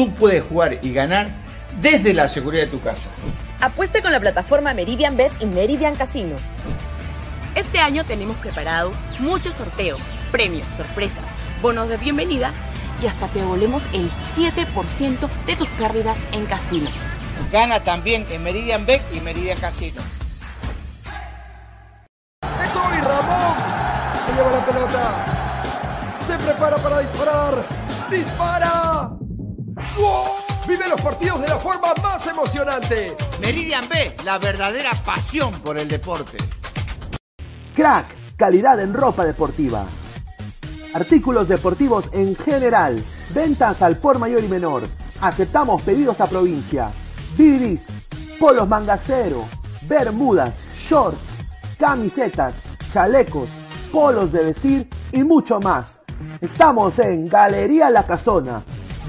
Tú puedes jugar y ganar desde la seguridad de tu casa. Apueste con la plataforma Meridian Bet y Meridian Casino. Este año tenemos preparado muchos sorteos, premios, sorpresas, bonos de bienvenida y hasta te devolvemos el 7% de tus pérdidas en casino. Gana también en Meridian Bet y Meridian Casino. ¡Eso y Ramón! Se lleva la pelota. Se prepara para disparar. ¡Dispara! Vive los partidos de la forma más emocionante. Meridian B, la verdadera pasión por el deporte. Crack, calidad en ropa deportiva. Artículos deportivos en general. Ventas al por mayor y menor. Aceptamos pedidos a provincia. Bibis, polos mangacero, bermudas, shorts, camisetas, chalecos, polos de vestir y mucho más. Estamos en Galería La Casona.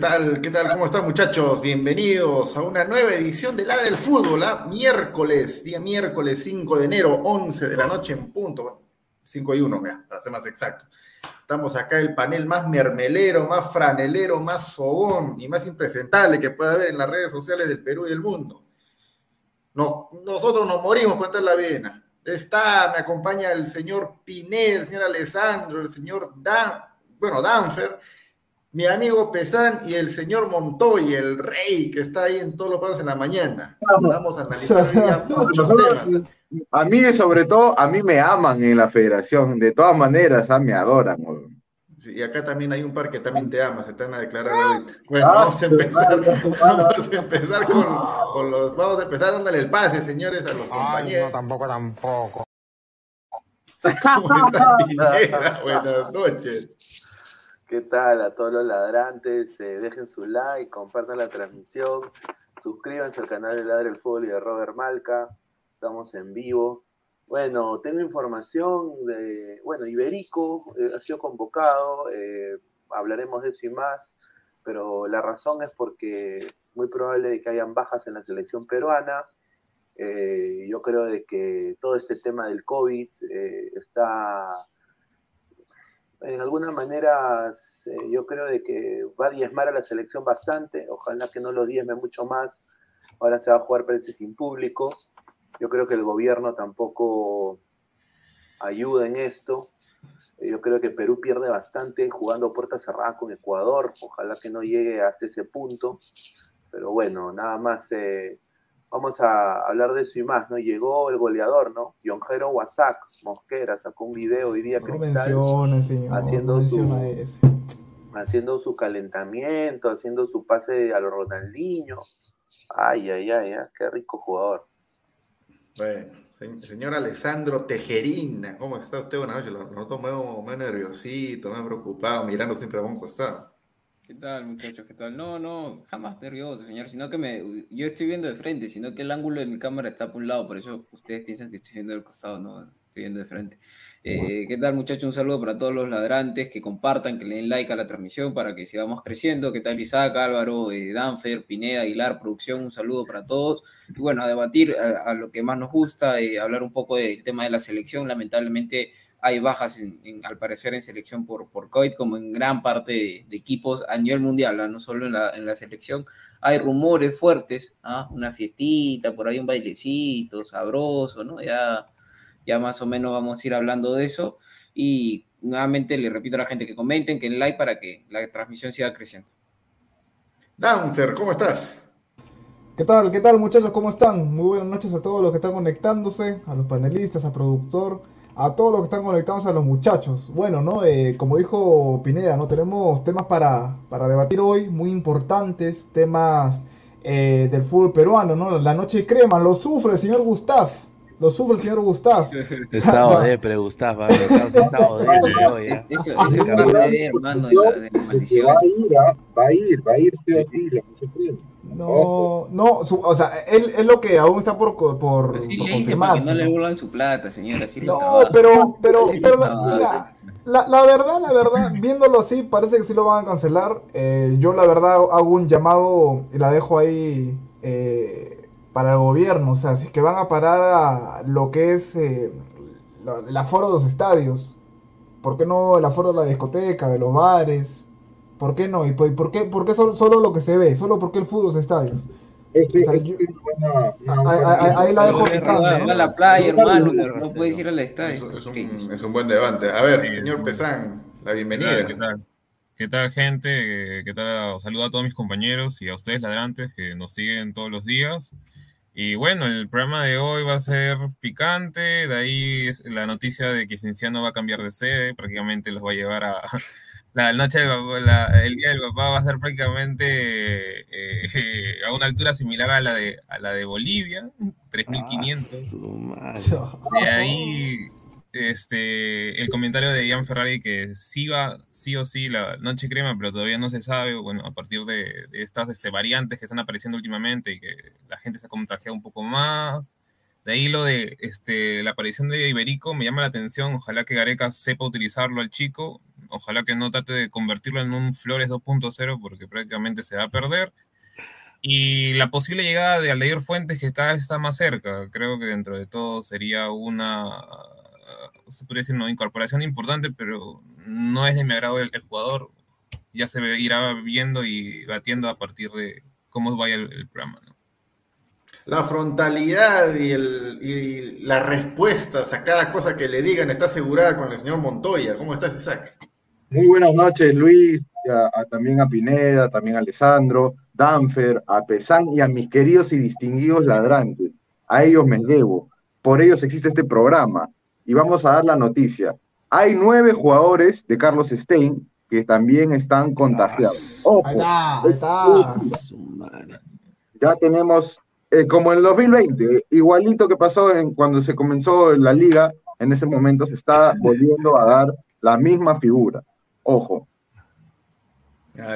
Tal? ¿Qué tal? ¿Cómo están muchachos? Bienvenidos a una nueva edición de La del Fútbol, ¿ah? miércoles, día miércoles 5 de enero, 11 de la noche en punto, bueno, 5 y 1, mira, para ser más exacto. Estamos acá el panel más mermelero, más franelero, más sobón y más impresentable que pueda haber en las redes sociales del Perú y del mundo. No, nosotros nos morimos por entrar la vena. Está, me acompaña el señor Pinel, el señor Alessandro, el señor Dan, bueno, Danfer, mi amigo Pesán y el señor Montoy, el rey que está ahí en todos los programas en la mañana. Vamos a analizar muchos temas. A mí, sobre todo, a mí me aman en la federación. De todas maneras, ah, me adoran. Sí, y acá también hay un par que también te ama, se te van a declarar ahorita. Bueno, vamos a empezar, vamos a empezar con, con los, vamos a empezar dándole el pase, señores, a los compañeros. tampoco, tampoco. ¿Cómo está? Buenas noches. ¿Qué tal a todos los ladrantes? Eh, dejen su like, compartan la transmisión, suscríbanse al canal de Ladre el Fútbol y de Robert Malca. Estamos en vivo. Bueno, tengo información de, bueno, Iberico eh, ha sido convocado, eh, hablaremos de eso y más, pero la razón es porque es muy probable de que hayan bajas en la selección peruana. Yo creo de que todo este tema del COVID está en alguna manera yo creo de que va a diezmar a la selección bastante, ojalá que no lo diezme mucho más, ahora se va a jugar parece sin público, yo creo que el gobierno tampoco ayuda en esto, yo creo que Perú pierde bastante jugando a puerta cerrada con Ecuador, ojalá que no llegue hasta ese punto, pero bueno, nada más eh, vamos a hablar de eso y más, ¿no? Llegó el goleador, ¿no? Yonjero Wasak, Mosquera, sacó un video hoy día No Cristal, menciona, señor. haciendo no su- haciendo su calentamiento, haciendo su pase a los Ronaldinho. Ay, ay, ay, ay, qué rico jugador. Bueno, se- señor Alessandro Tejerina, ¿cómo está usted? Buenas noches, lo noto medio, medio nerviosito, medio preocupado, mirando siempre a un costado. ¿Qué tal, muchachos? ¿Qué tal? No, no, jamás nervioso, señor, sino que me, yo estoy viendo de frente, sino que el ángulo de mi cámara está por un lado, por eso ustedes piensan que estoy viendo del costado, no, estoy viendo de frente. Eh, ¿Qué tal, muchachos? Un saludo para todos los ladrantes, que compartan, que le den like a la transmisión para que sigamos creciendo. ¿Qué tal, Isaac, Álvaro, eh, Danfer, Pineda, Aguilar, producción? Un saludo para todos. Y bueno, a debatir a, a lo que más nos gusta, eh, hablar un poco del tema de la selección. Lamentablemente hay bajas, en, en, al parecer, en selección por, por COVID, como en gran parte de, de equipos a nivel mundial, ¿no? no solo en la, en la, selección. Hay rumores fuertes, ¿ah? una fiestita, por ahí un bailecito sabroso, ¿no? Ya, ya más o menos vamos a ir hablando de eso. Y nuevamente le repito a la gente que comenten, que den like para que la transmisión siga creciendo. Dancer, ¿cómo estás? ¿Qué tal? ¿Qué tal muchachos? ¿Cómo están? Muy buenas noches a todos los que están conectándose, a los panelistas, al productor, a todos los que están conectados, a los muchachos. Bueno, ¿no? Eh, como dijo Pineda, ¿no? Tenemos temas para, para debatir hoy, muy importantes, temas eh, del fútbol peruano, ¿no? La noche crema, lo sufre el señor Gustav. Lo sufre el señor Gustav. Estado de pre, Gustav, estado de pre hoy. ¿eh? Eso, eso es parte de, hermano, de la, de la maldición. Va a ir, va a ir, va a ir, sí o sí, la noche crema. No, no, su, o sea, él es lo que aún está por, por, por Sí, le dice confirmar. no le vuelvan su plata, señora. Así No, pero, pero, pero la, No, mira, la, la verdad, la verdad, viéndolo así, parece que sí lo van a cancelar. Eh, yo la verdad hago un llamado y la dejo ahí eh, para el gobierno. O sea, si es que van a parar a lo que es eh, la- el aforo de los estadios, ¿por qué no el aforo de la discoteca, de los bares? ¿Por qué no? ¿Y por, por qué, por qué solo, solo lo que se ve? ¿Solo porque el fútbol los estadios? Este, O sea, yo- ahí, ahí- ahí la dejo picando, Va ¿no? a la playa, hermano, no puedes ir al estadio. Es un, es un buen debate. A ver, señor Pesán, la bienvenida. ¿Qué tal? ¿Qué tal, gente? ¿Qué tal? Os Saludo a todos mis compañeros y a ustedes, ladrantes, que nos siguen todos los días. Y bueno, el programa de hoy va a ser picante. De ahí es la noticia de que Cienciano va a cambiar de sede. Prácticamente los va a llevar a. La noche del papá- la- el día del papá va a ser prácticamente eh, a una altura similar a la de, a la de Bolivia, 3500. De ahí este, el comentario de Ian Ferrari que sí va, sí o sí, la noche crema, pero todavía no se sabe, bueno, a partir de, de estas este, variantes que están apareciendo últimamente y que la gente se ha contagiado un poco más. De ahí lo de este, la aparición de Iberico me llama la atención, ojalá que Gareca sepa utilizarlo al chico, ojalá que no trate de convertirlo en un Flores 2.0 porque prácticamente se va a perder. Y la posible llegada de Aldeir Fuentes, que cada vez está más cerca, creo que dentro de todo sería una, se podría decir, una incorporación importante, pero no es de mi agrado el, jugador. Ya se irá viendo y batiendo a partir de cómo vaya el, programa. La frontalidad y, el, y las respuestas a cada cosa que le digan está asegurada con el señor Montoya. ¿Cómo estás, Isaac? Muy buenas noches, Luis, a- a- también a Pineda, también a Alessandro, Danfer, a Pesán y a mis queridos y distinguidos ladrantes. A ellos me debo. Por ellos existe este programa. Y vamos a dar la noticia. Hay nueve jugadores de Carlos Stein que también están contagiados. Ojo, Ahí está, ahí está. ya tenemos, eh, como en el 2020, igualito que pasó en, cuando se comenzó la liga, en ese momento se está volviendo a dar la misma figura. Ojo.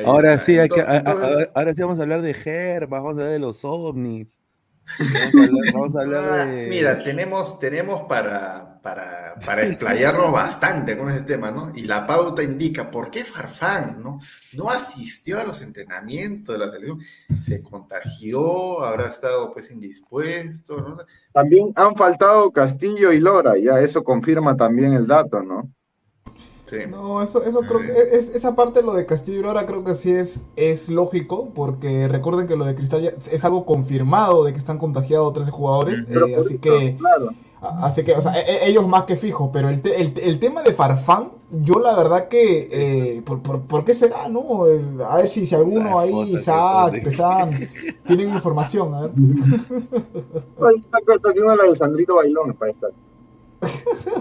Ahora sí, hay que, a- a- Entonces- a- ahora sí vamos a hablar de Gerba, vamos a hablar de los ovnis. Vamos a hablar, vamos a hablar Ah, de. Mira, tenemos, tenemos para, para, para explayarnos bastante con ese tema, ¿no? Y la pauta indica por qué Farfán ¿no? no asistió a los entrenamientos de la selección, se contagió, habrá estado pues indispuesto, ¿no? También han faltado Castillo y Lora, ya eso confirma también el dato, ¿no? No, eso, eso creo que es, esa parte lo de Castillo y Lora creo que sí es, es lógico, porque recuerden que lo de Cristal ya es algo confirmado de que están contagiados 13 jugadores, eh, así eso, que claro. así que, o sea, e- e- ellos más que fijo, pero el, te- el, el tema de Farfán, yo la verdad que, eh, por, por, ¿por qué será, no? Eh, a ver si, si alguno ahí, Isaac, Pesán, tienen información, a ver. La de Sandrito Bailón para estar.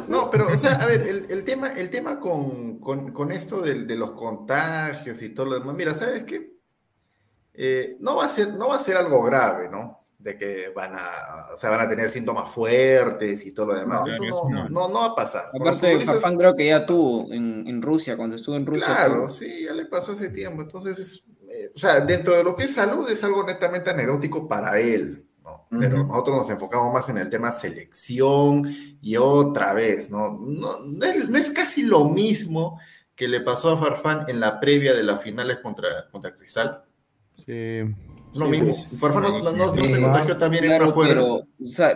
No, pero, o sea, a ver, el, el tema, el tema con, con, con esto del- de, los contagios y todo lo demás, mira, ¿sabes qué? Eh, no, va a ser, no va a ser algo grave, ¿no? de que van a, o sea, van a tener síntomas fuertes y todo lo demás. No, eso no, no. no, va a pasar. Con los Aparte, Farfán creo que ya tuvo en, en Rusia, cuando estuvo en Rusia. Claro, tuvo. sí, ya le pasó hace tiempo. Entonces, es, eh, o sea, dentro de lo que es salud es algo netamente anecdótico para él, ¿no? Pero nosotros nos enfocamos más en el tema selección y otra vez, ¿no? No, no es, no es casi lo mismo que le pasó a Farfán en la previa de las finales contra, contra Cristal. Sí. Lo Sí, mismo. pues, Farfán no, no- no- no se Sí, contagió también en claro, una fuera. pero,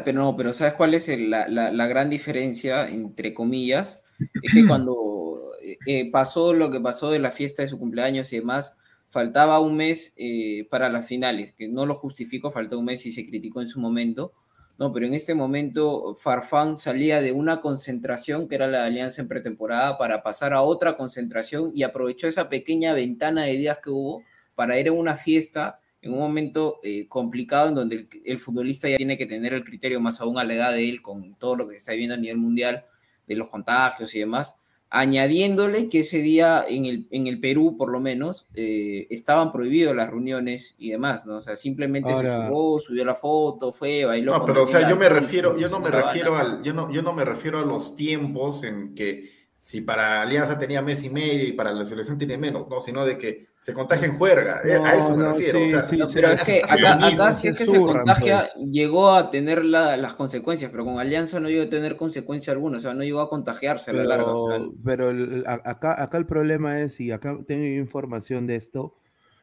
pero no, pero ¿sabes cuál es el- la, la- la gran diferencia, entre comillas? Es que cuando eh, eh, pasó lo que pasó de la fiesta de su cumpleaños y demás, faltaba un mes eh, para las finales, que no lo justifico, faltó un mes y se criticó en su momento, no, pero en este momento Farfán salía de una concentración que era la alianza en pretemporada para pasar a otra concentración y aprovechó esa pequeña ventana de días que hubo para ir a una fiesta en un momento eh, complicado en donde el, el futbolista ya tiene que tener el criterio más aún a la edad de él con todo lo que se está viviendo a nivel mundial de los contagios y demás, añadiéndole que ese día en el, en el Perú, por lo menos, eh, estaban prohibidas las reuniones y demás, ¿no? O sea, simplemente Ahora- se subió, subió la foto, fue, bailó. No, pero o sea, yo me refiero, yo no me refiero al, yo no, yo no me refiero a los tiempos en que si para Alianza tenía mes y medio y para la selección tiene menos, no, sino de que se contagia en juerga. eh, a eso me No, no, refiero. sí, o sea, sí, no, Pero es que acá, acá si es que se contagia, pues. llegó a tener la- las consecuencias, pero con Alianza no llegó a tener consecuencia alguna, o sea, no llegó a contagiarse a la larga. o sea, Pero, pero el- a- acá, acá el problema es, y acá tengo información de esto,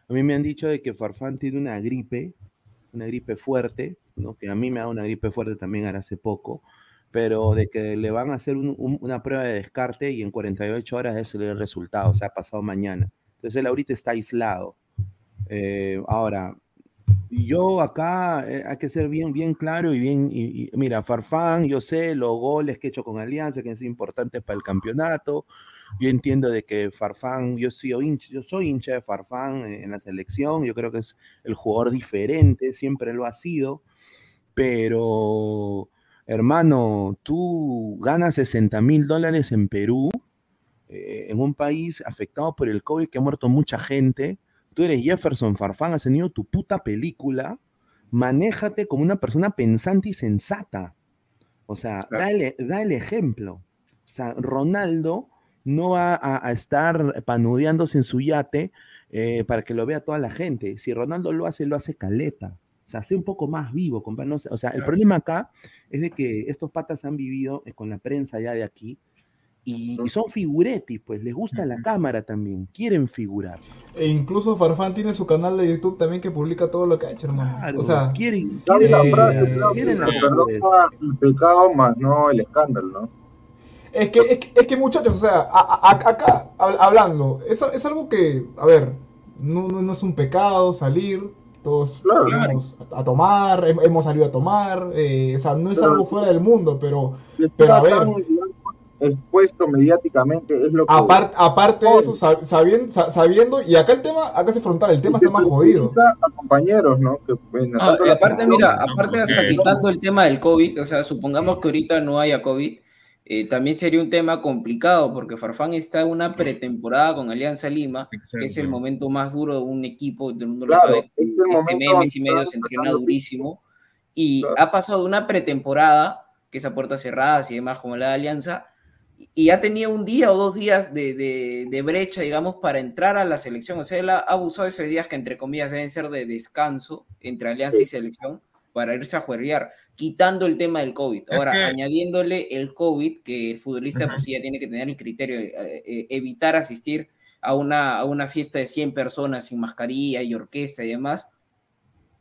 a mí me han dicho de que Farfán tiene una gripe, una gripe fuerte, ¿no? que a mí me da una gripe fuerte también ahora hace poco, pero de que le van a hacer un- un- una prueba de descarte y en 48 horas da el resultado, o sea, pasado mañana. Entonces él ahorita está aislado. Eh, ahora, yo acá eh, hay que ser bien, bien claro y bien, y, y mira, Farfán, yo sé los goles que he hecho con Alianza, que son importantes para el campeonato. Yo entiendo de que Farfán, yo soy hincha, yo soy hincha de Farfán en la selección, yo creo que es el jugador diferente, siempre lo ha sido, pero hermano, tú ganas 60 mil dólares en Perú, eh, en un país afectado por el COVID que ha muerto mucha gente. Tú eres Jefferson Farfán, has tenido tu puta película. Manéjate como una persona pensante y sensata. O sea, dale, da el ejemplo. O sea, Ronaldo no va a, a estar panudeándose en su yate eh, para que lo vea toda la gente. Si Ronaldo lo hace, lo hace caleta. O sea, sé un poco más vivo, compa. No sé, o sea, el problema acá es de que estos patas han vivido eh, con la prensa ya de aquí y, y son figuretis, pues les gusta la cámara también, quieren figurar. E incluso Farfán tiene su canal de YouTube también que publica todo lo que ha hecho, hermano. Claro, o sea, quieren, Sabe la eh, frase, claro, quieren que la perdona el pecado más no el escándalo, ¿no? Es que, es que, es que, muchachos, o sea, a- a- acá hab- hablando, es, es algo que, a ver, no, no, no es un pecado salir, todos salimos a, a tomar, hem- hemos salido a tomar, eh, o sea, no es Pero- algo fuera del mundo, pero, pero a ver, expuesto mediáticamente es lo que aparte, aparte de eso, sab- sabiendo, sa- sabiendo, y acá el tema, acá es frontal, el tema está más jodido. a compañeros, ¿no? Que, bueno, No, tanto y la aparte, mira, aparte hasta quitando el tema del COVID, o sea, supongamos que ahorita no haya COVID, eh, también sería un tema complicado porque Farfán está en una pretemporada con Alianza Lima, que es el momento más duro de un equipo, todo el mundo Claro, lo sabe, este mes, mes y medio se entrena durísimo y ha pasado de una pretemporada, que es a puertas cerradas y demás como la de Alianza, y ha tenido un día o dos días de, de- de brecha, digamos, para entrar a la selección. O sea, él ha abusado de esos días que, entre comillas, deben ser de descanso entre Alianza y selección para irse a juerguear, quitando el tema del COVID. Ahora, que- añadiéndole el COVID, que el futbolista pues, ya tiene que tener el criterio de eh, eh, evitar asistir a una, a una fiesta de 100 personas sin mascarilla y orquesta y demás,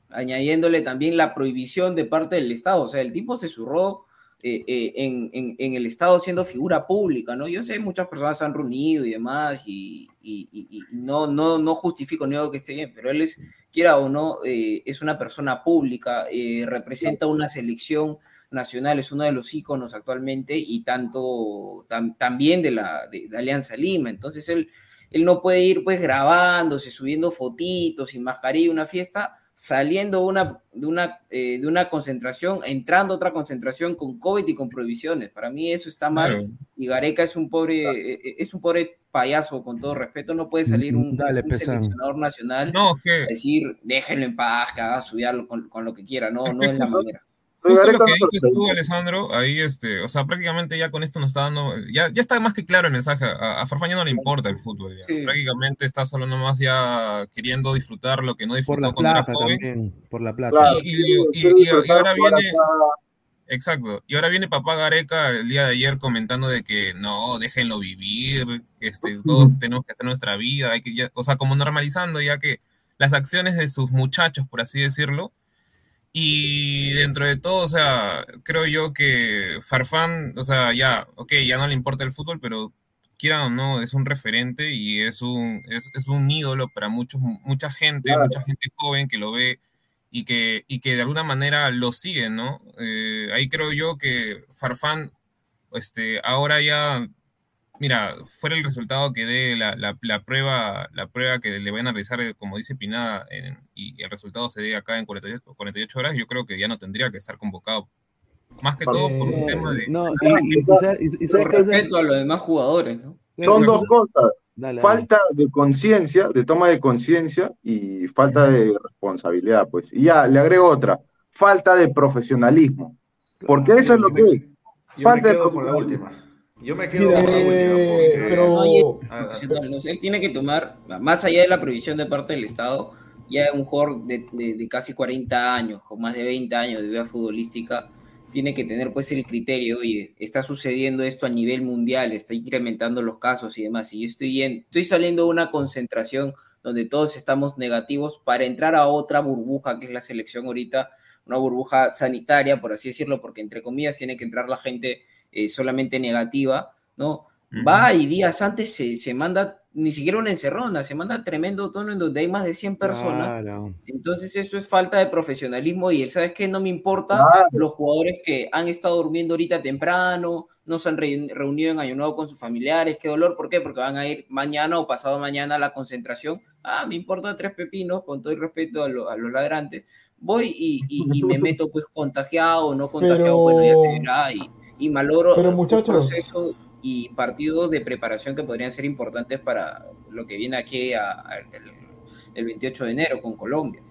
añadiéndole también la prohibición de parte del Estado. O sea, el tipo se zurró eh, eh, en, en- en el Estado siendo figura pública, ¿no? Yo sé, muchas personas se han reunido y demás, y, y- y- y no, no, no justifico ni digo que esté bien, pero él es, quiera o no, eh, es una persona pública, eh, representa una selección nacional, es uno de los íconos actualmente y tanto tam- también de la de, de Alianza Lima. Entonces él, él no puede ir pues grabándose, subiendo fotitos sin mascarilla, una fiesta, saliendo una, de, una, eh, de una concentración, entrando a otra concentración con COVID y con prohibiciones. Para mí eso está mal. Claro. Y Gareca es un pobre, eh, es un pobre payaso, con todo respeto. No puede salir un, Dale, un Pesán. seleccionador nacional No, a decir, déjenlo en paz, que haga su con, con lo que quiera. No, Es no es la manera. Justo lo que dices tú, Alessandro, ahí, este, o sea, prácticamente ya con esto nos está dando, ya, ya está más que claro el mensaje, a, a Farfán ya no le importa el fútbol, ya. Sí. prácticamente está solo nomás ya queriendo disfrutar lo que no Por disfrutó la cuando era plata joven. también, por la plata. Claro, Y, y- y- y- ahora viene, exacto, y ahora viene papá Gareca el día de ayer comentando de que no, déjenlo vivir, este, todos tenemos que hacer nuestra vida, hay que ya- o sea, como normalizando ya que las acciones de sus muchachos, por así decirlo, y dentro de todo, o sea, creo yo que Farfán, o sea, ya, ok, ya no le importa el fútbol, pero quieran o no, es un referente y es un, es, es un ídolo para muchos, mucha gente, Claro. mucha gente joven que lo ve y que, y que de alguna manera lo sigue, ¿no? Eh, ahí creo yo que Farfán, este, ahora ya, mira, fuera el resultado que dé la, la- la prueba, la prueba que le van a realizar, eh, como dice Pinada, en- y el resultado se dé acá en 48, 48 horas, yo creo que ya no tendría que estar convocado. Más que todo por un tema de... No, y, y, respeto a los demás jugadores, ¿no? Son dos cosas. Dale, dale. Falta de conciencia, de toma de conciencia y falta de responsabilidad, pues. Y ya, le agrego otra, falta de profesionalismo. Porque eso es lo que. Yo me de con la última. Yo me quedo con la última. Eh, porque- pero No, y es Ah. Él tiene que tomar, más allá de la prohibición de parte del Estado, ya un jugador de, de- de casi 40 años, con más de 20 años de vida futbolística, tiene que tener pues el criterio, oye, está sucediendo esto a nivel mundial, está incrementando los casos y demás, y yo estoy, en, estoy saliendo de una concentración donde todos estamos negativos para entrar a otra burbuja que es la selección ahorita, una burbuja sanitaria, por así decirlo, porque entre comillas tiene que entrar la gente eh, solamente negativa, ¿no? Va y días antes se, se manda ni siquiera una encerrona, se manda tremendo tono en donde hay más de 100 personas. Claro. Entonces eso es falta de profesionalismo y él, ¿sabes qué? No me importa Claro. los jugadores que han estado durmiendo ahorita temprano, no se han re- reunido en Año Nuevo con sus familiares, qué dolor, ¿por qué? Porque van a ir mañana o pasado mañana a la concentración. Ah, me importa tres pepinos, con todo el respeto a, lo- a los ladrantes. Voy y, y- y me meto pues contagiado o no contagiado, Pero- bueno, ya se verá y, y maloro Pero, un muchachos. proceso y partidos de preparación que podrían ser importantes para lo que viene aquí a- a- el, el 28 de enero con Colombia.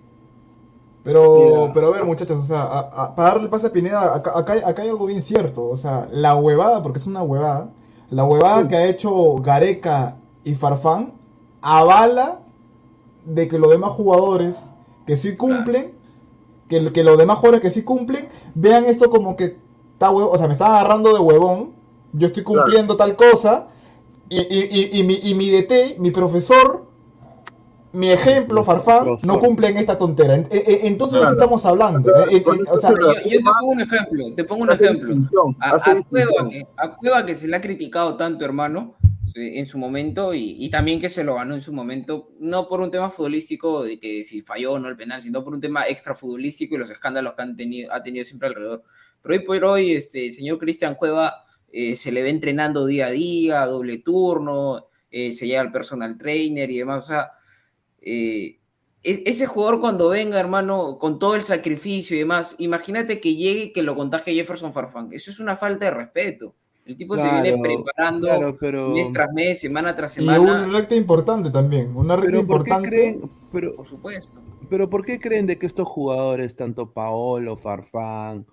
Pero, pero a ver, muchachos, o sea, a- a- para darle pase a Pineda, acá, acá, hay- acá hay algo bien cierto. O sea, la huevada, porque es una huevada, la huevada que ha hecho Gareca y Farfán avala de que los demás jugadores que sí cumplen, que, que los demás jugadores que sí cumplen, vean esto como que está huevo, o sea, me está agarrando de huevón, yo estoy cumpliendo tal cosa, y, y, y, y mi, y mi DT, mi profesor, mi ejemplo, Farfán, no cumplen esta tontera. En- en- Entonces, ¿de qué estamos hablando? En- en- o sea, yo, yo te pongo un ejemplo, te pongo un ejemplo. A, a Cueva, que, a Cueva que se le ha criticado tanto, hermano, en su momento, y, y también que se lo ganó en su momento, no por un tema futbolístico de que si falló o no el penal, sino por un tema extra futbolístico y los escándalos que han tenido, ha tenido siempre alrededor. Pero hoy por hoy, este, el señor Cristian Cueva eh, se le ve entrenando día a día, doble turno, eh, se llega al personal trainer y demás, o sea, eh, e- ese jugador cuando venga, hermano, con todo el sacrificio y demás, imagínate que llegue y que lo contagie Jefferson Farfán. Eso es una falta de respeto. El tipo se viene preparando claro, pero- mes tras mes, semana tras y semana. una recta importante también, una recta Pero ¿por qué importante. creen? Pero, Por supuesto. pero ¿por qué creen de que estos jugadores, tanto Paolo, Farfán,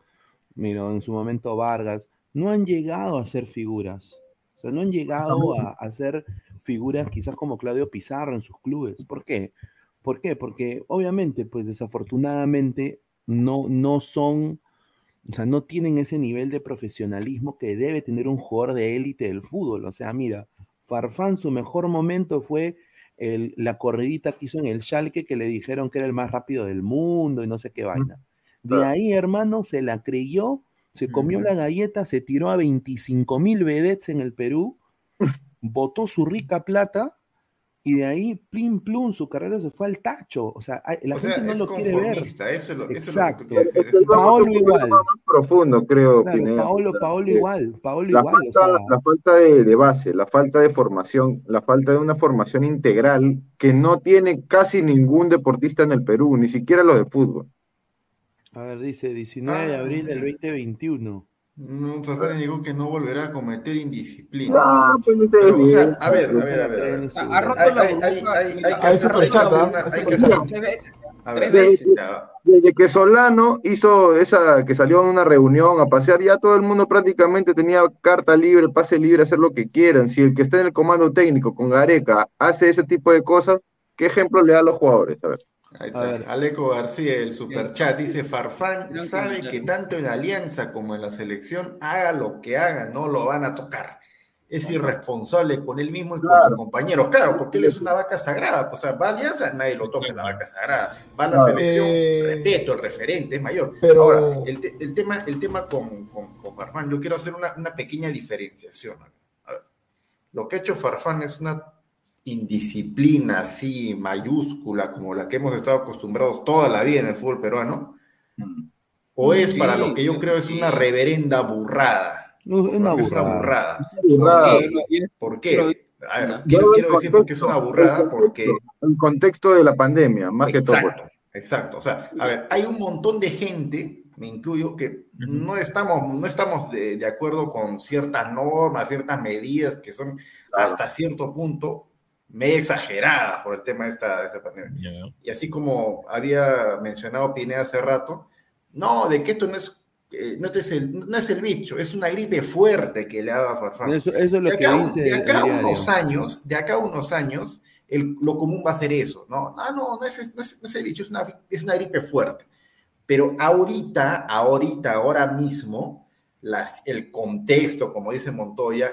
mira, en su momento Vargas, no han llegado a ser figuras? O sea, no han llegado a, a ser figuras quizás como Claudio Pizarro en sus clubes. ¿Por qué? ¿Por qué? Porque obviamente, pues desafortunadamente, no, no son, o sea, no tienen ese nivel de profesionalismo que debe tener un jugador de élite del fútbol. O sea, mira, Farfán su mejor momento fue el- la corridita que hizo en el Schalke que le dijeron que era el más rápido del mundo y no sé qué vaina. De ahí, hermano, se la creyó, se comió la galleta, se tiró a 25 mil vedettes en el Perú, botó su rica plata Y de ahí, plim plum, su carrera se fue al tacho. O sea, la O sea, gente no es lo quiere ver. eso es lo- eso es lo que tú Exacto. decir, eso es lo que- Paolo Un poco igual. más profundo, creo, Claro, Pineda. Paolo, Paolo Eh, igual. Paolo La igual. O falta, sea, la falta de, de base, la falta de formación, la falta de una formación integral que no tiene casi ningún deportista en el Perú, ni siquiera los de fútbol. A ver, dice 19 de Ah, abril del mira. 2021. No, Ferrari dijo que no volverá a cometer indisciplina. Pues no se Pero, o sea, bien. a ver, a ver, a ver. a. Ha- roto Hay, la hay, que hacer, veces. a Desde que Solano hizo esa, que salió en una reunión a pasear, ya todo el mundo prácticamente tenía carta libre, pase libre, hacer lo que quieran. Si el que está en el comando técnico con Gareca hace ese tipo de cosas, ¿qué ejemplo le da a los jugadores? A ver. Ahí está. Aleco García, el superchat, dice, Farfán sabe que tanto en Alianza como en la selección, haga lo que haga, no lo van a tocar. Es irresponsable con él mismo y con sus compañeros. Claro, porque él es una vaca sagrada. O sea, va a Alianza, nadie lo toca, la vaca sagrada. Va a la Claro. selección, Eh, respeto, el referente, es mayor. pero- Ahora, el, te- el tema, el tema con, con, con Farfán, yo quiero hacer una, una pequeña diferenciación. A ver, lo que ha hecho Farfán es una indisciplina así mayúscula como la que hemos estado acostumbrados toda la vida en el fútbol peruano, o es Sí, para lo que yo creo es una reverenda burrada. No, es una Es una burrada. ¿Por qué? Es-. A ver, quiero, quiero decir porque es una burrada, el porque contexto, El contexto de la pandemia, más que todo. Exacto, exacto. O sea, a ver, hay un montón de gente, me incluyo, que no estamos, no estamos de, de acuerdo con ciertas normas, ciertas medidas que son hasta cierto punto medio exageradas por el tema de esta, de esta pandemia. Y así como había mencionado Pineda hace rato, no, de que esto no es, eh, no, es el, no es el bicho, es una gripe fuerte que le ha dado a Farfán. Eso, eso es lo De que acá, dice de acá diario. unos años, de acá a unos años, el- lo común va a ser eso, ¿no? No, no, no es, no es, no es el bicho, es una, es una gripe fuerte. Pero ahorita, ahorita, ahora mismo, las, el contexto, como dice Montoya,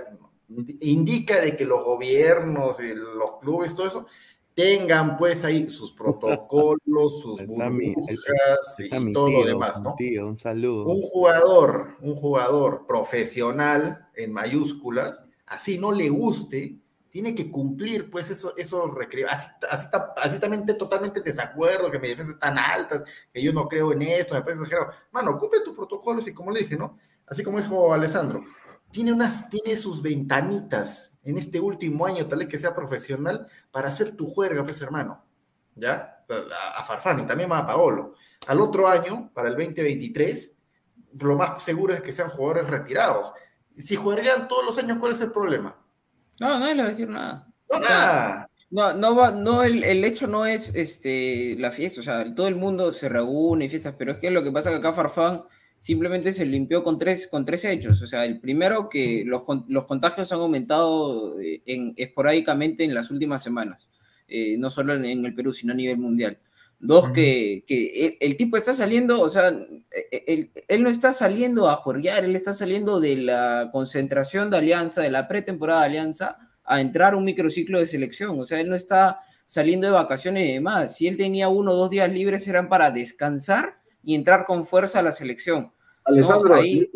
indica de que los gobiernos, y los clubes, todo eso, tengan pues ahí sus protocolos, sus burbujas y mi todo lo demás, ¿no? tío, un saludo. un jugador, un jugador profesional en mayúsculas, así no le guste, tiene que cumplir pues eso, recreos. Así, así, así también estoy totalmente en desacuerdo, que mi defensa tan altas, que yo no creo en esto, me parece exagerado. Mano, cumple tus protocolos y como le dije, ¿no? Así como dijo Alessandro, tiene, unas, tiene sus ventanitas en este último año, tal vez que sea profesional, para hacer tu juerga, pues hermano. ¿Ya? A, a Farfán y también a Paolo. Al otro año, para el 2023, lo más seguro es que sean jugadores retirados. Si jugarían todos los años, ¿cuál es el problema? No, nadie le va a decir nada. No, nada. No, no va, no, el, el hecho no es este la fiesta, o sea, todo el mundo se reúne y fiestas, pero es que lo que pasa es que acá Farfán simplemente se limpió con tres, con tres hechos. O sea, el primero que los, los contagios han aumentado eh, en, esporádicamente en las últimas semanas, eh, no solo en, en el Perú, sino a nivel mundial. Dos, que, que el, el tipo está saliendo, o sea, él, él no está saliendo a jugar, él está saliendo de la concentración de Alianza, de la pretemporada de Alianza, a entrar a un microciclo de selección. O sea, él no está saliendo de vacaciones y demás. Si él tenía uno o dos días libres, eran para descansar y entrar con fuerza a la selección. Alessandro, No, ahí-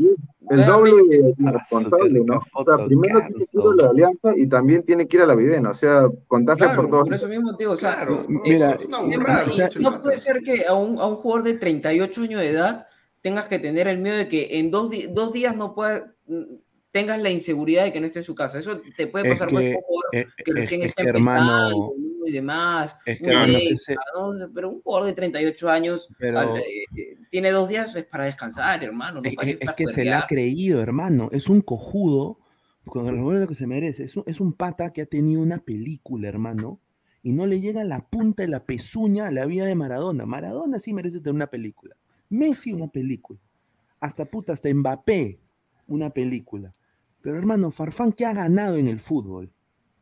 el doble de irresponsable, ¿no? O sea, primero tiene que ir a la alianza y también tiene que ir a la videna, o sea, contagia Claro, por todos. por eso mismo digo, o sea, Claro, eh, Mira, es una el burrada, tema- o sea, y no puede ser que a un, a un jugador de 38 años de edad tengas que tener el miedo de que en dos, dos días no pueda, mm, tengas la inseguridad de que no esté en su casa. Eso te puede Es pasar con que, un jugador eh, que es- recién es está que, empezando hermano, ¿no? Y demás. es que, un ¿no? Pero un jugador de 38 años Pero- al- eh, eh, tiene dos días es para descansar, hermano. No Es, para es- ir es para que se le ha creído, hermano. Es un cojudo con el recuerdo que se merece. Es un, es un pata que ha tenido una película, hermano, y no le llega la punta de la pezuña a la vida de Maradona. Maradona sí merece tener una película. Messi una película. Hasta puta, hasta Mbappé una película. Pero hermano, Farfán, ¿qué ha ganado en el fútbol?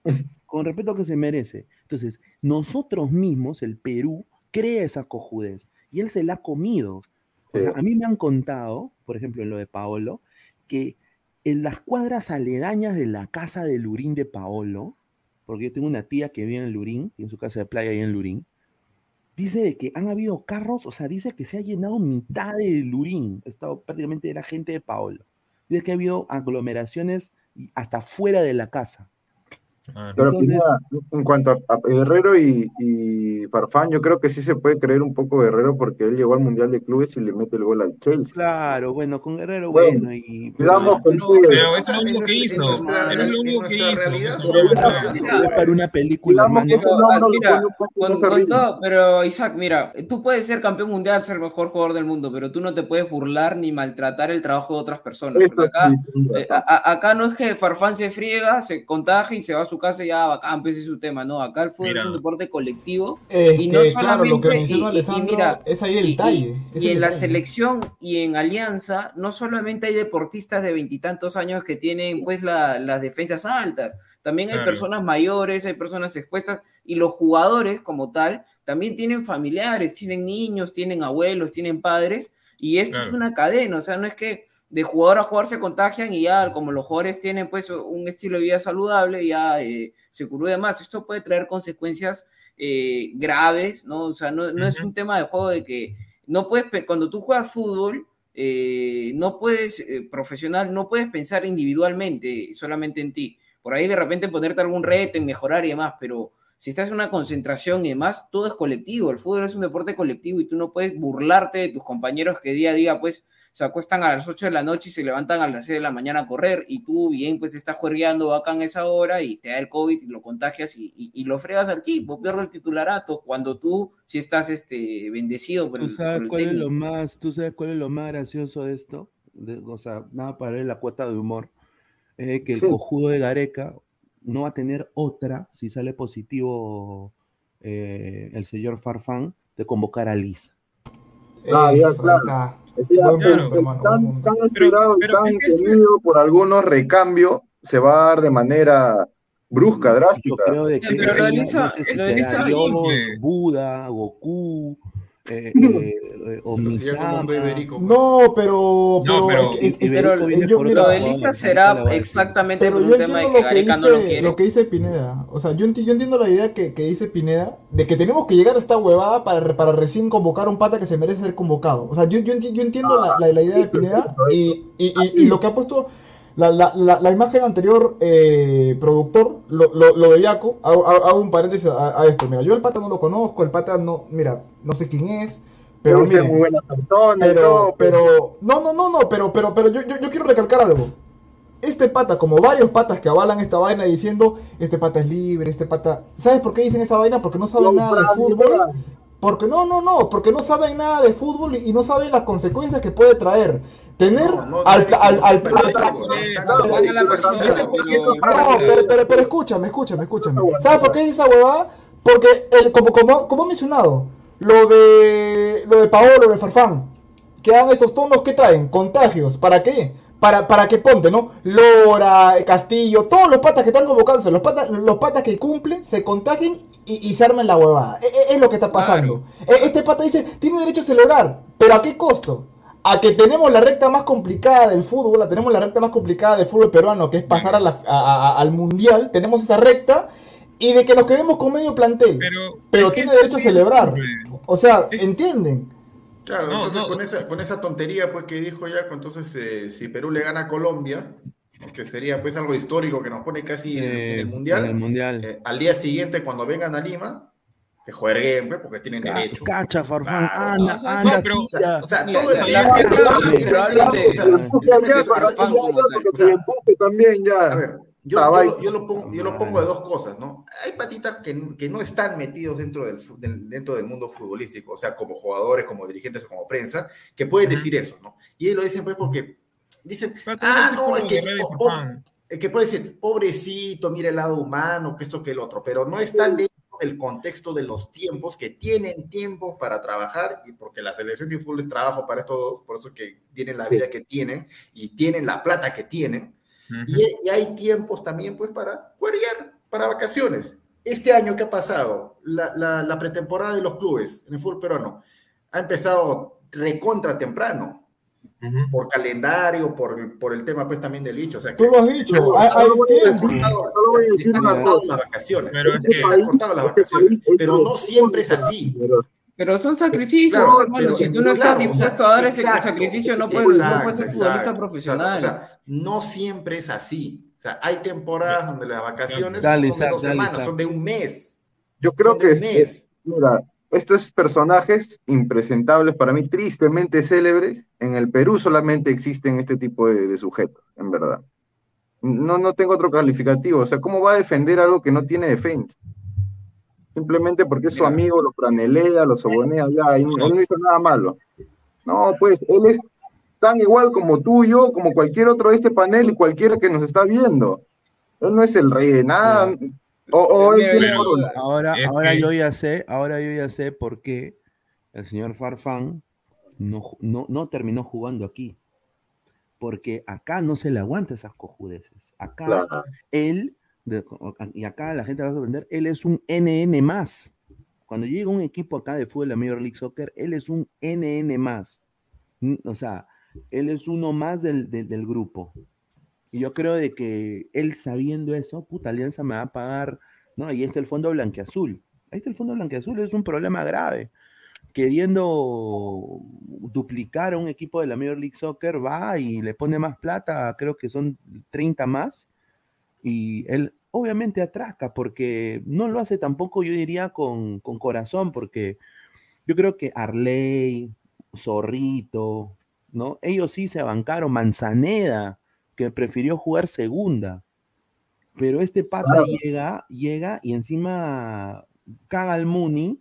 Con respeto que se merece. Entonces, nosotros mismos, el Perú, crea esa cojudez. Y él se la ha comido. O sea, a mí me han contado, por ejemplo, en lo de Paolo, que en las cuadras aledañas de la casa de Lurín de Paolo, porque yo tengo una tía que vive en Lurín, tiene su casa de playa ahí en Lurín, dice de que han habido carros, o sea, dice que se ha llenado mitad de Lurín, estado prácticamente era gente de Paolo. Dice que ha habido aglomeraciones hasta fuera de la casa. Pero Entonces- Pineda, en cuanto a, a Guerrero y, y Farfán, yo creo que sí se puede creer un poco Guerrero porque él llegó al Mundial de Clubes y le mete el gol al Chelsea. Claro, bueno, con Guerrero, Bueno, bueno, y. Con Pero eso es lo único que hizo. Es lo único que hizo. Es para una película. Pero, ah, pero Isaac, mira, tú puedes ser campeón mundial, ser el mejor jugador del mundo, pero tú no te puedes burlar ni maltratar el trabajo de otras personas. Acá, sí, eh, a- acá no es que Farfán se friega, se contagia y se va a su casa y ya bacán, pues ese es su tema. No, acá el fútbol Mira. es un deporte colectivo. Es y no que, claro, lo que solamente- menciona y- y- y Alessandro mira, es ahí el y- y- detalle. Y en la selección y en Alianza, no solamente hay deportistas de veintitantos años que tienen pues la- las defensas altas, también hay Claro. personas mayores, hay personas expuestas y los jugadores como tal también tienen familiares, tienen niños, tienen abuelos, tienen padres y esto es una cadena, o sea, no es que de jugador a jugador se contagian y ya como los jugadores tienen pues un estilo de vida saludable, ya eh, se curó de más. Esto puede traer consecuencias eh, graves, ¿no? O sea, no, no es un tema de juego de que no puedes, cuando tú juegas fútbol, eh, no puedes, profesional, no puedes pensar individualmente, solamente en ti. Por ahí de repente ponerte algún reto en mejorar y demás, pero si estás en una concentración y demás, todo es colectivo. El fútbol es un deporte colectivo y tú no puedes burlarte de tus compañeros que día a día, pues, se acuestan a las 8 de la noche y se levantan a las 6 de la mañana a correr y tú bien, pues, estás juergueando acá en esa hora y te da el COVID y lo contagias y, y- y lo fregas al equipo, pierdes el titularato cuando tú sí estás este, bendecido por ¿Tú el, por sabes el cuál es lo más, tú sabes cuál es lo más gracioso de esto? De- o sea, nada para ver la cuota de humor. Es que el cojudo de Gareca no va a tener otra, si sale positivo eh, el señor Farfán, de convocar a Lisa. Ah, ya, claro. está. Pero hermano, tan, esperado y tan temido por algunos recambio se va a dar de manera brusca, drástica. Yo creo de que pero no realiza- sé si realiza. Buda, Goku, eh, eh, eh, o Misama. No, pero. No, pero- y pero yo, mira, Lo de Lisa será exactamente Pero por yo un tema de entiendo que lo que, Gareca no lo dice, quiere. lo que dice Pineda. O sea, yo, enti- yo entiendo la idea que, que dice Pineda de que tenemos que llegar a esta huevada para, para recién convocar a un pata que se merece ser convocado. O sea, yo, yo, enti- yo entiendo la, la- la idea de Pineda y, y- y- y lo que ha puesto la, la- la- la imagen anterior, eh, productor, lo, lo, lo de Yaco, hago, un paréntesis a, a esto. Mira, yo el pata no lo conozco, el pata no, mira, no sé quién es. Pero Debe ser mire, muy buena persona pero, todo, pero, no, no, no, no, pero, pero, pero yo, yo, yo quiero recalcar algo. Este pata, como varios patas que avalan esta vaina diciendo, este pata es libre, este pata... ¿Sabes por qué dicen esa vaina? Porque no saben nada de fútbol. Porque no, no, no, porque no saben nada de fútbol y no saben las consecuencias que puede traer. Tener al, al, al- no, pero, pero, pero escúchame, escúchame, escúchame. ¿Sabes por qué dice esa huevada? Porque, el, como, como, como he mencionado, lo de, lo de Paolo, lo de Farfán, que dan estos tonos que traen, contagios, ¿para qué? Para, para que ponte, ¿no? Lora, Castillo, todos los patas que están convocándose, los patas, los patas que cumplen, se contagien y, y se armen la huevada. E- e- Es, lo que está pasando. E- Este pata dice, tiene derecho a celebrar, pero ¿a qué costo? A que tenemos la recta más complicada del fútbol, la tenemos la recta más complicada del fútbol peruano, que es pasar a la- a- a- al mundial, tenemos esa recta, y de que nos quedemos con medio plantel. Pero, tiene derecho a celebrar. O sea, ¿entienden? Claro, No, entonces no, con, esa, con esa tontería pues que dijo Yaco, entonces eh, si Perú le gana a Colombia, que sería pues algo histórico que nos pone casi en, en Eh, el Mundial, en el Mundial. eh, al día siguiente cuando vengan a Lima, que jueguen, pues, porque tienen derecho. Cacha, Farfán, Claro, anda, no, o sea, anda, no, pero, tira. o sea, todo el día también ya. A ver, yo, yo lo, yo lo pongo, yo lo pongo de dos cosas, ¿no? Hay patitas que, que no están metidos dentro del, dentro del mundo futbolístico, o sea, como jugadores, como dirigentes o como prensa, que pueden decir eso, ¿no? Y ellos lo dicen pues porque dicen, ah, no, es que, po- po- el que puede decir, pobrecito, mira el lado humano, que esto, que el otro, pero no están dentro del contexto de los tiempos, que tienen tiempo para trabajar, y porque la selección de fútbol es trabajo para estos dos, por eso que tienen la vida que tienen, y tienen la plata que tienen, y, y hay tiempos también, pues, para jugar, para vacaciones. Este año, ¿qué ha pasado? La, la- la pretemporada de los clubes en el fútbol peruano ha empezado recontra temprano. Por calendario, por, por el tema pues también del bicho. O sea, Tú lo has dicho, hay, hay tiempo. cortado las vacaciones. Pero es se que- han cortado las vacaciones. Pero no siempre es así. Pero son sacrificios, Claro, hermano. pero- si tú no estás claro, o dispuesto sea, a dar ese exacto, sacrificio, no puedes, no exacto, puedes ser exacto, futbolista profesional. O sea, no siempre es así. O sea, hay temporadas donde las vacaciones Dale, no son de dos dale, semanas, son de un mes. Yo creo que es, mes. mira, estos personajes impresentables para mí, tristemente célebres, en el Perú solamente existen este tipo de, de sujetos, en verdad. No, no tengo otro calificativo. O sea, ¿cómo va a defender algo que no tiene defensa? Simplemente porque es su amigo, lo franelea, lo sobonea, ya, y él no hizo nada malo. No, pues, él es tan igual como tú y yo, como cualquier otro de este panel y cualquiera que nos está viendo. Él no es el rey de nada. O, o él tiene corona. Ahora, ahora que- yo ya sé, ahora yo ya sé por qué el señor Farfán no, no, no terminó jugando aquí. Porque acá no se le aguanta esas cojudeces. Acá Claro. él, y acá la gente va a sorprender, él es un NN más. Cuando llega un equipo acá de fútbol de la Major League Soccer, él es un NN más. O sea, él es uno más del, del- del grupo. Y yo creo de que él sabiendo eso, puta, Alianza me va a pagar, ¿no? Ahí está el fondo blanqueazul. Ahí está el fondo blanqueazul, es un problema grave. Queriendo duplicar a un equipo de la Major League Soccer, va y le pone más plata, creo que son 30 más, y él obviamente atraca, porque no lo hace tampoco, yo diría, con, con corazón, porque yo creo que Arley, Zorrito, ¿no? Ellos sí se bancaron, Manzaneda, que prefirió jugar segunda. Pero este pata Claro. llega, llega y encima caga al Muni,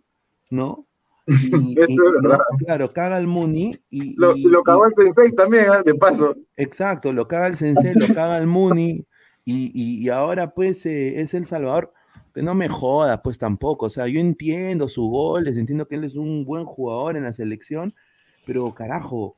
¿no? Y, Eso y- es ¿no? verdad. Claro, caga al Muni y, Lo, y- lo cagó el Sensei también, ¿eh? de paso. Exacto, lo caga el Sensei, lo caga el Muni, y, ahora pues eh, es El Salvador. Que no me jodas, pues tampoco. O sea, yo entiendo sus goles, entiendo que él es un buen jugador en la selección, pero carajo,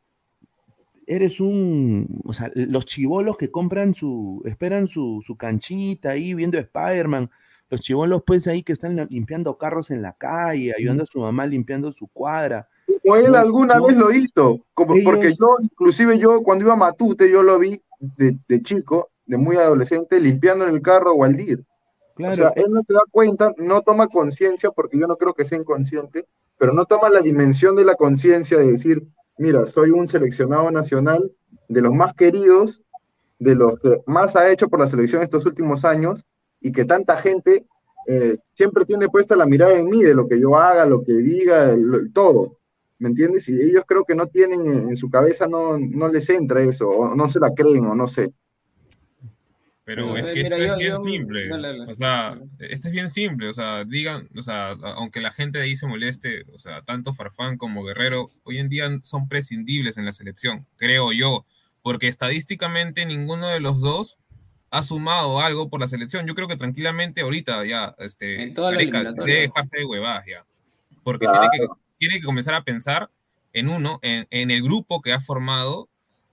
eres un. O sea, los chivolos que compran su. esperan su, su canchita ahí viendo Spider-Man. Los chivolos, pues ahí que están limpiando carros en la calle, ayudando a su mamá limpiando su cuadra. O él No, alguna no. vez lo hizo, como, porque yo, inclusive yo cuando iba a Matute, yo lo vi de, de chico, de muy adolescente, limpiando en el carro Waldir. Claro, o sea, él no se da cuenta, no toma conciencia, porque yo no creo que sea inconsciente, pero no toma la dimensión de la conciencia de decir, mira, soy un seleccionado nacional de los más queridos, de los que más ha hecho por la selección estos últimos años, y que tanta gente eh, siempre tiene puesta la mirada en mí, de lo que yo haga, lo que diga, lo- todo. ¿Me entiendes? Y ellos creo que no tienen en, en su cabeza, no, no les entra eso, o no se la creen, o no sé. Pero es eh, que mira, esto yo- es bien yo- simple. dale, dale. O sea, esto es bien simple. O sea, digan, o sea, a- aunque la gente de ahí se moleste, o sea, tanto Farfán como Guerrero, hoy en día son prescindibles en la selección, creo yo. Porque estadísticamente ninguno de los dos ha sumado algo por la selección. Yo creo que tranquilamente ahorita ya, este, En toda Gareca debe dejarse de huevadas ya. Porque Claro. tiene, que, tiene que comenzar a pensar en uno, en, en el grupo que ha formado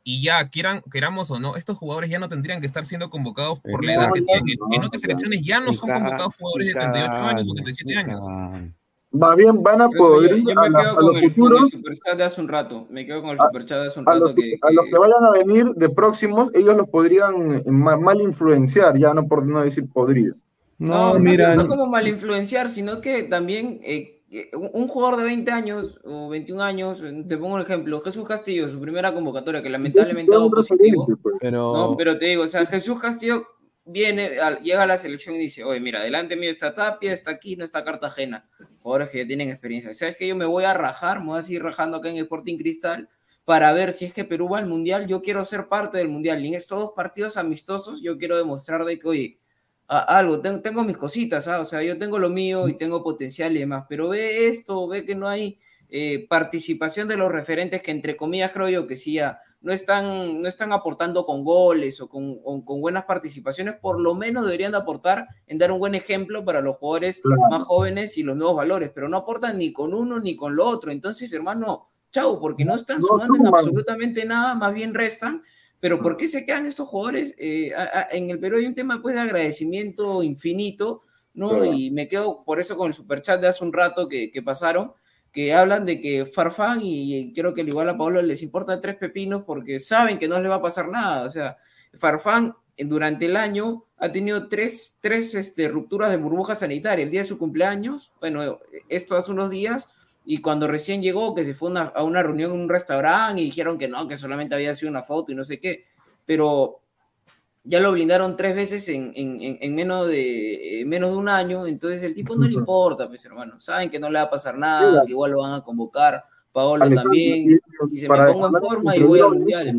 y ya, quieran, queramos o no, estos jugadores ya no tendrían que estar siendo convocados por la edad que tienen. En otras selecciones ya no son convocados jugadores de 38 años o cagan, 37 y años. Más bien van a poder yo, yo a, me quedo a con los el, con el futuros, superchat de hace un rato. Me quedo con el A- superchat de hace un a rato los, que, a los que- vayan a venir de próximos, ellos los podrían eh, ma- mal influenciar, ya no por no decir podrido. No, no, mira, no, como mal influenciar, sino que también eh, un un jugador de 20 años o 21 años, eh, te pongo un ejemplo, Jesús Castillo, su primera convocatoria, que lamentablemente ha dado positivo, pues. pero, ¿no? Pero te digo, o sea, Jesús Castillo viene, al- llega a la selección y dice, oye, mira, delante mío está Tapia, está aquí, no está Cartagena, jugadores que ya tienen experiencia. ¿Sabes que Yo me voy a rajar, me voy a seguir rajando acá en Sporting Cristal para ver si es que Perú va al Mundial, yo quiero ser parte del Mundial. Y en estos dos partidos amistosos, yo quiero demostrar de que, oye, a- algo, tengo, tengo mis cositas, ¿ah? o sea, yo tengo lo mío y tengo potencial y demás, pero ve esto, ve que no hay eh, participación de los referentes que entre comillas creo yo que sí ya no están, no están aportando con goles o con, o con buenas participaciones, por lo menos deberían de aportar en dar un buen ejemplo para los jugadores Claro. más jóvenes y los nuevos valores, pero no aportan ni con uno ni con lo otro, entonces hermano, chao, porque no están No sumando en absolutamente nada, más bien restan, pero ¿por qué se quedan estos jugadores? Eh, a- a- en el Perú hay un tema pues, de agradecimiento infinito, ¿no? Claro. Y me quedo por eso con el superchat de hace un rato que, que pasaron, que hablan de que Farfán, y, y creo que al igual a Pablo les importa tres pepinos porque saben que no les va a pasar nada. O sea, Farfán eh, durante el año ha tenido tres, tres este, rupturas de burbuja sanitaria. El día de su cumpleaños, bueno, esto hace unos días, y cuando recién llegó, que se fue una- a una reunión en un restaurante y dijeron que no, que solamente había sido una foto y no sé qué. Pero ya lo blindaron tres veces en, en- en- en menos, de, en menos de un año, entonces el tipo no le importa, pues hermano, saben que no le va a pasar nada, que igual lo van a convocar, Paolo también, y se me pongo en forma y voy al mundial.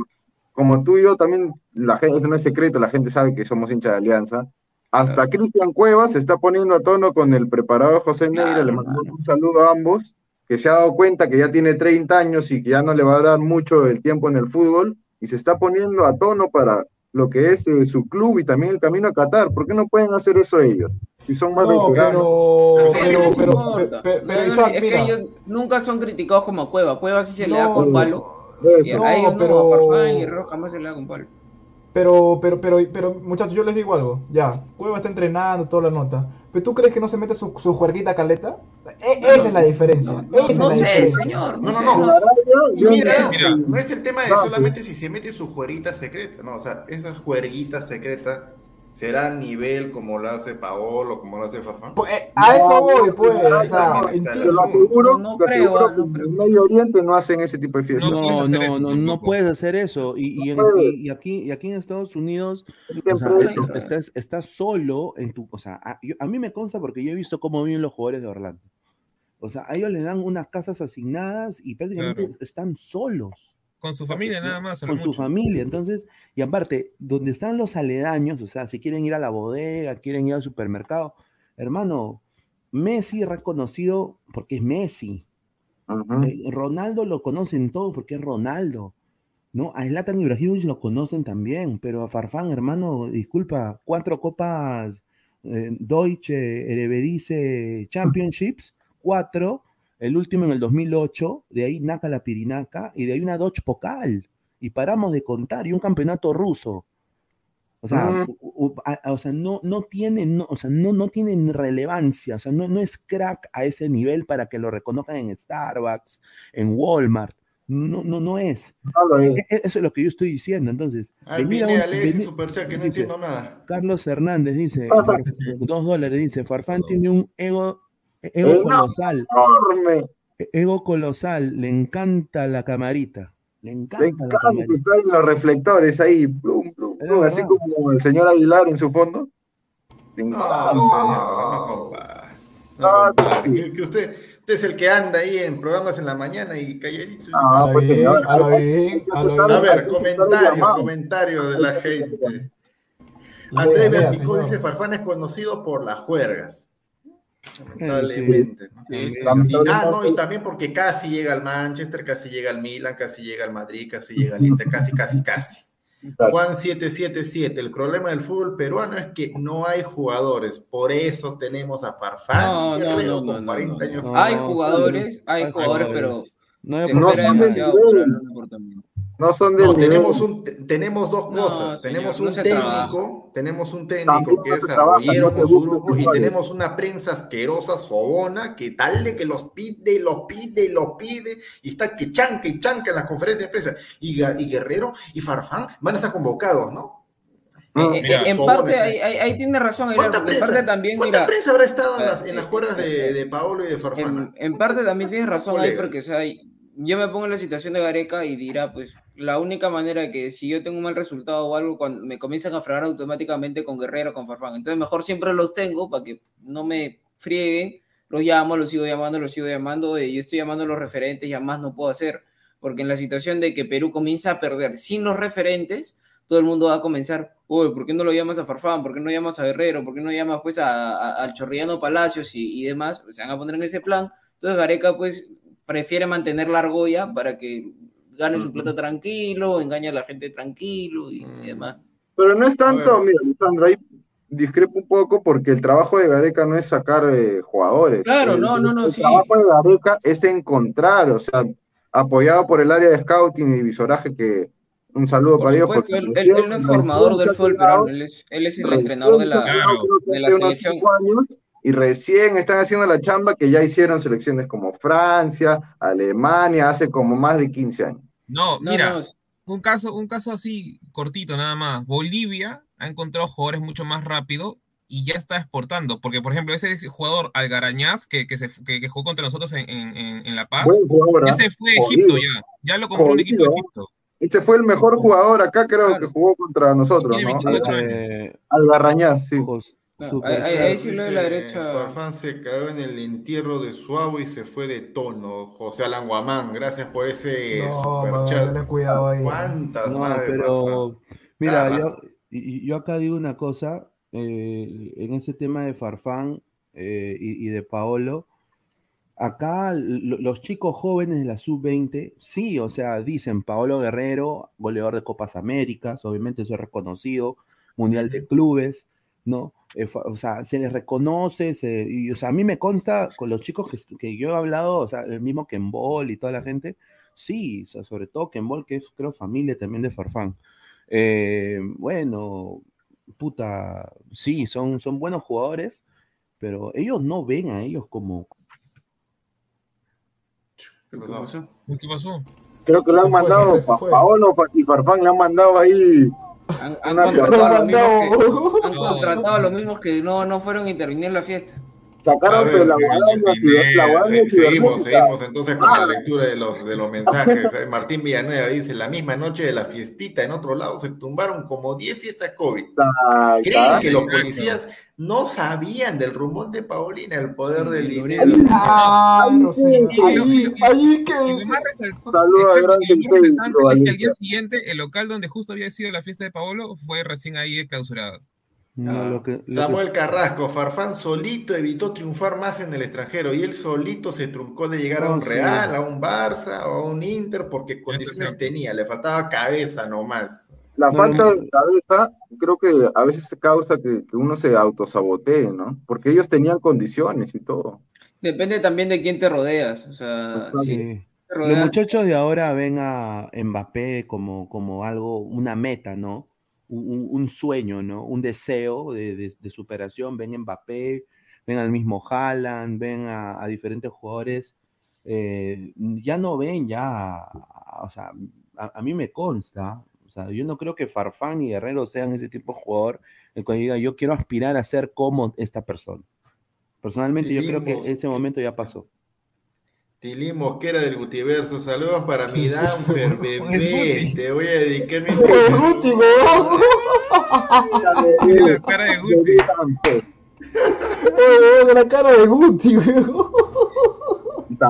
Como, tú y yo también, la gente, no es secreto, la gente sabe que somos hinchas de Alianza. Hasta Cristian Cuevas se está poniendo a tono con el preparador José Neira, le mandamos un saludo a ambos, que se ha dado cuenta que ya tiene 30 años y que ya no le va a dar mucho el tiempo en el fútbol, y se está poniendo a tono para lo que es eh, su club y también el camino a Qatar. ¿Por qué no pueden hacer eso ellos? Si son más No, pero, pero, pero, no No, pero no, Isaac, es mira. que ellos nunca son criticados como a Cueva, Cueva sí se le da con palo, y no, a ellos no, pero- a y Herrero jamás se le da con palo. Pero, pero, pero, pero, muchachos, yo les digo algo. Ya, Cueva está entrenando, toda la nota. ¿Pero tú crees que no se mete su, su juerguita caleta? E- esa es la diferencia. esa es no la sé, diferencia. señor, No, no no, sé. no. Y yo mira, Mira. no es el tema de No, solamente si se mete su juerguita secreta, no, o sea, esa juerguita secreta será nivel como lo hace Paolo, como lo hace Farfán. Pues, eh, a eso voy, pues. O sea, Te lo aseguro, No creo, aseguro no que en Medio Oriente no hacen ese tipo de fiestas. No puedes No, hacer no, eso no, no puedes hacer eso. Y, y, en- puedes. y- y aquí, y aquí en Estados Unidos, o sea, estás, estás solo en tu. O sea, a, yo- a mí me consta porque yo he visto cómo viven los jugadores de Orlando. O sea, a ellos les dan unas casas asignadas y prácticamente Claro. están solos Con su familia nada más. con su familia. Entonces, y aparte, donde están los aledaños, o sea, si quieren ir a la bodega, quieren ir al supermercado, hermano, Messi es reconocido porque es Messi. Eh, Ronaldo lo conocen todos porque es Ronaldo. ¿no? A Zlatan Ibrahimovic lo conocen también, pero a Farfán, hermano, disculpa, cuatro copas eh, Deutsche Eredivisie Championships, cuatro, el último en el 2008, de ahí Naka la Pirinaca, y de ahí una Dodge Pokal, y paramos de contar, y un campeonato ruso. O sea, Mm. a- o sea, no, no tienen, no, o sea, no, no tienen relevancia, o sea, no, no es crack a ese nivel para que lo reconozcan en Starbucks, en Walmart. No, no, no es. No lo es. E- e- Eso es lo que yo estoy diciendo. Entonces, Al venir a un- venir- que no dice, entiendo nada. Carlos Hernández dice, dos dólares, dice, Farfán tiene un ego, ego Enorme. colosal. Enorme. E- Ego colosal, le encanta la camarita. Le encanta, Le la camarita. estar en los reflectores ahí, plum, plum, así como el señor Aguilar en su fondo. No, no. No. Que, que usted, usted es el que anda ahí en programas en la mañana y calladito. Ah, A pues, bien, bien, ver, comentario, comentario de la gente. Andrés Vertico dice, Farfán es conocido por las juergas. Lamentablemente. ¿no? Sí, sí. Y, ah, no, y también porque casi llega al Manchester, casi llega al Milan, casi llega al Madrid, casi llega al Inter, casi, casi, casi. Claro. Juan 777, el problema del fútbol peruano es que no hay jugadores, por eso tenemos a Farfán No, no, con no, 40 no. años. Hay jugadores, hay hay jugadores, pero. No se espera demasiado comportamiento. No son del No, nivel. tenemos, un, tenemos dos No, cosas. señor, tenemos no un técnico, tenemos un técnico que es se con su grupo y tenemos una prensa asquerosa, sobona, que tal de que los pide y los pide y los pide y está que chanca y chanca en las conferencias de prensa. Y, y Guerrero y Farfán van a estar convocados, ¿no? Mm. Eh, Mira, en sobones, parte, eh. ahí, ahí, ahí tiene razón, ¿Cuánta prensa, parte también, cuánta mira, prensa habrá estado en las, en eh, las juegas de, de Paolo y de Farfán? en, en parte también tienes razón ahí, porque o sea, yo me pongo en la situación de Gareca y dirá, pues, la única manera que si yo tengo un mal resultado o algo, cuando me comienzan a fregar automáticamente con Guerrero, con Farfán. Entonces, mejor siempre los tengo para que no me frieguen, los llamo, los sigo llamando, los sigo llamando, eh, yo estoy llamando a los referentes, ya más no puedo hacer, porque en la situación de que Perú comienza a perder sin los referentes, todo el mundo va a comenzar, uy, ¿por qué no lo llamas a Farfán? ¿Por qué no llamas a Guerrero? ¿Por qué no llamas pues a, al Chorrillano Palacios y, y demás? Se van a poner en ese plan. Entonces Gareca pues prefiere mantener la argolla para que gane su plata tranquilo, engañe a la gente tranquilo y, y demás. Pero no es tanto, mira, Lisandro, ahí discrepo un poco porque el trabajo de Gareca no es sacar eh, jugadores. Claro, El- no, no, no, El sí. trabajo de Gareca es encontrar, o sea, apoyado por el área de scouting y visoraje que un saludo Por para ellos. supuesto, él, él- él no es formador del fútbol peruano, él es, él es el entrenador de la, de la selección. años, y recién están haciendo la chamba que ya hicieron selecciones como Francia, Alemania, hace como más de 15 años. No, No, mira, no, un caso, un caso así cortito nada más. Bolivia ha encontrado jugadores mucho más rápido y ya está exportando. Porque, por ejemplo, ese jugador Algarañaz que, que, se, que, que jugó contra nosotros en, en- La Paz, jugador, ya se fue a Egipto Jodido. ya. Ya lo compró un equipo de Jodido. Egipto. Este fue el mejor jugador acá, creo que jugó contra nosotros, ¿no? 22 Eh, Algarrañaz, Super ahí- sí lo de la derecha. Farfán se cagó en el entierro de Suavo y se fue de tono. José Alan Guamán, gracias por ese No, super mano, chat. tenle cuidado ahí. ¿Cuántas No, más de pero mira, yo, y- y yo acá digo una cosa, eh, en ese tema de Farfán eh, y, y de Paolo, acá lo- los chicos jóvenes de la sub-20, sí, o sea, dicen Paolo Guerrero, goleador de Copas Américas, obviamente eso es reconocido, Mundial de Clubes, ¿no? Eh, o sea, se les reconoce, se- y, o sea, a mí me consta con los chicos que, que yo he hablado, o sea, el mismo Kembol y toda la gente, sí, o sea, sobre todo Kembol, que es, creo, familia también de Farfán. Eh, bueno, puta, sí, son, son buenos jugadores, pero ellos no ven a ellos como... ¿Qué pasó? ¿Qué pasó? Creo que le han mandado, fue, Pa- fue. Paolo Pa- y Farfán le han mandado ahí. Han, han Una contratado a los mandado. mismos que, han contratado a los mismos que no, no fueron a intervenir en la fiesta. Sacaron ver, la seguimos, seguimos entonces con la lectura de los, de los mensajes. Eh, Martín Villanueva dice, la misma noche de la fiestita en otro lado se tumbaron como 10 fiestas COVID. Ay, ¿Creen que los policías no sabían del rumor de Paulina, el poder del dinero? Claro, Ahí, que Saludos al día siguiente el local donde justo había sido la fiesta de Paolo fue recién ahí clausurado. No, Ah. lo que, lo que- Samuel Carrasco, Farfán solito evitó triunfar más en el extranjero y él solito se truncó de llegar a un sí. Real, a un Barça o a un Inter porque condiciones tenía, le faltaba cabeza nomás. La No, falta no. de cabeza creo que a veces causa que, que uno se autosabotee, ¿no? Porque ellos tenían condiciones y todo. Depende también de quién te rodeas. O sea, si sí. te Los muchachos de ahora ven a Mbappé como, como algo, una meta, ¿no? Un, sueño, ¿no? Un deseo de, de- de superación. Ven Mbappé, ven al mismo Haaland, ven a, a diferentes jugadores. eh, ya no ven, ya, a- o sea, a, a mí me consta. O sea, yo no creo que Farfán y Guerrero sean ese tipo de jugador el que diga, yo quiero aspirar a ser como esta persona. Personalmente, yo creo que ese momento ya pasó. Tilín Mosquera del Gutiverso, saludos para mi. Danfer, bebé. Te voy a dedicar mi Pero Guti, weón. La cara de Guti. La cara de Guti, weón.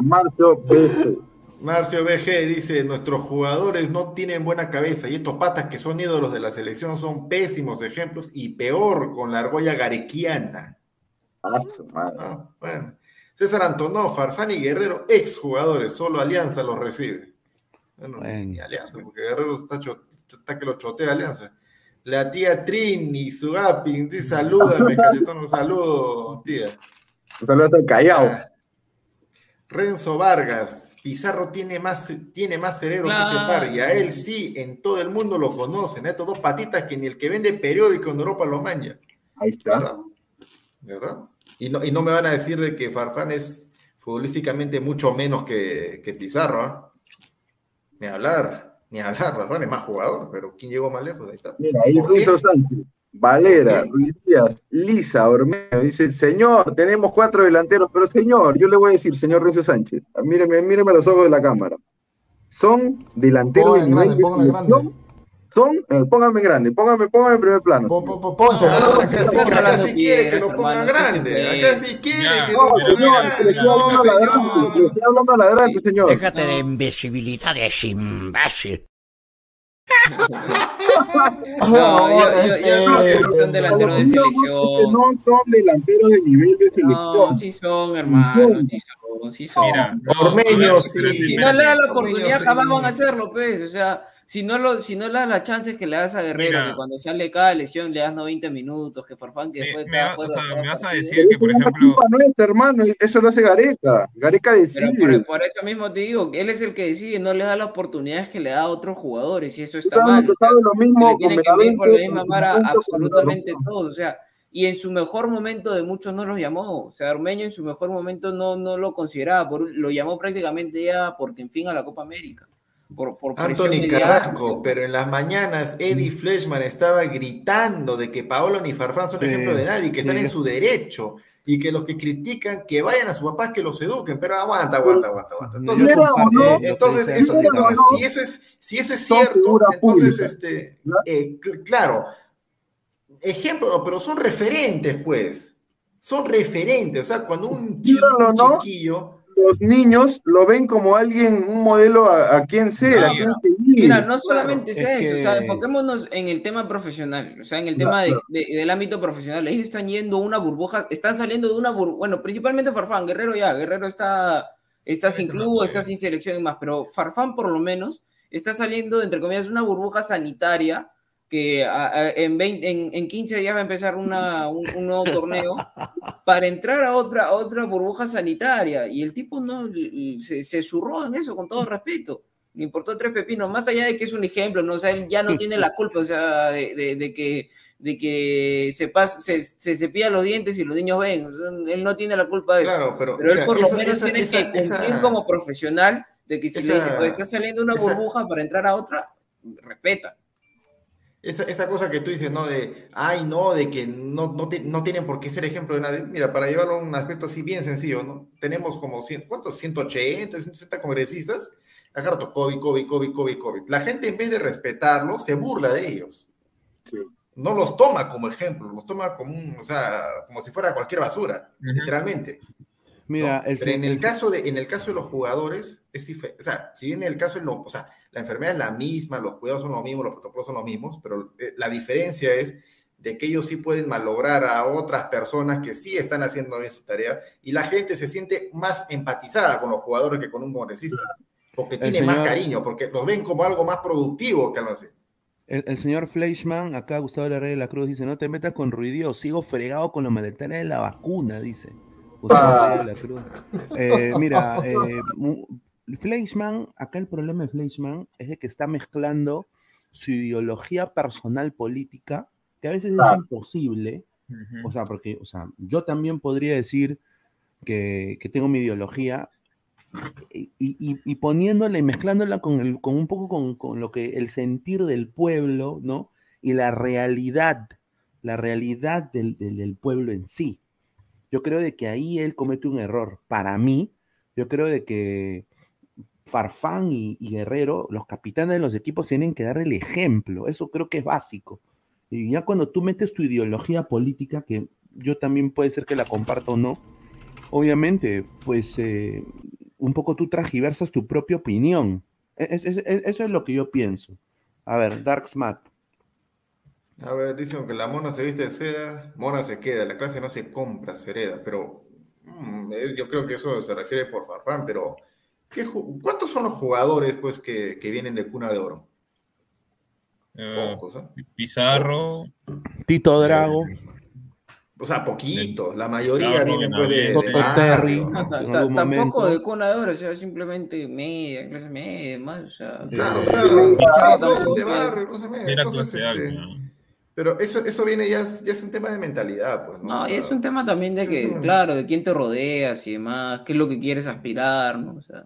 Marcio BC. Marcio BG dice, nuestros jugadores no tienen buena cabeza y estos patas que son ídolos de la selección son pésimos ejemplos y peor con la argolla garequiana. Ah, su madre. Ah, bueno. César Antonó, Farfán y Guerrero, exjugadores, solo Alianza los recibe. Bueno, Bueno. ni Alianza, porque Guerrero está, que lo chotea Alianza. La tía Trini, su Gapi, dice, salúdame, cachetón, un saludo, tía. Un saludo el Callao. Ah. Renzo Vargas, Pizarro tiene más, tiene más cerebro que ese par, y a él sí, en todo el mundo lo conocen, estos dos patitas que ni el que vende periódico en Europa lo manja. Ahí está. ¿Verdad? ¿Verdad? Y no, y no me van a decir de que Farfán es futbolísticamente mucho menos que, que Pizarro, ¿ah? Ni hablar, ni hablar, Farfán es más jugador, pero ¿quién llegó más lejos? Ahí está. Mira, ahí Sánchez, Valera. Ruiz Díaz, Lisa, Ormeo. Dice, señor, tenemos cuatro delanteros, pero señor, yo le voy a decir, señor Renzo Sánchez, míreme, míreme a los ojos de la cámara. Son delanteros de nivel grande, de póngale selección. grande. Son, eh, póngame grande, póngame, póngame en primer plano. Po- po- po- Poncho, poncho. acá sí, Estamos acá hablando sí quiere que lo ponga hermano, sí se grande. Acá sí quiere que No, lo ponga pero señor, que le grande. estoy No, hablando a la grande, señor. Déjate de imbecilidades, imbécil. No, yo, yo, yo creo que son delanteros de selección. No son delanteros de nivel de No, selección. sí son, hermano, sí son, sí son. Mira, no, Ormeño, no, sí. espérate, si no le da la oportunidad, jamás van a hacerlo, pues. O sea, si no, lo, si no le das las chances que le das a Guerrero, Mira. que cuando sale cada lesión le das 90 minutos, que Farfán que Me- después me cada va- juego, o sea, cada me vas a decir que, por es ejemplo, culpa nuestra, hermano, eso lo hace Gareca. Gareca Pero decide. por, por eso mismo te digo, él es el que decide, no le da las oportunidades que le da a otros jugadores, y eso está Claro, mal. que o sea, sabe lo mismo con que medir por la misma con absolutamente todos, o sea, y en su mejor momento de muchos no los llamó, o sea, Armeño en su mejor momento no, no lo consideraba, por- lo llamó prácticamente ya porque en fin a la Copa América, por, Anthony. Carrasco, pero en las mañanas Eddie Fleshman estaba gritando de que Paolo ni Farfán son Sí, ejemplo de nadie, que están sí. en su derecho. y que los que critican que vayan a sus papás que los eduquen, pero aguanta, aguanta, aguanta, aguanta. Entonces, no, entonces, eso- entonces, si eso es, si eso es cierto, entonces, pública. este, eh, cl- claro, ejemplo, pero son referentes, pues, son referentes, o sea, cuando un, chiquillo, los niños lo ven como alguien, un modelo a, a quien ser, a quien seguir. Mira, no solamente Es sea eso, o sea, que- enfoquémonos en el tema profesional, o sea, en el Claro. tema de- de- del ámbito profesional. Ellos están yendo a una burbuja, están saliendo de una burbuja, bueno, principalmente Farfán, Guerrero ya, Guerrero está, está sin club, está sin selección y más, pero Farfán por lo menos está saliendo, entre comillas, de una burbuja sanitaria que a- a- en, 20 en, en 15 días va a empezar una, un, un nuevo torneo para entrar a otra, a otra burbuja sanitaria. Y el tipo no se, se zurró en eso, con todo respeto. Le importó tres pepinos, más allá de que es un ejemplo, ¿no? O sea, él ya no tiene la culpa, o sea, de, de- de que, de que se, pas- se, se cepilla los dientes y los niños ven. O sea, él no tiene la culpa de eso. Claro, pero, él mira, por lo esa- menos esa- tiene esa- que cumplir como profesional de que si le dice, pues está saliendo una burbuja para entrar a otra, respeta. Esa, esa cosa que tú dices, ¿no? De, ay, no, de que no, no, ti- no tienen por qué ser ejemplo de nadie. Mira, para llevarlo a un aspecto así bien sencillo, ¿no? Tenemos como, 100, ¿cuántos? 180, 160 congresistas. Acá rato, COVID, COVID, COVID, COVID, COVID. La gente en vez de respetarlos, se burla de ellos. No los toma como ejemplo, los toma como un, o sea, como si fuera cualquier basura, literalmente. Mira, el, Pero en el el- caso de, en el caso de los jugadores, es diferente. O sea, si bien en el caso de lo, o sea, la enfermedad es la misma, los cuidados son los mismos, los protocolos son los mismos, pero eh, la diferencia es de que ellos sí pueden malograr a otras personas que sí están haciendo bien su tarea y la gente se siente más empatizada con los jugadores que con un congresista, porque El tiene más señor- cariño, porque los ven como algo más productivo que algo así. El, el señor Fleischmann, acá Gustavo Larrea de la Cruz, dice, no te metas con Ruidio, sigo fregado con los maletares de la vacuna, dice. Gustavo Larrea de la Cruz. Eh, mira, eh, Fleischmann, acá el problema de Fleischmann es de que está mezclando su ideología personal política, que a veces es imposible, o sea, porque, o sea, yo también podría decir que, que tengo mi ideología, y, y- y poniéndola y mezclándola con, el, con un poco con, con lo que el sentir del pueblo, ¿no? Y la realidad, la realidad del, del- del pueblo en sí. Yo creo de que ahí él comete un error. Para mí, yo creo de que Farfán y, Guerrero, los capitanes de los equipos, tienen que dar el ejemplo. Eso creo que es básico. Y ya cuando tú metes tu ideología política, que yo también puede ser que la comparto o no, obviamente, pues eh, un poco tú tragiversas tu propia opinión. E- es- es- es- eso es lo que yo pienso. A ver, Darksmat. A ver, dicen que la mona se viste de seda, mona se queda, la clase no se compra, se hereda, pero mm, eh, yo creo que eso se refiere por Farfán, pero ¿qué ju- ¿cuántos son los jugadores pues que, que vienen de cuna de oro? Eh, Pocos, ¿eh? Pizarro. Tito Drago. O sea, poquitos, la mayoría vienen pues de, Terry. tampoco de cuna de oro, o sea, simplemente media, clase media, más, o sea. Claro, o sea, de barrio, no sé, me- Era entonces, clase este, ¿no? pero eso, eso viene ya, es- ya es un tema de mentalidad, pues, ¿no? No, es un tema también de que, sí. claro, de quién te rodeas y demás, qué es lo que quieres aspirar, ¿no? O sea,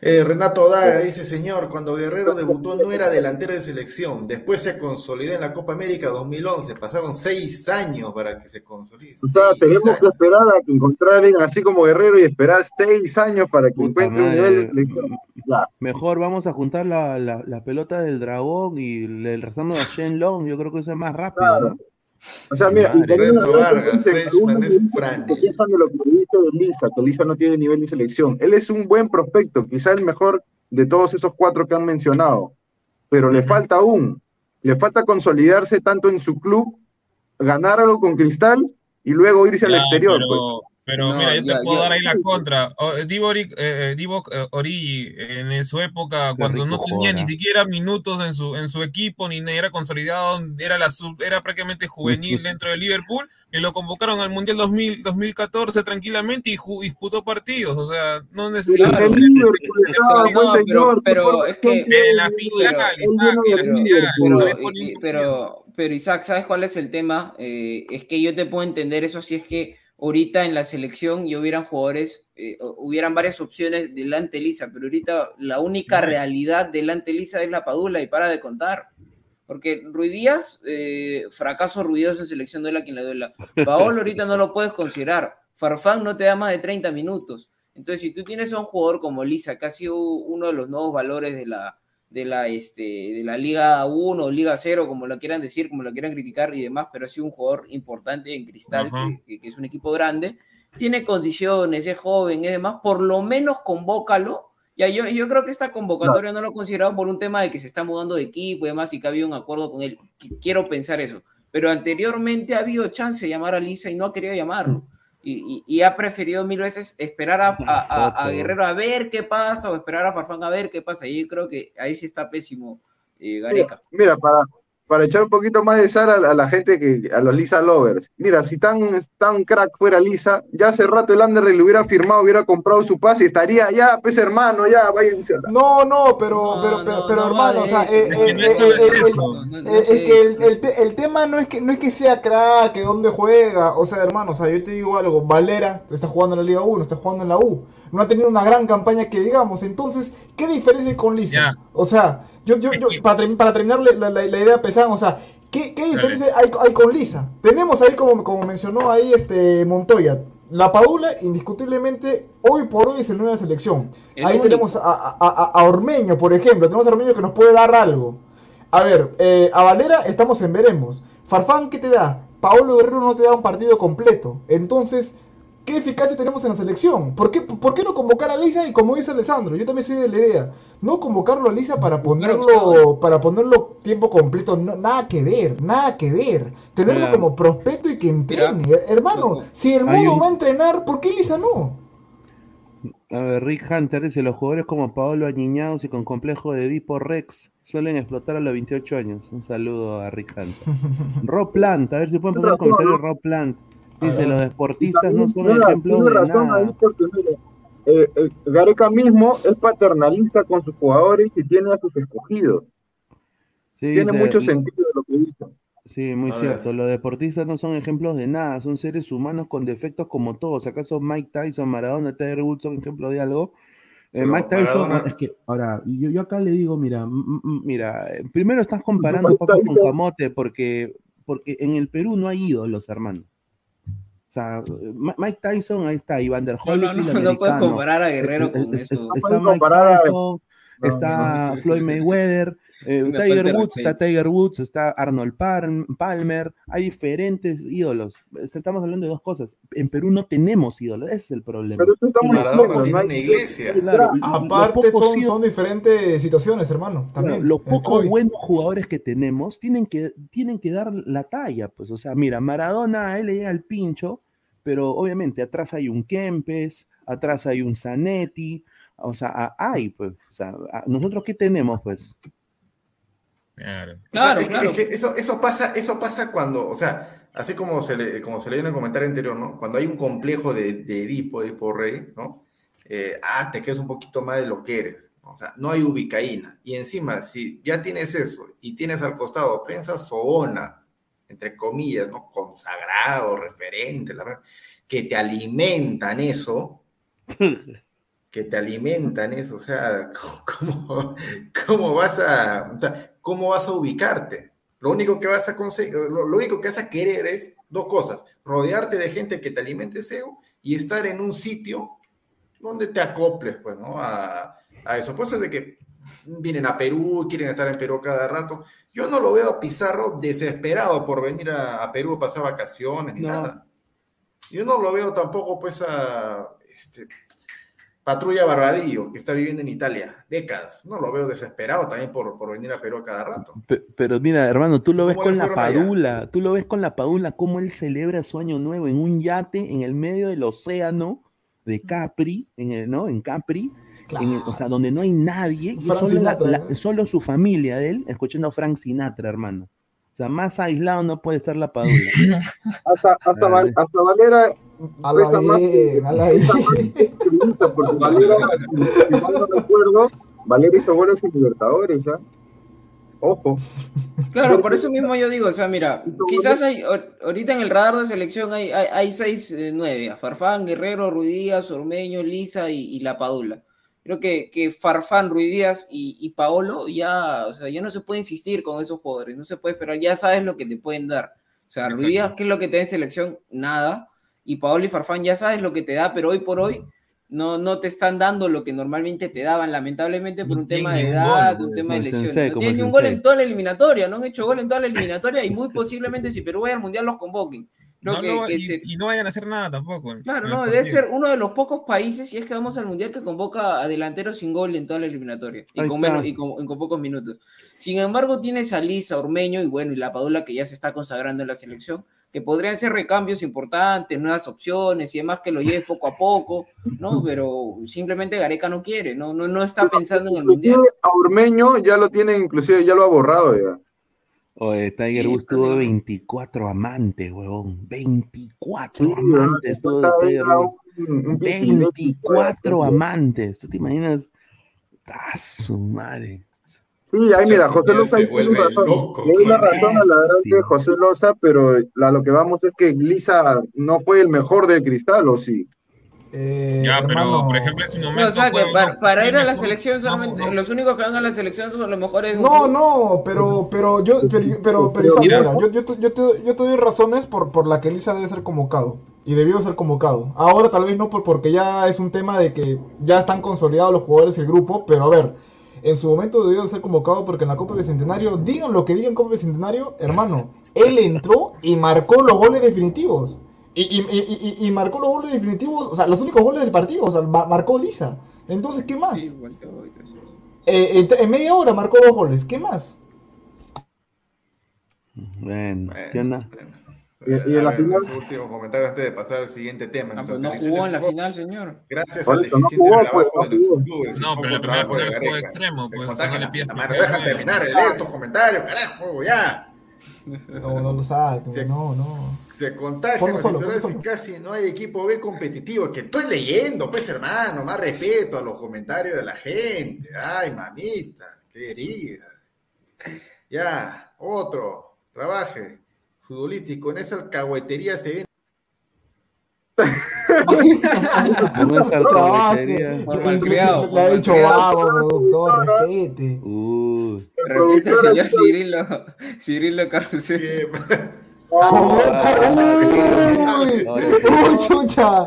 Eh, Renato Daga dice, señor, cuando Guerrero debutó no era delantero de selección, después se consolidó en la Copa América 2011, pasaron seis años para que se consolide. O sea, tenemos que esperar a que encontraren así como Guerrero y esperar seis años para que encuentre un nivel de selección. Ya. Mejor vamos a juntar la, la, la pelota del dragón y le rezamos a Shenlong. Yo creo que eso es más rápido, ¿no? O sea, mira, y Madre. también Renzo algunos Vargas, Freshman es de lo que dice de Lisa, que Lisa no tiene nivel de selección. Él es un buen prospecto, quizá el mejor de todos esos cuatro que han mencionado, pero le falta aún, le falta consolidarse tanto en su club, ganar algo con Cristal y luego irse al exterior. Pero, pues. Pero No, mira, yo te puedo ya. dar ahí la contra. Divo, eh, eh, Divo, eh, Origi, en su época, cuando no tenía joda. ni siquiera minutos en su, en su equipo, ni era consolidado, era, la sub- era prácticamente juvenil dentro de Liverpool, y lo convocaron al Mundial 2000, 2014 tranquilamente y ju- disputó partidos. O sea, no necesitaba. No, pero, pero ¿qué es que. En la final, pero- Isaac, en la pero, final. pero, pero, pero, Isaac, ¿sabes cuál es el tema? Eh, es que yo te puedo entender eso si es que ahorita en la selección y hubieran jugadores, eh, hubieran varias opciones delante de Lisa, pero ahorita la única realidad delante de Lisa es la Padula y para de contar. Porque Ruidías, eh, fracaso ruidoso en selección duela quien le duela. Paolo ahorita no lo puedes considerar. Farfán no te da más de 30 minutos. Entonces, si tú tienes a un jugador como Lisa, que ha sido uno de los nuevos valores de la, de la, este, de la Liga 1 o Liga 0, como lo quieran decir, como lo quieran criticar y demás, pero ha sido un jugador importante en Cristal, que, que- que es un equipo grande, tiene condiciones, es joven y demás, por lo menos convócalo. Ya, yo, yo creo que esta convocatoria no lo he considerado por un tema de que se está mudando de equipo y demás y que ha habido un acuerdo con él. Qu- Quiero pensar eso. Pero anteriormente ha habido chance de llamar a Lisa y no ha querido llamarlo. Y, y- y ha preferido mil veces esperar a, a- a- a foto. Guerrero a ver qué pasa o esperar a Farfán a ver qué pasa. Y yo creo que ahí sí está pésimo eh, Gareca. Mira, para, para echar un poquito más de sal a, la- a la gente que, a los Lisa lovers. Mira, si tan, tan crack fuera Lisa, ya hace rato el Anderlecht le hubiera firmado, hubiera comprado su pase y estaría ya, pues hermano, ya, váyanse. No, no, pero, pero, pero, pero, hermano, o sea, Es que no No, no, no el, el te- el tema no es que no es que sea crack, que dónde juega, o sea, hermano, o sea, yo te digo algo, Valera está jugando en la Liga 1, está jugando en la U, no ha tenido una gran campaña que digamos, entonces, ¿qué diferencia hay con Lisa? O sea, yo, yo, yo, para, para terminar la, la- la idea pesada, o sea, ¿qué, qué diferencia hay, hay con Lisa? Tenemos ahí, como, como mencionó ahí este Montoya, la Paula, indiscutiblemente, hoy por hoy es el nueva selección. El ahí único. tenemos a, a- a- a Ormeño, por ejemplo. Tenemos a Ormeño que nos puede dar algo. A ver, eh, a Valera estamos en veremos. Farfán, ¿qué te da? Paolo Guerrero no te da un partido completo. Entonces, ¿qué eficacia tenemos en la selección? ¿Por qué, por qué no convocar a Lisa? Y como dice Alessandro, yo también soy de la idea. No convocarlo a Lisa para ponerlo, para ponerlo tiempo completo. no- nada que ver, nada que ver. Tenerlo Mira. como prospecto y que entrene. Hermano, si el un- va a entrenar, ¿por qué Lisa no? A ver, Rick Hunter dice, los jugadores como Paolo Añiñados y con complejo de Edipo Rex suelen explotar a los 28 años. Un saludo a Rick Hunter. Rob Plant, a ver si pueden poner un comentario de. Rob Plant. Dice, los deportistas no son ejemplos tiene de razón ahí nada. porque, mira, eh, eh, Gareca mismo es paternalista con sus jugadores y tiene a sus escogidos. Sí, tiene dice, mucho sentido lo que dice. Sí, muy A cierto. Los deportistas no son ejemplos de nada, son seres humanos con defectos como todos. ¿Acaso Mike Tyson, Maradona, Tiger Woods son ejemplos de algo? Eh, Mike Tyson, Maradona- es que, ahora, yo, yo acá le digo, mira, mira, primero estás comparando Mike papas con camote porque, porque en el Perú no hay ídolos, hermano. O sea, eh, Mike Tyson, ahí está, Iván der No, no, no, no puedes comparar a Guerrero Eh, con eh, eso. es- No Está puedes Mike comparar a- Tyson, No, está no. Floyd Mayweather, eh, Tiger Woods, está. Tiger Woods, está Arnold Palm- Palmer, hay diferentes ídolos. Estamos hablando de dos cosas. En Perú no tenemos ídolos, ese es el problema. Pero estamos Maradona tiene no una iglesia. Claro, Aparte son, ídolos- son diferentes situaciones, hermano. También. Claro, los pocos buenos jugadores que tenemos tienen que, tienen que dar la talla, pues, o sea, mira, Maradona a él le llega el pincho, pero obviamente atrás hay un Kempes, atrás hay un Zanetti, o sea, hay, pues, o sea, a- nosotros qué tenemos, pues. Claro. O sea, Claro, es que- claro. es que eso, eso pasa, eso pasa cuando, o sea, así como se le, como se leía en el comentario anterior, ¿no? Cuando hay un complejo de, de Edipo, Edipo Rey, ¿no? Eh, ah, te quedas un poquito más de lo que eres. O sea, no hay ubicaína. Y encima, si ya tienes eso y tienes al costado prensa sobona, entre comillas, ¿no? Consagrado, referente, la verdad, que te alimentan eso, que te alimentan eso, o sea, ¿cómo, cómo vas a, o sea, cómo vas a ubicarte? Lo único que vas a conseguir, lo, lo único que vas a querer es dos cosas, rodearte de gente que te alimente ese ego y estar en un sitio donde te acoples, pues, ¿no? A, a eso. Pues es de que vienen a Perú, quieren estar en Perú cada rato. Yo no lo veo a Pizarro desesperado por venir a, a Perú a pasar vacaciones ni No. nada. Yo no lo veo tampoco, pues, a este, Patrulla Barbadillo, que está viviendo en Italia décadas. No lo veo desesperado también por, por venir a Perú a cada rato. Pe- Pero mira, hermano, tú lo ves ¿Cómo con la allá? Padula, tú lo ves con la Padula, cómo él celebra su año nuevo en un yate en el medio del océano de Capri, en el, ¿no? En Capri, en el- o sea, donde no hay nadie, y solo, la- Sinatra, la- ¿no? solo su familia de él, escuchando a Frank Sinatra, hermano. O sea, más aislado no puede ser la Padula. Hasta, hasta, Val- hasta Valera A la bien, a la pesa más que Chivita, porque Valera, si, si mal no recuerdo, Valera hizo goles en Libertadores, ¿ya? Ojo. Claro, por eso mismo yo digo, o sea, mira, quizás hay, ahor- ahorita en el radar de selección hay, hay, hay seis, eh, nueve, a Farfán, Guerrero, Ruidíaz, Ormeño, Lisa y, y La Padula. Creo que, que Farfán, Ruiz Díaz y, y Paolo ya, o sea, ya no se puede insistir con esos jugadores, no se puede esperar, ya sabes lo que te pueden dar. O sea, Ruiz Díaz, ¿qué es lo que te da en selección? Nada. Y Paolo y Farfán ya sabes lo que te da, pero hoy por hoy no, no te están dando lo que normalmente te daban, lamentablemente por un tema de edad, gol, un tema de lesiones. Sensei, No tienen ni un gol en toda la eliminatoria, no han hecho gol en toda la eliminatoria y muy posiblemente si Perú vaya al Mundial los convoquen. Creo No, que- no, que y, se- y no vayan a hacer nada tampoco. Claro, no, debe ser uno de los pocos países, y es que vamos al Mundial, que convoca a delanteros sin gol en toda la eliminatoria, y con, menos- y con, y con pocos minutos. Sin embargo, tienes a Lisa, Ormeño y bueno, y la Padula que ya se está consagrando en la selección, que podrían ser recambios importantes, nuevas opciones y demás que lo lleves poco a poco, ¿no? Pero simplemente Gareca no quiere, no, no, no está pensando en el Mundial. A Ormeño ya lo tienen, inclusive ya lo ha borrado ya. Oye, Tiger Woods tuvo bien. 24 amantes, huevón. 24 Sí, amantes tuvo Tiger Woods. un- un 24 amantes. ¿Tú te imaginas? ¡Ah, su madre! Sí, ahí mira, José Loza tiene razón. loco Le doy la razón a la verdad José Loza, pero a lo que vamos es que Lisa no fue el mejor de Cristal, ¿o sí? Ya, pero por ejemplo en su No, momento. o sea, que fue- para, para ir a la selección solamente, los únicos que van a la selección son los mejores. No, no, pero, pero yo, pero, pero, pero Isaac, Mira. mira, yo, yo, te- yo, te, yo te doy razones por, por la que Lisa debe ser convocado. Y debió ser convocado. Ahora tal vez no por, porque ya es un tema de que ya están consolidados los jugadores y el grupo, pero a ver, en su momento debió de ser convocado porque en la Copa Bicentenario, digan lo que digan Copa Bicentenario, hermano, él entró y marcó los goles definitivos. Y, y, y, y- y marcó los goles definitivos, o sea, los únicos goles del partido, o sea, ma- marcó Lisa. Entonces, ¿qué más? Eh, en, en media hora marcó dos goles, ¿qué más? Bueno, ¿qué onda? Y, y en la ver, final, ese último comentario antes de pasar al siguiente tema. Ah, pues no jugó en la final, señor. Gracias al eso, no jugó, trabajo pues, de no jugó. clubes. No, pero el primer trabajo de final fue Gareca. extremo, Me pues, sea Deja terminar de leer tus comentarios, carajo, ya. No, no lo saque, no, no. Se contagian los ponlo y casi no hay equipo B competitivo. Que estoy leyendo, pues hermano, más respeto a los comentarios de la gente. Ay, mamita, querida. Ya, otro, trabaje. Futbolístico, en esa alcahuetería se ven. No es alcahuetería. Malcriado, Le ha dicho vago, productor, respete. Uh, Repite, señor Cirilo, Cirilo Carrusel. ¡Uy! ¡Uy, chucha!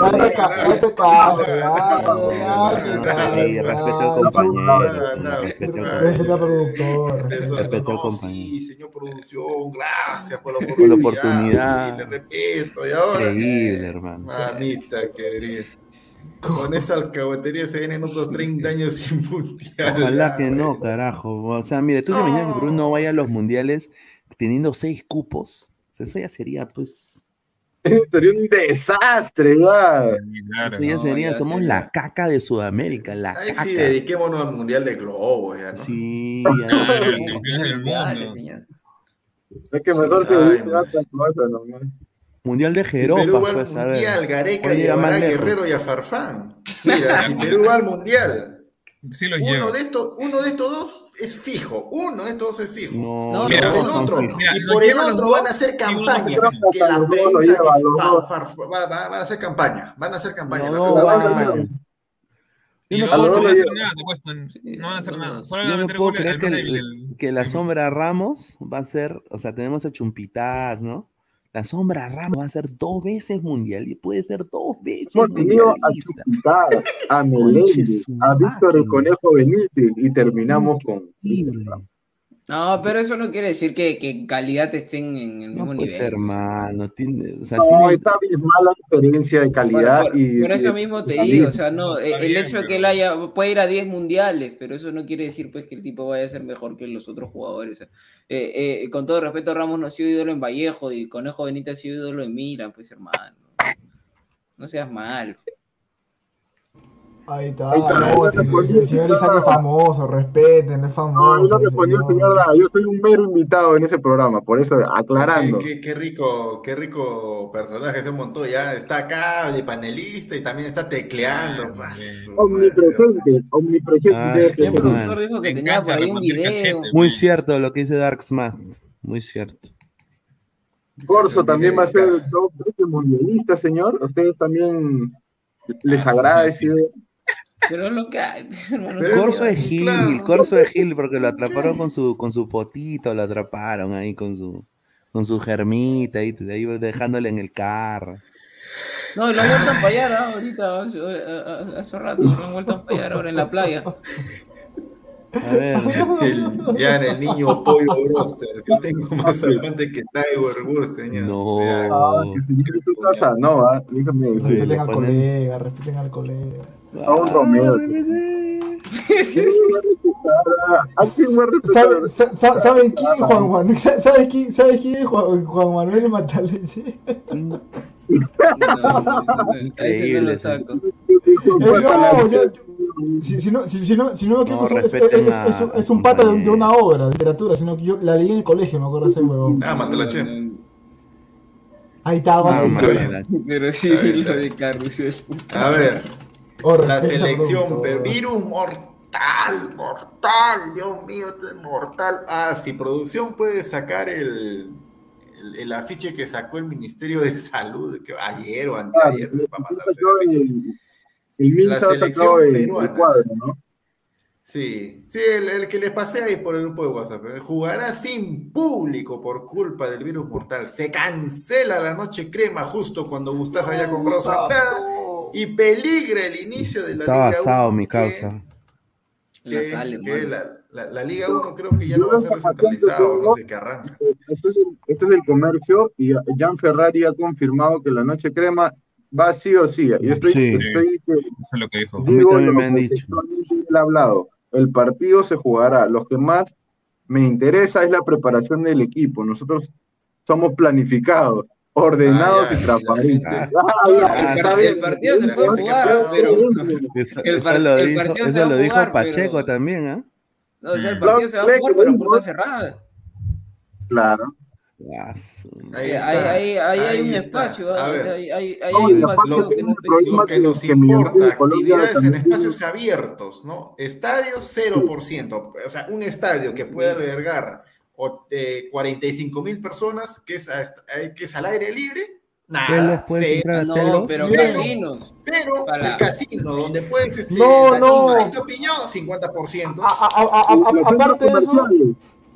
Date ca- date ca- Ey, respeto al compañero. Respeto al productor. Respeto al compañero. sí, señor producción, gracias por la Por oportunidad. le respeto. Y ahora, Increíble, hermano. mamita querida. Con esa alcahuetería se vienen otros 30 años sin mundial. Ojalá que no, carajo. O sea, mire, tú te imaginas que Perú no vaya a los mundiales teniendo seis cupos. O sea, eso ya sería, pues. sería un desastre, ya. Eso ya sería, somos la caca de Sudamérica, la Ahí caca. sí, dediquémonos al mundial de globo, ya, ¿no? Sí, mundo. Es que mejor se Ay, a. Mundial de Si Jeropa, Perú va al pues, a ver. mundial, Gareca Oye, llevará a. Guerrero y a Farfán. Mira, si Perú va al mundial, Sí los uno de, estos, uno de estos dos es fijo. Uno de estos dos es fijo. No, mira, por el otro. Mira, y por el otro van a hacer campaña. Que la prensa van a hacer campaña. Van a hacer campaña. No, la no prensa va a hacer van. campaña. Y Yo luego no van a hacer nada. No van a hacer nada. Solo van a meter que, el- que la sombra Ramos va a ser, o sea, tenemos a Chumpitas, ¿no? La sombra Ramos va a ser dos veces mundial y puede ser dos veces mundialista. A Meléndez, a Víctor el Conejo Benítez y terminamos con. No, pero eso no quiere decir que, que en calidad estén en el mismo No, pues nivel. hermano, tiene, o sea, No, tiene- está abismal la diferencia de calidad Por, por- y. por eso mismo te digo, o sea, no, Está el bien, hecho de que él haya, puede ir a 10 mundiales, pero eso no quiere decir pues que el tipo vaya a ser mejor que los otros jugadores. o sea, eh, eh, con todo respeto, Ramos no ha sido ídolo en Vallejo y Conejo Benítez ha sido ídolo en Mira, pues hermano. No seas mal. Ahí está, Ahí está, no, respondiendo. señor Isaac es famoso, respeten, es No, famoso. yo no respondió Yo soy un mero invitado en ese programa, por eso aclarando. Qué, qué- qué rico, qué rico personaje se montó ya. Está acá de panelista y también está tecleando. Ah, Omnipresente, omnipresente. Ah, sí, dijo que Me tenía por ahí un video. cachete. muy cierto lo que dice Dark Smart, muy cierto. Corso también va a ser veces mundialista, señor. Ustedes también. les agrada ese Pero es lo que hay, hermano. Corso de Gil, Corso de Gil, porque lo atraparon con su, con su potito, lo atraparon ahí con su, con su germita, ahí, ahí dejándole en el carro. No, y lo han vuelto a empallar ¿ah? ahorita, hace, hace- hace rato, lo han vuelto a empallar ahora en la playa. A ver. El, ya en el niño pollo broster. Yo tengo más adelante que Tiger Woods, señor. No. tu casa, no, ah, déjame Respeten al colega, respeten al colega. A un Romeo. ¿A quién voy a respetar? ¿Saben, sa- sa- ¿saben quién, Juan Manuel? Sa- ¿Sabes quién, ¿sabes quién es Juan, Juan Manuel Mataleche? A ese no lo saco. no, yo- yo- si, si no, si, si no, si no me equivoco, No, es, es- es- es un- es un pata de, de una obra, de literatura, sino que yo la leí en el colegio, me acuerdo ese huevón. Ah, Matalache. Ahí estaba. Ah, así. Manuela. Pero sí, lo de Carrusel. A ver, La selección, pero virus mortal, mortal, Dios mío, es mortal. Ah, si producción puede sacar el, el, el afiche que sacó el Ministerio de Salud, que ayer o anteayer, para matarse. El Minsa La selección el, el peruana. cuadro, ¿no? Sí, sí, el, el que les pasé ahí por el grupo de WhatsApp. eh, Jugará sin público por culpa del virus mortal. Se cancela la noche crema justo cuando Gustavo haya comprado su y peligra el inicio de la Está Liga basado 1, mi causa. que- La sale, que la, la- la Liga 1 creo que ya no va a ser descentralizado, no sé qué arranca. Esto es, el, esto es el comercio y Jan Ferrari ha confirmado que la noche crema va sí o sí. Yo estoy, Sí. estoy Eso es lo que dijo. A mí también lo me han que dicho. él ha hablado. El partido se jugará. Lo que más me interesa es la preparación del equipo. Nosotros somos planificados, ordenados Ah, ya, y transparentes. Ah, El, partido se puede jugar, pero. Eso, lo dijo, partido se eso lo dijo Pacheco también, ¿ah? No, o sea, el Claro, partido se va a jugar, pero puerta cerrada. Claro. Ah, Ahí hay un espacio, ¿ah? Hay, un que no Lo que nos importa, actividades en espacios abiertos, ¿no? Estadios 0%, o sea, un estadio que pueda albergar o- eh, 45 mil personas, que es, a- eh, que es al aire libre, ¿Telos nada, entrar a No, pero Pero- casinos. Pero Para- el casino, donde puedes, este, No, no. Piñado, 50%. A- a- a- a- a- aparte de eso,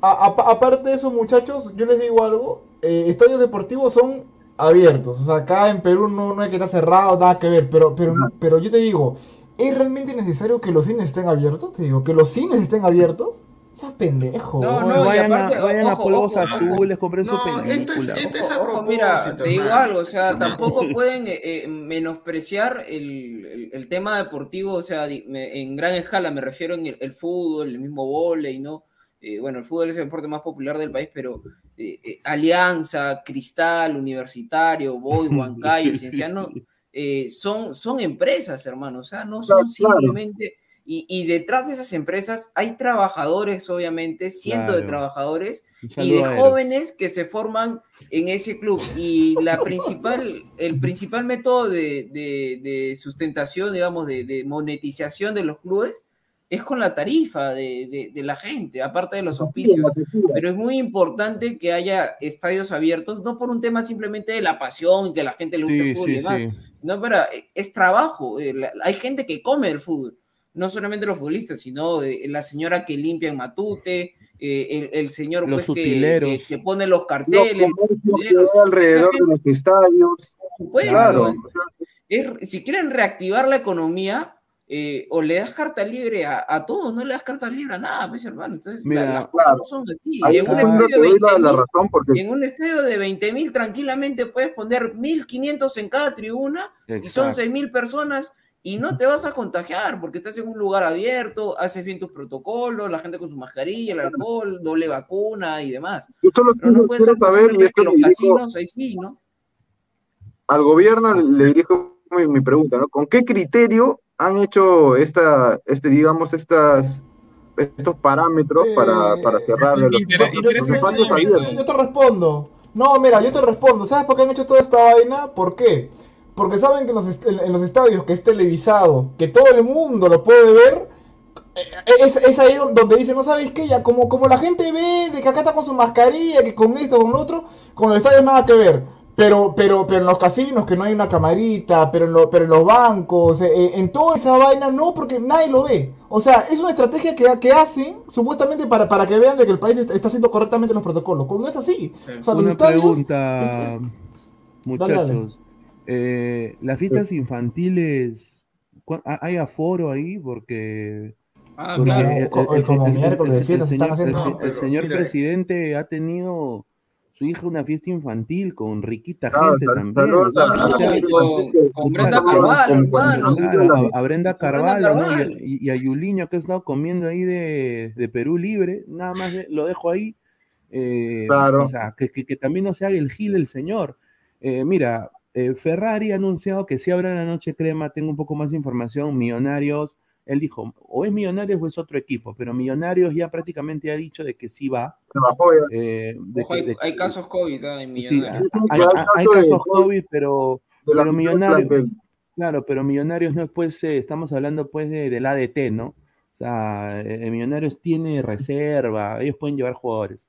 a- a- aparte de eso, muchachos, yo les digo algo. eh, estadios deportivos son abiertos. O sea, acá en Perú no, no hay que estar cerrado, nada que ver. Pero, pero, pero yo te digo, ¿es realmente necesario que los cines estén abiertos? Te digo, que los cines estén abiertos. Seas pendejo. No, no, y vayan, aparte, a, vayan a ojo, polvos ojo, ojo. azules, compren su No, esto es, película. esto es a Ojo, mira, te digo algo, o sea, tampoco no. pueden eh, eh, menospreciar el, el- el tema deportivo, o sea, di- me- en gran escala, me refiero en el, el fútbol, el mismo vóley, ¿no? Eh, bueno, el fútbol es el deporte más popular del país, pero eh, eh, Alianza, Cristal, Universitario, Boy, Huancayo, Cienciano, eh, son, son empresas, hermano, o sea, no son Claro. simplemente... Y, y detrás de esas empresas hay trabajadores, obviamente, cientos de Claro. trabajadores Un y de jóvenes que se forman en ese club. Y la principal, el principal método de, de- de sustentación, digamos, de, de monetización de los clubes es con la tarifa de, de- de la gente, aparte de los auspicios. Pero es muy importante que haya estadios abiertos, no por un tema simplemente de la pasión y que la gente le gusta Sí, el fútbol sí, y demás. sí. No, pero es trabajo. eh, Hay gente que come el fútbol. No solamente los futbolistas, sino eh, la señora que limpia en Matute, eh, el, el señor Los pues, que, que- que pone los Los carteles. que hay alrededor de los estadios. Por supuesto. Claro. Es- si quieren reactivar la economía, eh, o le das carta libre a, a todos, no le das carta libre a nada, pues hermano. Entonces, la- Mira, las cosas no son así. En un, estadio de doy la, 20.000 la razón porque en un estadio de 20 mil tranquilamente puedes poner 1500 en cada tribuna y son Exacto. 6 mil personas y no te vas a contagiar porque estás en un lugar abierto, haces bien tus protocolos, la gente con su mascarilla, el alcohol, doble vacuna y demás. yo solo Pero no quiero, puede quiero ser saber, y esto los dirijo casinos, ahí sí, ¿no? al gobierno, le dirijo mi, mi pregunta, ¿no? ¿Con qué criterio han hecho esta, este, digamos, estas, estos parámetros para, para cerrar los, interés- los interés espacios yo te respondo. No, mira, yo te respondo. ¿Sabes por qué han hecho toda esta vaina? ¿Por qué? Porque saben que en los, en los estadios que es televisado, que todo el mundo lo puede ver, eh, es, es ahí don- donde dicen, no sabes qué, ya como, como la gente ve de que acá está con su mascarilla, que con esto, con lo otro, con el estadio nada que ver. Pero, pero, pero en los casinos que no hay una camarita, pero en, lo- pero en los bancos, eh, eh, en toda esa vaina, no, porque nadie lo ve. O sea, es una estrategia que, que hacen supuestamente para, para que vean de que el país está, haciendo correctamente los protocolos. Cuando es así. O sea, los Una estadios. pregunta, es- muchachos. Eh, las fiestas infantiles, ¿cu- ha- ¿hay aforo ahí? Porque. Ah, porque claro. el- como miércoles fiestas están señor- haciendo. el- No, el pero señor mira, presidente ha tenido su hija una fiesta infantil con riquita Claro, gente también. saludos o sea, a- usted- a- con, con Brenda Claro, Carvalho, con- hermano. claro, a, a Brenda Carvalho, ¿no? Y, y- a Yuliño que he estado comiendo ahí de, de Perú Libre, nada más de- lo dejo ahí. eh, Claro. O sea, que, que- que también no se haga el gil el señor. Eh, mira, eh, Ferrari ha anunciado que si habrá la noche crema, tengo un poco más de información, Millonarios, él dijo, o es Millonarios o es otro equipo, pero Millonarios ya prácticamente ha dicho de que sí va. eh, de Ojo, que- hay, de hay que- casos COVID en Sí, Millonarios. hay, hay- hay casos COVID, pero, Millonarios, claro, pero Millonarios no es pues, eh, estamos hablando pues de, del ADT, ¿no? O sea, eh, Millonarios tiene reserva, ellos pueden llevar jugadores.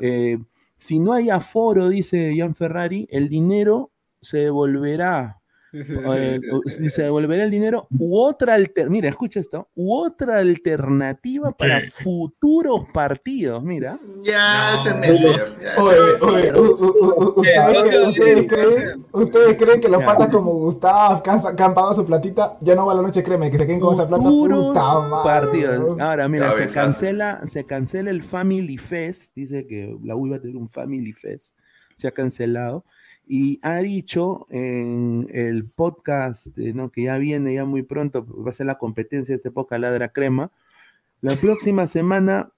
Eh, si no hay aforo, dice Jan Ferrari, el dinero se devolverá. eh, se devolverá el dinero u otra alter- mira, escucha esto, u otra alternativa para futuros partidos, mira. Ya, u- u- ¿ustedes, creen, ¿Ustedes creen que los Ya. patas como Gustav, que han, sa- que han pagado su platita, ya no va la noche crema y que se queden con esa plata? Futuros Puta partidos. Ahora, mira, se cancela, se cancela el Family Fest. Dice que la U iba a tener un Family Fest. Se ha cancelado. Y ha dicho en el podcast, eh, ¿no? que ya viene ya muy pronto, va a ser la competencia de este podcast Ladra Crema. La próxima semana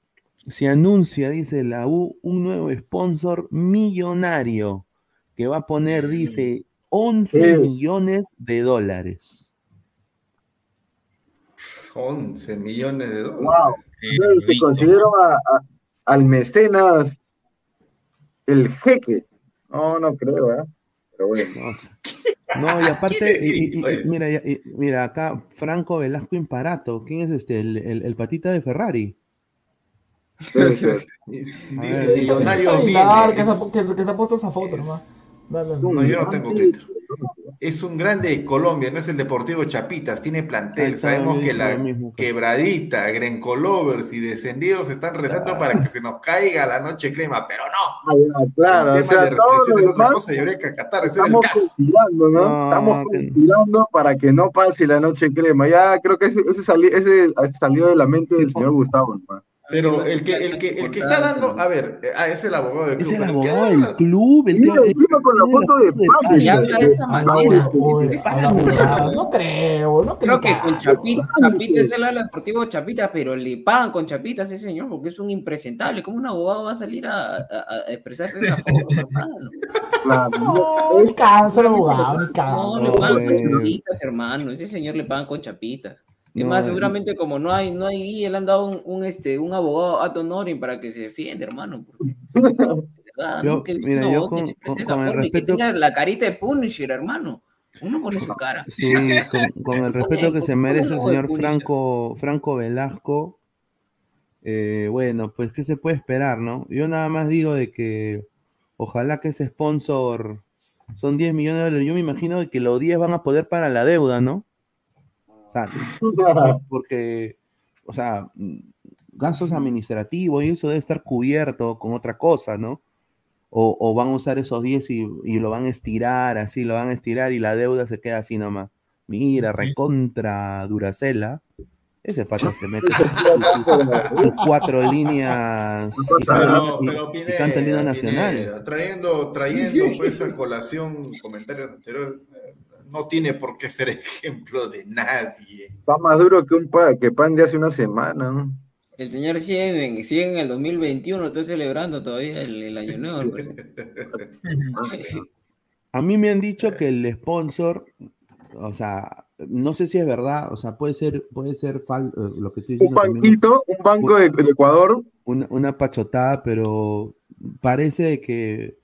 se anuncia, dice la U, un nuevo sponsor millonario que va a poner, dice, 11 Sí. millones de dólares. 11 millones de dólares. Wow. Ustedes se a- a- al mecenas el jeque. No, no creo, ¿eh? Pero bueno. No, y aparte, y- y- mira, mira, acá Franco Velasco Imparato, ¿quién es este? El, el- el patita de Ferrari. Dice ver, millonario es- que- se ha puesto esa foto nomás. Dale. No, yo no tengo Twitter. Es un grande de Colombia, no es el Deportivo Chapitas, tiene plantel. Sabemos que la mismo, quebradita, Grencolovers y descendidos están rezando para que se nos caiga la noche crema, pero no. Ah, ya, claro, el o tema sea, de todo restricciones lo es otra cosa y habría que acatar, ese era el estamos caso. conspirando, ¿no? No, Estamos que- conspirando para que no pase la noche crema. Ya creo que ese, ese, sali- ese salió de la mente del señor Gustavo, hermano. Pero el que, el que, el que está dando, a ver, eh, ah, es el abogado del Es club. el pero ¿qué abogado del club, el con la foto de Pablo. No creo, no Creo creo. que con Chapita, Chapita es el ala deportivo Chapita, pero le pagan con Chapita a ese señor porque es un impresentable. ¿Cómo un abogado va a salir a, expresarse de esa forma, hermano? No, el cáncer, abogado, No, cáncer. le pagan con chapitas, hermano. Ese señor le pagan con chapitas. No, más, y- seguramente como no hay, no hay guía, le han dado un, un, este, un abogado ad honorem para que se defienda, hermano. verdad, Yo- nunca mira, un yo con- el forma y que respeto- tenga la carita de Punisher, hermano. Uno pone su cara. Sí, con, con el respeto que se merece el señor Franco, Franco Velasco. eh, bueno, pues, ¿qué se puede esperar, no? Yo nada más digo de que ojalá que ese sponsor son 10 millones de dólares. Yo me imagino de que los 10 van a poder para la deuda, ¿no? Sea, porque, o sea, gastos administrativos y eso debe estar cubierto con otra cosa, ¿no? O, o van a usar esos 10 y, y lo van a estirar, así, lo van a estirar y la deuda se queda así nomás. Mira, recontra Duracela. Ese pata se mete sus- sus- sus cuatro líneas y Pero, y- pero y canta el himno Pineda, nacional. Pineda, trayendo, trayendo pues a colación comentarios anteriores, no tiene por qué ser ejemplo de nadie. Está más duro que un pa- que pan de hace una semana, ¿no? El señor sigue en, sigue en el 2021, está celebrando todavía el, el año nuevo. A mí me han dicho que el sponsor, o sea, no sé si es verdad, o sea, puede ser, puede ser fal- eh, lo que estoy Un diciendo. también, banquito, un banco de, de Ecuador. una, una pachotada, pero parece que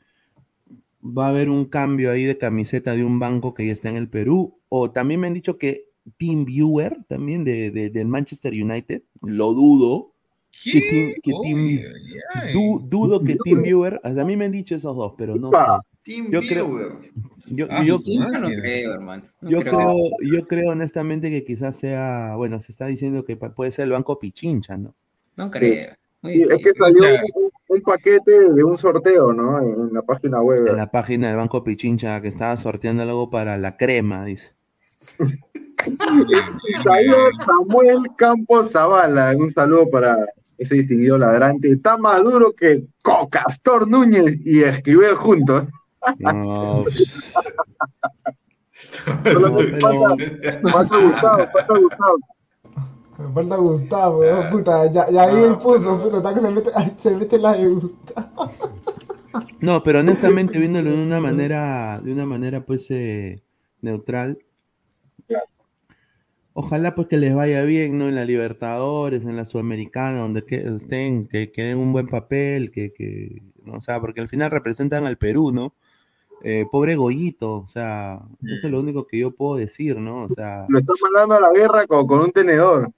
va a haber un cambio ahí de camiseta de un banco que ya está en el Perú. O también me han dicho que Team Viewer, también de, de- del Manchester United, lo dudo. Que Team, que Team- du- dudo que Team Viewer, o sea, a mí me han dicho esos dos, pero no sé. Team Yo creo- Viewer. Yo, Ah, yo- sí, yo no creo, yo creo. creo, yo creo honestamente que quizás sea, bueno, se está diciendo que puede ser el banco Pichincha, ¿no? No creo. Muy Sí, es que salió un, un paquete de un sorteo, ¿no? En, en la página web. En la página del banco Pichincha que estaba sorteando algo para la crema, dice. Salió Samuel Campos Zavala. Un saludo para ese distinguido ladrante. Está más duro que Cocastor Núñez y Esquivel juntos. No, Falta Gustavo, falta Gustavo. Me falta Gustavo, weón, puta, ya, ya ahí él puso, puta, está que se mete, se mete la de Gustavo. No, pero honestamente viéndolo de una manera, de una manera pues eh, neutral. Ojalá pues que les vaya bien, ¿no? En la Libertadores, en la Sudamericana, donde que estén, que, que den un buen papel, que, que, ¿no? o sea, porque al final representan al Perú, ¿no? Eh, pobre Goyito, o sea, eso es lo único que yo puedo decir, ¿no? O sea, Lo están mandando a la guerra con, con un tenedor.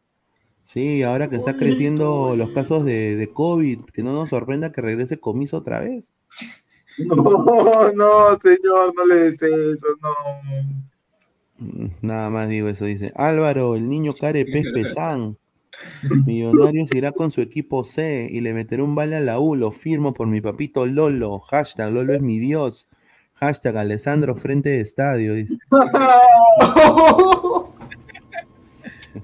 Sí, ahora que está creciendo los casos de, de COVID, que no nos sorprenda que regrese Comiso otra vez. No, no, señor, no le des eso, no. Mm, Nada más digo eso, dice Álvaro, el niño care pez pesán. Millonarios irá con su equipo C y le meteré un vale a la U, lo firmo por mi papito Lolo. Hashtag Lolo es mi Dios. Hashtag Alessandro frente de estadio. dice.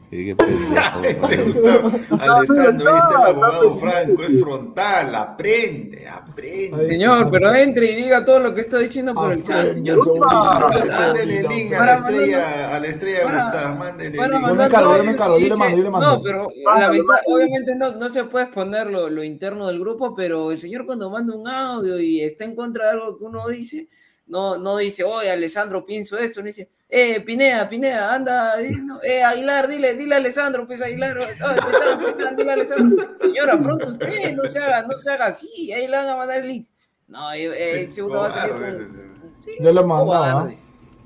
Qué- qué pendejo. Alessandro, viste el abogado Franco, es frontal, aprende, aprende. Señor, pero entre y diga todo lo que está diciendo por el chat, señor. Mándele el link a la Para estrella, a la estrella para- Gustavo, mándele el link. mandar encargo, yo me encargo, yo le mando, yo le mando. No, pero obviamente no, no se puede exponer lo, lo interno del grupo, pero el señor cuando manda un audio y está en contra de algo que uno dice, no, no dice, oye, Alessandro, pienso esto, no dice, eh, Pineda, Pineda, anda, eh, Aguilar, dile, dile a Alessandro, pues Aguilar, oh, Pesán, Pesán, dile a Alessandro, señor, afronta usted, no se haga, no se haga así, ahí le van a mandar el link. No, eh, eh, ese uno va a salir con, Yo lo mandaba.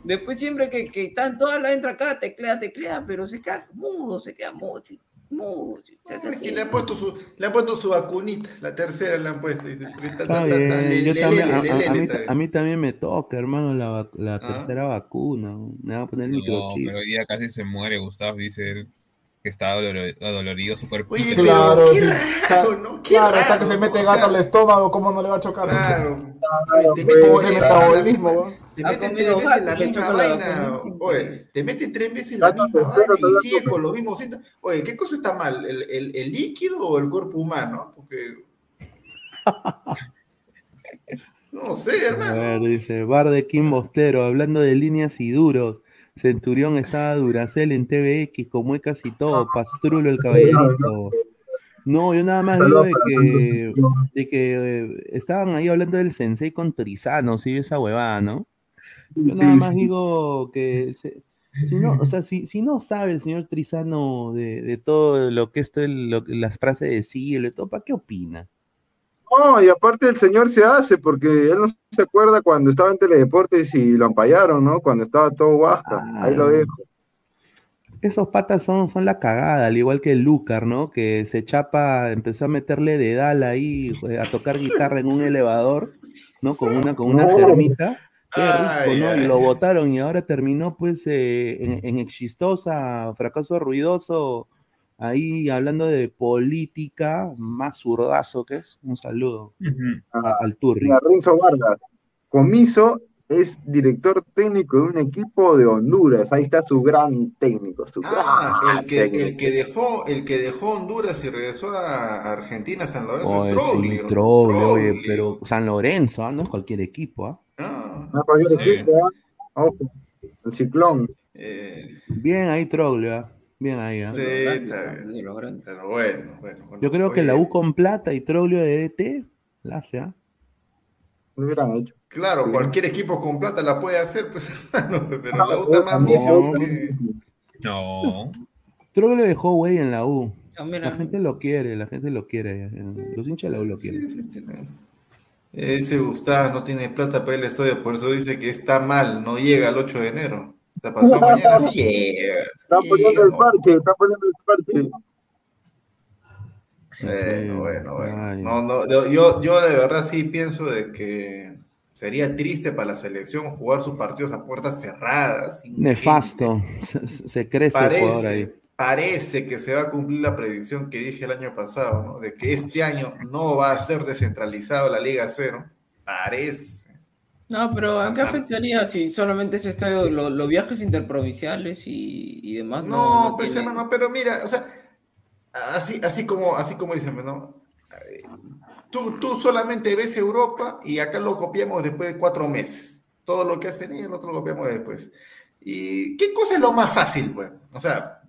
Después siempre que, que tanto habla, entra acá, teclea, teclea, pero se queda mudo, se queda mudo, chico, que le han puesto su, le han puesto su vacunita, la tercera le han puesto. a, mí, también me toca, hermano, la, vac- la Ah. tercera vacuna. Me van a poner el No, microchip. pero hoy día casi se muere Gustavo, dice él que está dolor- adolorido su cuerpo. Oye, Claro, qué sí. raro, ¿no? Qué Claro, está que se mete o gato sea, al estómago, ¿cómo no le va a chocar? Claro. Claro, Oye, te tres el metabolismo. Te meten tres veces la gato, le misma la vaina. Oye, te meten tres veces la misma vaina y sigue con los mismos síntomas. Oye, ¿qué cosa está mal? ¿El, el, el líquido o el cuerpo humano? Porque. No sé, A hermano. ver, dice Bar de Kim Bostero, hablando de líneas y duros. Centurión estaba Duracel en TVX, como es casi todo. Pastrulo el caballerito. No, yo nada más digo de que, de que eh, estaban ahí hablando del sensei con Torizano, sí, esa huevada, ¿no? Yo nada más digo que se- si no, o sea, si, si no sabe el señor Trizano de, de todo lo que esto, lo, las frases de siglo y todo, ¿para qué opina? No, y aparte el señor se hace, porque él no se acuerda cuando estaba en Teledeportes y lo ampallaron, ¿no? Cuando estaba todo Huasca. Ahí lo dejo. Esos patas son, son la cagada, al igual que el Lucar, ¿no? Que se chapa, empezó a meterle dedal ahí, eh, a tocar guitarra en un elevador, ¿no? Con una, con una No. germita. Qué rico, Ay, ¿no? ay. Y lo votaron y ahora terminó, pues, eh, en, en exchistosa, fracaso ruidoso, ahí hablando de política, más zurdazo que es. Un saludo a- al Turri. Renzo Vargas. Comiso es director técnico de un equipo de Honduras. Ahí está su gran técnico, su Ah, gran el que, el que dejó, el que dejó Honduras y regresó a Argentina, San Lorenzo, Oh, es el Troglio. sí, Troglio, oye, pero San Lorenzo, ¿ah? no es cualquier equipo, ¿ah? Ah, No, sí. ¿ah? Ojo, el ciclón. Eh, Bien ahí Troglio, ¿ah? bien ahí. ¿ah? sí, está bien. Pero bueno, bueno. bueno. Yo creo que la U con plata y Troglio de DT la hace, ¿ah? Hecho. Claro, cualquier equipo con plata la puede hacer, pues hermano, pero Ah, la U está más no. que... No. Troglio dejó güey en la U. No. La gente lo quiere, la gente lo quiere. Los hinchas de la U lo quieren. Sí, sí, Ese Gustavo no tiene plata para al estadio, por eso dice que está mal, no llega el 8 de enero. La pasó mañana, sí llega. Está sí poniendo el no. parche, está poniendo el parche. Bueno, bueno, bueno. No, no, yo, yo, de verdad sí pienso de que Sería triste para la selección jugar sus partidos a puertas cerradas. Nefasto. Se, se crece el jugador ahí. Parece, que se va a cumplir la predicción que dije el año pasado, ¿no? De que este año no va a ser descentralizado la Liga Cero. Parece. No, pero ¿a qué afectaría si solamente es estadio, lo- los viajes interprovinciales y, y demás? No, no pues tiene- hermano, pero mira, o sea, así, así como, así como dicen, ¿no? Tú, tú solamente ves Europa y acá lo copiamos después de cuatro meses. Todo lo que hacen ellos, nosotros lo copiamos después. ¿Y qué cosa es lo más fácil, pues? O sea,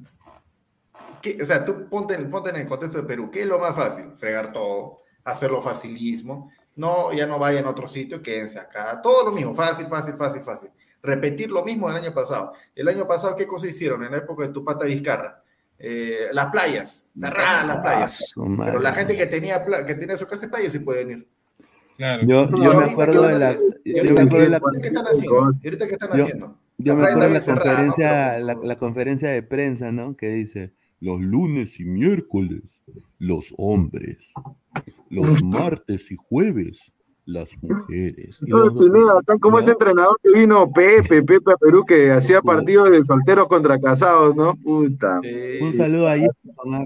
¿qué- o sea, tú ponte, en- ponte en el contexto de Perú. ¿Qué es lo más fácil? Fregar todo, hacerlo facilismo. No, ya no vayan a otro sitio, quédense acá. Todo lo mismo, fácil, fácil, fácil, fácil. Repetir lo mismo del año pasado. El año pasado, ¿qué cosa hicieron en la época de Tupata Vizcarra? Eh, las playas, cerradas las Ah, playas. Pero la gente que tenía, que tenía su casa de playa sí pueden ir. Yo, Y yo me acuerdo ¿qué de la. Yo ahorita me acuerdo de la. qué- qué están haciendo? ¿Y ahorita qué están Yo, haciendo? yo me acuerdo de la conferencia, la, la conferencia de prensa, ¿no? Que dice, los lunes y miércoles, los hombres. Los martes y jueves, las mujeres. Y No, los Pineda, están como ese entrenador que vino Pepe, Pepe a Perú, que hacía partidos de solteros contra casados, ¿no? Puta. Un saludo ahí,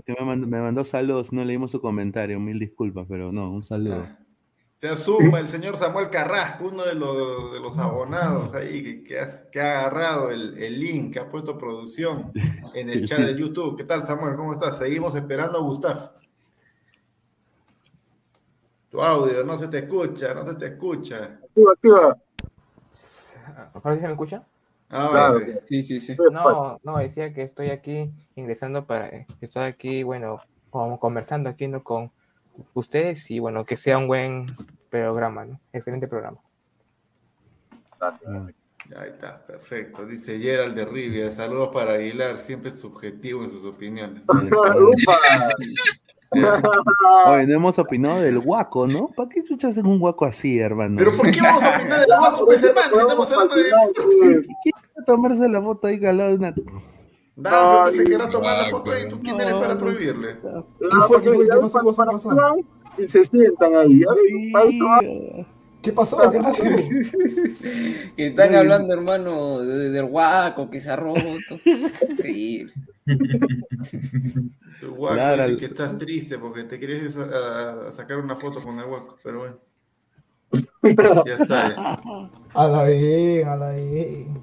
que me mandó, me mandó saludos, no leímos su comentario, mil disculpas, pero no, un saludo. Se asuma el señor Samuel Carrasco, uno de los, de los abonados ahí, que, que ha, que ha agarrado el, el link, que ha puesto producción en el chat de YouTube. ¿Qué tal, Samuel? ¿Cómo estás? Seguimos esperando a Gustav. Tu audio no se te escucha, no se te escucha. Activa, activa. ¿Ahora sí se me escucha? Claro. sí. Sí, sí, sí. No, no, decía que estoy aquí ingresando para, estoy aquí, bueno, conversando aquí, ¿no? Con ustedes y, bueno, que sea un buen programa, ¿no? Excelente programa. Ahí está, perfecto. Dice Gerald de Rivia. Saludos para Aguilar, siempre subjetivo en sus opiniones. Oye, no hemos opinado del guaco, ¿no? ¿Para qué chuchas en un guaco así, hermano? Pero ¿por qué vamos a opinar del abajo, pues hermano? Estamos hablando de. ¿Quiere tomarse la foto ahí al lado de una... Pues se querrá tomar la foto y tú quién eres para prohibirle. ¿Qué fue? ¿Qué? ¿Qué pasó? ¿Qué pasó? ¿Qué pasó? Y se sientan ahí. ahí ¿Qué pasó? ¿Qué pasó? Que están hablando, hermano, de- del guaco que se ha roto. Increíble. Tu guaco Claro. dice que estás triste porque te quieres a- a sacar una foto con el guaco, pero bueno. Ya está. ya. A la bien, a la bien.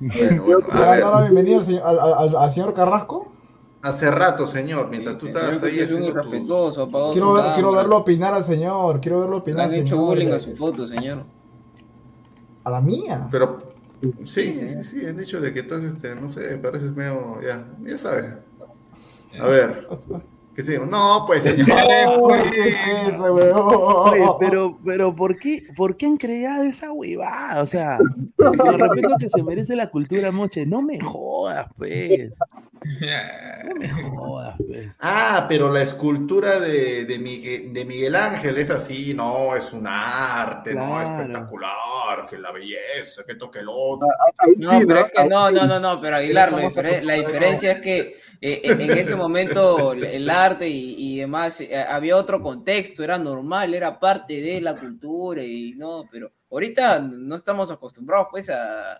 Bueno, bueno, ¿Le a van a ver. dar la bienvenida al, señor- al- al- al señor Carrasco? Hace rato, señor, mientras tú estabas ahí es un haciendo tu... irrespetuoso, apagó Quiero, ver, quiero verlo opinar al señor. Quiero verlo opinar han al hecho señor. bullying a su foto, señor. A la mía. Pero sí, sí, sí, han dicho de que estás, este, no sé, pareces medio, ya, ya sabes. A ver, No, pues señor. ¿Qué es eso, weón? Oye, pero, pero ¿por qué, ¿por qué han creado esa huevada? O sea, el respeto que se merece la cultura moche, no me jodas, pues. No me jodas, pues. Ah, pero la escultura de, de, Miguel, de Miguel Ángel es así, no, es un arte, no, espectacular, que la belleza, que toque el otro. No, pero es que no, no, no, no, pero Aguilar, la diferencia es que eh, en ese momento el arte y, y demás eh, había otro contexto, era normal, era parte de la cultura y no, pero ahorita no estamos acostumbrados pues a, a-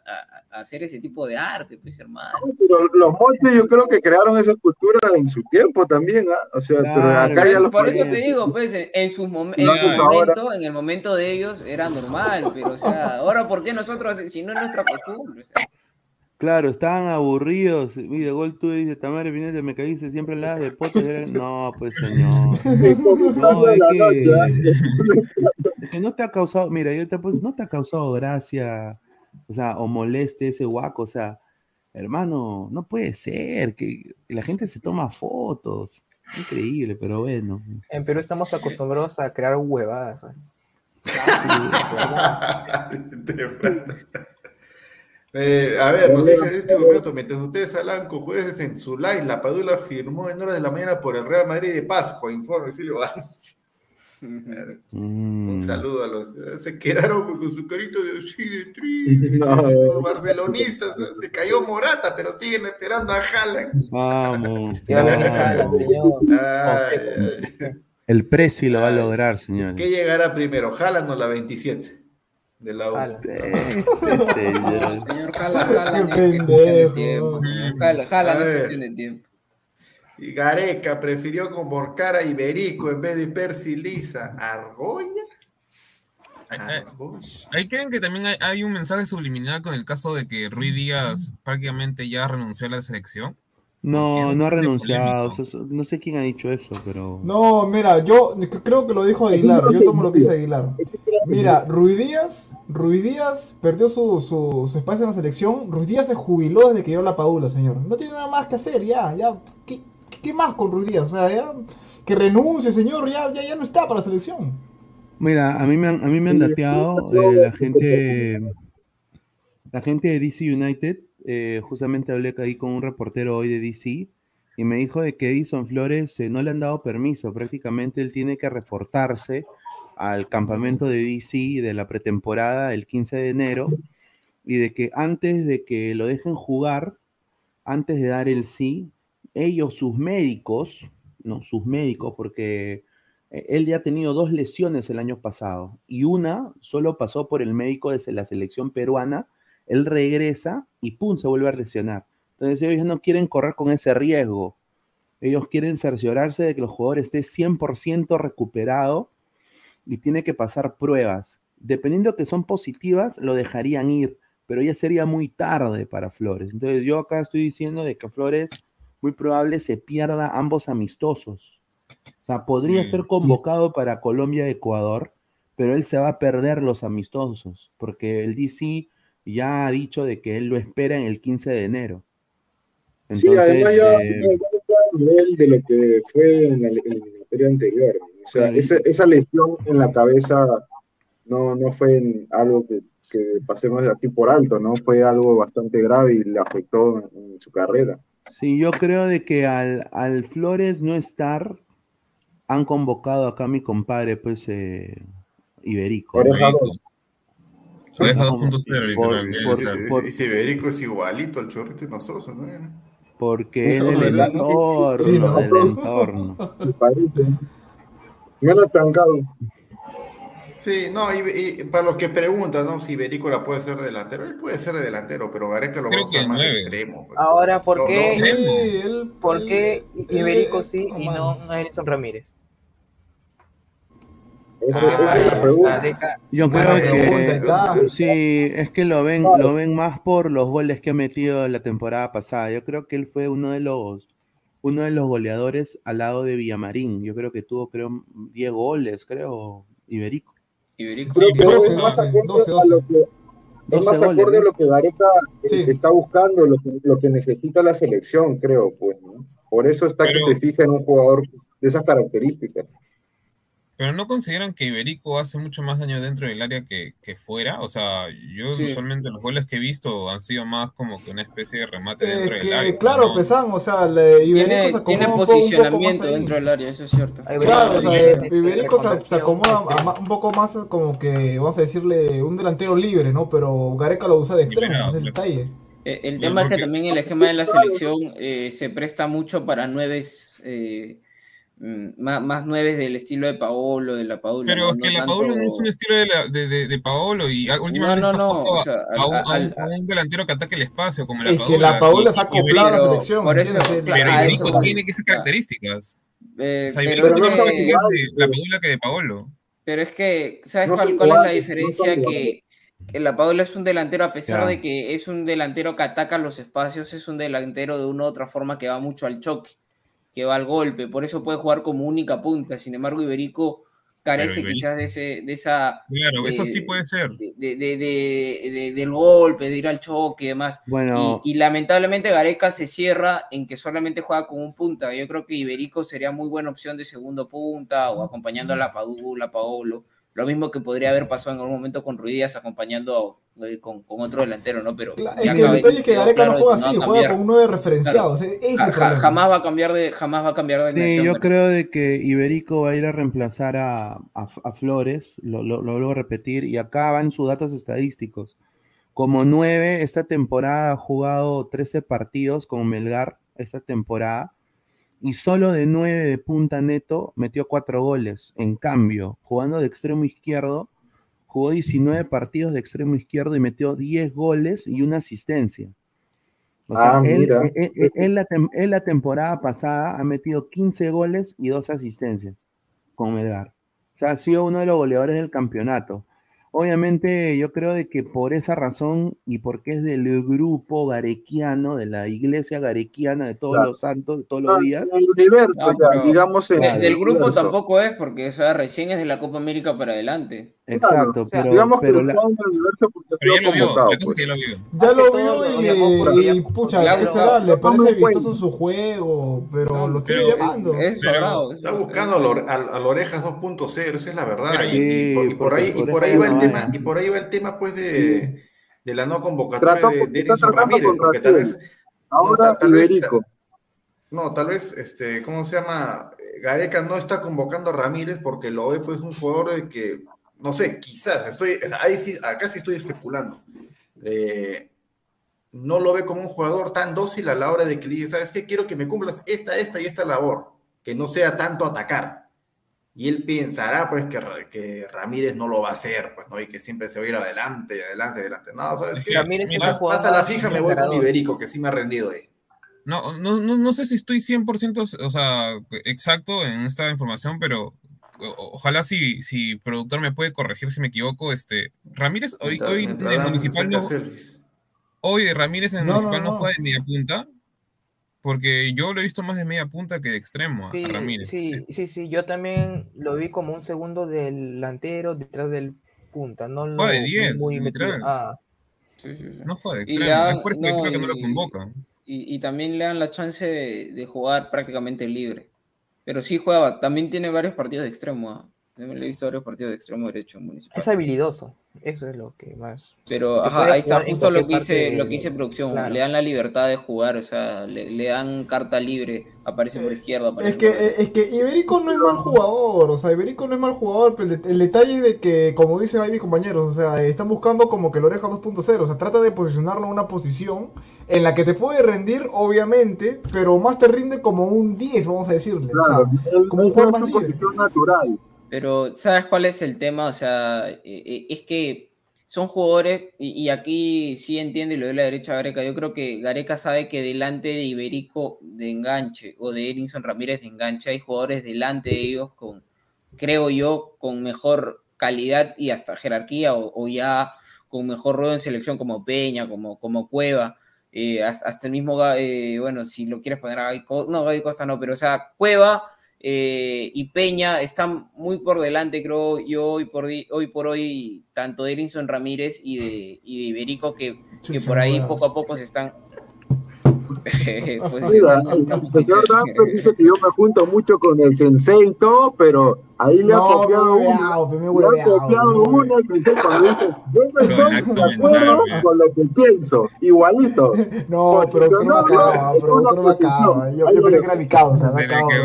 a hacer ese tipo de arte, pues hermano. Pero los moches yo creo que crearon esa cultura en su tiempo también, ¿ah? O sea, pero Claro, acá ya los por eso te digo, pues, en, en sus mom- en No, su ahora- momento, en el momento de ellos era normal, pero o sea, ahora ¿por qué nosotros, si no es nuestra costumbre? O sea, Claro, estaban aburridos. Y de gol tú dices, Tamara Pinete, me caíste siempre la de potes. No, pues señor. No, es que, es que no te ha causado, mira, yo te pues, no te ha causado gracia, o sea, o moleste ese guaco, o sea, hermano, no puede ser que la gente se toma fotos. Increíble, pero bueno. En Perú estamos acostumbrados a crear huevadas. ¿eh? Eh, a ver, nos dice este momento, mientras ustedes hablan con jueces en su live, la Padula firmó en horas de la mañana por el Real Madrid de Pascua, informe Silvio Valencia. Mm. Un saludo a los. Se quedaron con su carito de de. No. Los barcelonistas. Se cayó Morata, pero siguen esperando a Haaland. Vamos. Señor. El Prezi lo va a lograr, señores. ¿Qué llegará primero, Haaland o la 27? De la U. Señor Jala, Jala, Qué no pendejo. tiempo. Jala, Jala, no de tiempo. Y Gareca prefirió convocar a Iberico en vez de Percy Lisa. ¿Argolla? Ahí creen que también hay, hay un mensaje subliminal con el caso de que Rui Díaz prácticamente ya renunció a la selección. No, no ha renunciado. o sea, so- no sé quién ha dicho eso, pero. No, mira, yo creo que lo dijo Aguilar. Yo tomo lo que dice Aguilar. Mira, Ruiz Díaz, Ruiz Díaz perdió su, su, su espacio en la selección. Ruiz Díaz se jubiló desde que llegó la Padula, señor. No tiene nada más que hacer, ya, ya. ¿Qué, qué más con Ruiz Díaz? O sea, ya, que renuncie, señor, ya, ya, ya no está para la selección. Mira, a mí me han, a mí me han dateado eh, la gente, la gente de DC United. Eh, justamente hablé ahí con un reportero hoy de DC y me dijo de que Edison Flores eh, no le han dado permiso. Prácticamente él tiene que reportarse al campamento de DC de la pretemporada el 15 de enero y de que antes de que lo dejen jugar, antes de dar el sí, ellos, sus médicos, no, sus médicos, porque eh, él ya ha tenido dos lesiones el año pasado y una solo pasó por el médico de la selección peruana, él regresa y pum, se vuelve a lesionar. Entonces ellos no quieren correr con ese riesgo. Ellos quieren cerciorarse de que el jugador esté 100% recuperado y tiene que pasar pruebas. Dependiendo que son positivas, lo dejarían ir, pero ya sería muy tarde para Flores. Entonces yo acá estoy diciendo de que Flores muy probable se pierda ambos amistosos. O sea, podría ser convocado para Colombia-Ecuador, pero él se va a perder los amistosos, porque el DC ya ha dicho de que él lo espera en el 15 de enero. Sí, Entonces, además ya, eh, ya está a nivel de lo que fue en la, en anterior. O sea, Claro, esa, esa lesión en la cabeza no, no fue algo que, que pasemos de aquí por alto, ¿no? Fue algo bastante grave y le afectó en, en su carrera. Sí, yo creo de que al, al Flores no estar, han convocado acá a mi compadre, pues, eh, Iberico. ¿no? Oreja Por- 2.0, por- literal, por- quiere decir. por- Ese Iberico es igualito al chorrito de nosotros, ¿no? Porque es No, del ¿verdad? entorno, Sí, ¿no? del entorno. Parece. Menos trancado. Sí, no, y, y para los que preguntan, ¿no? Si Iberico la puede ser delantero, él puede ser de delantero, pero Gareca lo va a usar más de extremo. pues. Ahora, ¿por No, qué, no, sí, ¿por qué Iberico él- sí y no a Edison Ramírez? Esa es la pregunta. Yo creo que sí, es que lo ven, lo ven más por los goles que ha metido la temporada pasada. Yo creo que él fue uno de los, uno de los goleadores al lado de Villamarín. Yo creo que tuvo, creo, 10 goles, creo, Iberico. Iberico. Creo que doce, es más acorde a lo que- es 12 más goles, acorde a ¿no? lo que Gareca eh, Sí. está buscando, lo que, lo que necesita la selección, creo, pues, ¿no? Por eso está Pero- que se fija en un jugador de esas características. Pero no consideran que Iberico hace mucho más daño dentro del área que, que fuera. O sea, yo Sí. usualmente los goles que he visto han sido más como que una especie de remate dentro del área. o sea, claro, no- Pesan, o sea, le- Iberico Tiene, se acomoda tiene un poco, un poco más posicionamiento ahí. dentro del área, eso es cierto. Claro, o sea, Iberico tiene Iberico se, acomoda a un poco más como que, vamos a decirle, un delantero libre, ¿no? Pero Gareca lo usa de extremo, ese es el detalle. Eh, El No, tema es que también el esquema de la selección eh, se presta mucho para nueves, eh, más, más nueves del estilo de Paolo, de la Paula. Pero no- es que no la tanto- Paolo no es un estilo de, la- de, de, de Paolo y a- últimamente no, está no, jugando o sea, a, a un, al- a un- al- a un delantero que ataque el espacio como la Es Paula. que la Paula y- se ha acoplado a la selección, por eso, tiene esas características. Eh, O sea, pero, Iberico es tiene más que, habilidad de la Paula que de Paolo. pero es que, ¿sabes No cuál, es la no diferencia? que, que la Paula es un delantero, a pesar de que es un delantero que ataca los espacios, es un delantero de una u otra forma que va mucho al choque, que va al golpe, por eso puede jugar como única punta. Sin embargo, Iberico carece Iberico- quizás de, ese, de esa... Claro, eso sí de- puede ser. de, de- de- de- de- del golpe, de ir al choque y demás. Bueno, Y, y lamentablemente Gareca se cierra en que solamente juega con un punta. Yo creo que Iberico sería muy buena opción de segundo punta o acompañando a la Padula, Paolo. Lo mismo que podría haber pasado en algún momento con Ruidías acompañando eh, con, con otro delantero, ¿no? Pero Es que el cabe- detalle es que quedó Gareca no claro juega así, juega con un 9 referenciado. o sea, ese Ja- jamás va a cambiar de, jamás va a cambiar de Sí, yo creo de que Iberico va a ir a reemplazar a, a- a Flores, lo, lo, lo vuelvo a repetir, y acá van sus datos estadísticos. Como nueve, esta temporada ha jugado 13 partidos con Melgar, esta temporada, y solo de nueve de punta neto metió cuatro goles. En cambio, jugando de extremo izquierdo, jugó 19 partidos de extremo izquierdo y metió 10 goles y una asistencia. O sea, Ah, él, mira. él- él- él la, él la temporada pasada ha metido 15 goles y 2 asistencias con Melgar. O sea, ha sido uno de los goleadores del campeonato. Obviamente, yo creo de que por esa razón y porque es del grupo garequiano, de la iglesia garequiana de todos Claro. los santos, de todos los Ah, días. el universo, No, ya, pero digamos en de- el del grupo universo. tampoco es, porque o sea, recién es de la Copa América para adelante. Exacto, O sea, pero, digamos pero está la- en el universo porque ha Pero ya lo vio, es pues. que ya lo vio. Ya lo vio y, pucha, Claro, ¿qué no, será? Le parece vistoso su juego, pero No, lo pero- llamando. Es sobrado. Está buscando al, or- al- al Orejas 2.0, esa es la verdad. Y, y por, y por ahí, y por ahí va el tema, y por ahí va el tema pues de, de la no convocatoria de, de tratando Ramírez, porque tal vez, Ahora tal- vez- no, tal vez, este, ¿cómo se llama? Gareca no está convocando a Ramírez porque lo ve pues un jugador de que, no sé, quizás, estoy, ahí sí, acá sí estoy especulando. Eh, no lo ve como un jugador tan dócil a la hora de que le dice, ¿sabes qué? Quiero que me cumplas esta, esta y esta labor, que no sea tanto atacar. Y él pensará, pues, que, que Ramírez no lo va a hacer, pues, ¿no? Y que siempre se va a ir adelante, adelante, adelante. No, ¿sabes qué? Ramírez Más, a la fija me voy con. Iberico, que sí me ha rendido ahí. No, no, no, no sé si estoy 100% o sea, exacto en esta información, pero ojalá si, si productor me puede corregir si me equivoco. Este, Ramírez hoy, Mientras- hoy mientras en Municipal no, hoy Ramírez en No, Municipal no, no, no. juega de media punta, porque yo lo he visto más de media punta que de extremo a, a Sí, Ramírez. sí, sí, sí, yo también lo vi como un segundo delantero detrás del punta, no lo Juega de vi 10, muy. Ah, Sí, sí, sí. No juega de extremo, dan- es por eso que no, creo que no lo convocan. Y, y también le dan la chance de, de jugar prácticamente libre. Pero sí juega, también tiene varios partidos de extremo. También le he visto varios partidos de extremo derecho en Municipal. es habilidoso, eso es lo que más. Pero ajá, ahí está justo lo que parte lo que hice producción. claro. Le dan la libertad de jugar, o sea, le, le dan carta libre, aparece por izquierda. Es que, por es que Iberico no es mal jugador, o sea, Iberico no es mal jugador, pero el, el detalle de que, como dicen ahí mis compañeros, o sea, están buscando como que el oreja 2.0, o sea, trata de posicionarlo en una posición en la que te puede rendir, obviamente, pero más te rinde como un 10, vamos a decirle, o Claro, sea, como un jugador más libre. posición natural. Pero, ¿sabes cuál es el tema? O sea, eh, eh, es que son jugadores, y, aquí sí entiendo y le doy la derecha a Gareca. Yo creo que Gareca sabe que delante de Iberico de enganche o de Erinson Ramírez de enganche hay jugadores delante de ellos con, creo yo, con mejor calidad y hasta jerarquía o, ya con mejor ruedo en selección como Peña, como, como Cueva. eh, has- hasta el mismo, eh, bueno, si lo quieres poner a Gaby no, Gaby Costa no, pero o sea, Cueva eh, y Peña están muy por delante, creo yo, hoy por, hoy, por hoy, tanto de Erinson Ramírez y de, y de Iberico, que, que por ahí poco a poco se están Mira, en una el señor. Danford dice que yo me junto mucho con el sensei y todo, pero ahí le ha No, copiado me una. me Le ha copiado me una el sensei cuando dice, yo no Pero estoy el de acuerdo con lo que pienso, igualito. No, productor me acaba, productor me acaba, yo, yo pensé que era mi causa, me Se acaba. no, que-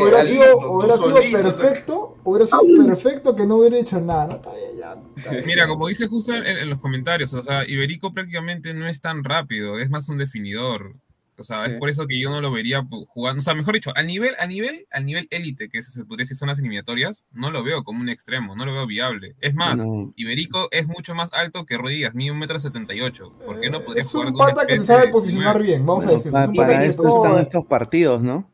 Hubiera sido, tú hubiera sido solito, perfecto, hubiera sido perfecto que no hubiera hecho nada, no está bien ya. está bien. Mira, como dice justo en, en los comentarios, o sea, Iberico prácticamente no es tan rápido, es más un definidor. O sea, Sí. es por eso que yo no lo vería jugando. O sea, mejor dicho, a nivel, a nivel, al nivel élite, que se podría decir son las eliminatorias, no lo veo como un extremo, no lo veo viable. Es más, No. Iberico es mucho más alto que Rodríguez, mide un metro setenta y ocho. ¿Por qué no podría Es jugar un pata que se sabe posicionar bien, vamos a decir. pa- es un para están estos partidos, ¿no?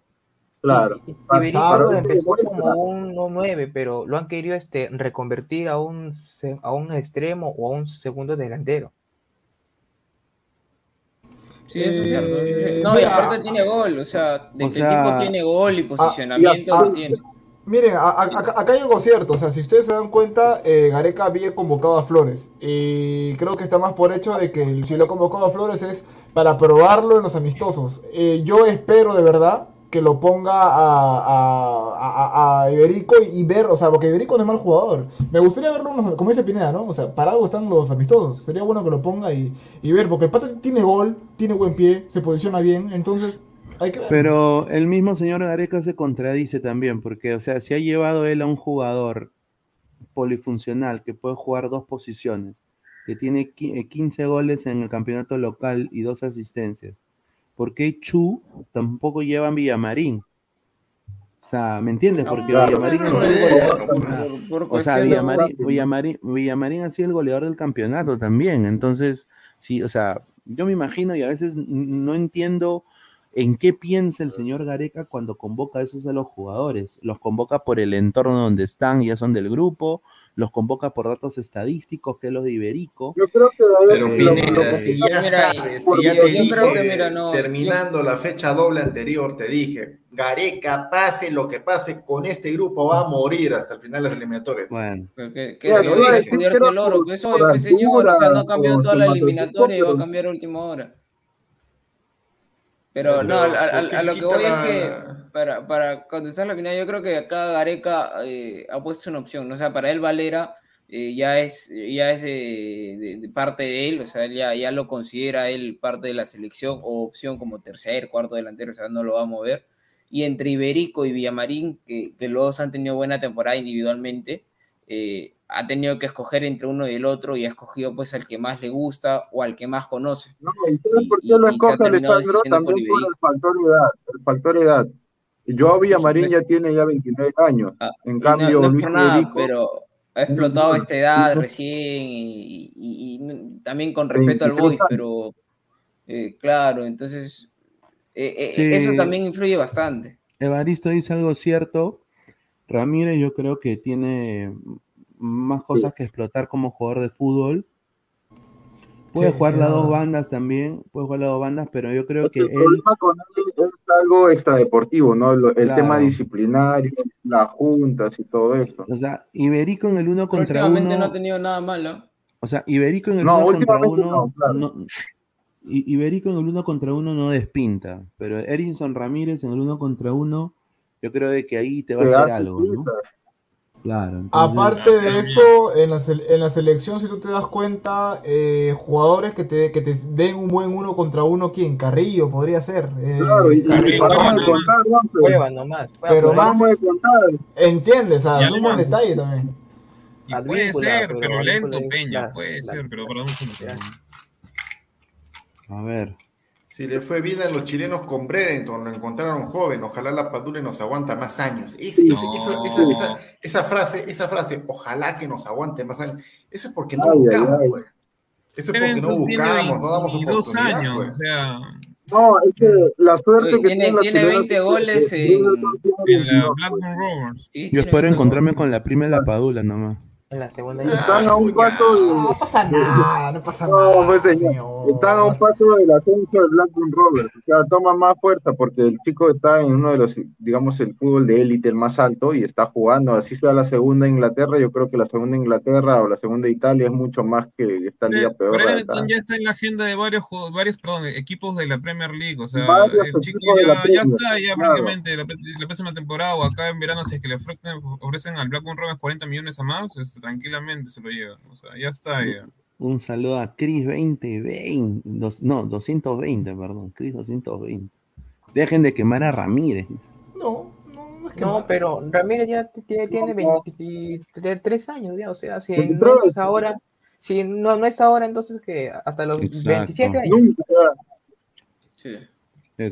Claro. Iberico Pasado. empezó como un 9, pero lo han querido este, reconvertir a un, a un extremo o a un segundo delantero. Sí, eso es cierto. Eh, No, y aparte tiene gol, o sea, de o que sea- el tipo tiene gol y posicionamiento ah, tiene. Miren, a- a- acá, acá hay algo cierto, o sea, si ustedes se dan cuenta, eh, Gareca había convocado a Flores y creo que está más por hecho de que si lo ha convocado a Flores es para probarlo en los amistosos. Eh, yo espero de verdad que lo ponga a, Iberico y ver, o sea, porque Iberico no es mal jugador. Me gustaría verlo, como dice Pineda, ¿no? O sea, para algo están los amistosos. Sería bueno que lo ponga y, y ver, porque el pata tiene gol, tiene buen pie, se posiciona bien, entonces hay que ver. Pero el mismo señor Gareca se contradice también, porque, o sea, si ha llevado él a un jugador polifuncional que puede jugar dos posiciones, que tiene qui- eh, 15 goles en el campeonato local y dos asistencias, ¿por qué Chu tampoco lleva a Villamarín? O sea, ¿me entiendes? Porque Claro. Villamarín, Por- ha sido el goleador- por- por o sea, Villamarín. Villamarín, Villamarín ha sido el goleador del campeonato también. Entonces, sí, o sea, yo me imagino y a veces no entiendo en qué piensa el señor Gareca cuando convoca a esos a los jugadores. Los convoca por el entorno donde están, ya son del grupo, los convoca por datos estadísticos, que es los de Iberico. Yo creo que Pero Eh, Pineda, lo- si lo- ya mira, sabes, si ya yo- te yo dije, creo que, mira, no, terminando la fecha doble anterior, te dije, Gareca, pase lo que pase, con este grupo va a morir hasta el final de los eliminatorios. Bueno. Que, que Claro, se yo había dije, era el oro, que eso por es, pues, señor, o sea, no ha cambiado toda la eliminatoria y va a cambiar a última hora. Pero Pero, no, a, a- ¿por qué a lo que voy es que, para, para contestar la opinión, yo creo que acá Gareca eh, ha puesto una opción, ¿no? o sea, para él Valera eh, ya es, ya es de, de- de parte de él, o sea, él ya, ya lo considera él parte de la selección o opción como tercer, cuarto delantero, o sea, no lo va a mover. Y entre Iberico y Villamarín, que, que los dos han tenido buena temporada individualmente, eh, ha tenido que escoger entre uno y el otro y ha escogido pues al que más le gusta o al que más conoce. No, ¿y sabes por qué lo escoge Alejandro? por También por Iberico. el factor edad. El factor edad. Joao Villamarín ya tiene ya 29 años. En Ah, no- cambio, no, es Luis por nada, Federico. pero ha explotado a esta edad recién y, y- y también con respeto al 23 Boys, años. pero eh, claro, entonces eh, eh, Sí. eso también influye bastante. Evaristo dice algo cierto. Ramírez yo creo que tiene más cosas que explotar como jugador de fútbol. Puede Sí, jugar sí, las no. dos bandas también, puede jugar las dos bandas, pero yo creo que El él, problema con él es algo extradeportivo, ¿no? El Claro. tema disciplinario, las juntas y todo eso. o sea, Iberico en el uno Pero contra últimamente uno, no ha tenido nada malo. o sea, Iberico en el No, uno contra últimamente uno, no, claro. no- I- Iberico en el uno contra uno no despinta, pero Erinson Ramírez en el uno contra uno, yo creo de que ahí te va a hacer hace algo, ¿no? Pinta. Claro. entonces- Aparte de eso, en la, en la selección, si tú te das cuenta, eh, jugadores que te, que te den un buen uno contra uno, ¿quién? Carrillo podría ser. eh, Claro, y, y Carrillo, pasamos de Cueva, contar, ¿no? Pero- nomás. Pero más, contar. entiendes, ah, es un buen detalle también. Y puede ser, pero lento, Peña, la- puede la- ser, pero para no. A ver. Si le fue bien a los chilenos con Brereton, lo encontraron joven, ojalá la Padula nos aguanta más años. Es- es- No. eso- esa, esa- esa frase, esa frase, ojalá que nos aguante más años, eso es porque no Ay, ay, buscamos, ay. pues. Eso es porque no buscamos, no damos 22 oportunidad, años, pues. o sea, No, es que la suerte Oye, que tiene, tiene chilenos 20 es que- goles en... La 22. Blackburn Rovers. sí, espero 20 encontrarme con la prima de la Padula nomás. En la segunda Están a un paso de... No pasa nada, no pasa No, nada. pues señor, están a un paso del ascenso de Blackburn Rovers, o sea, toma más fuerza porque el chico está en uno de los, digamos, el fútbol de élite, el más alto, y está jugando, así sea la segunda Inglaterra, yo creo que la segunda Inglaterra o la segunda Italia es mucho más que esta liga peor. Brereton ya está en la agenda de varios, varios perdón, equipos de la Premier League. O sea, Varios el chico ya, ya está, ya claro. prácticamente la, la próxima temporada o acá en verano, si es que le ofrecen, ofrecen al Blackburn Rovers 40 millones a más, este, tranquilamente se lo llevan. O sea, ya está. Ya. Un saludo a Chris 2020, dos- no, 220, perdón, Chris 220. Dejen de quemar a Ramírez. No, no, no es que No, pero Ramírez ya tiene, tiene 23 años, ya, o sea, si no 23. es ahora, si no, no es ahora, entonces que hasta los Exacto. 27 años. Nunca,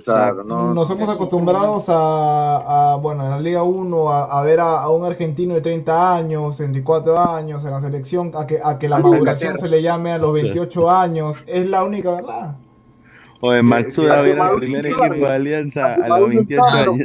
Claro, no. Nos hemos acostumbrados a, a, bueno, en la Liga 1 a, a ver a, a un argentino de 30 años, 34 años en la selección, a que, a que la maduración se le llame a los 28 años. Es la única verdad. O en Sí, Matsuda sí, viene el primer equipo de Alianza a los Maduro 28 está, años.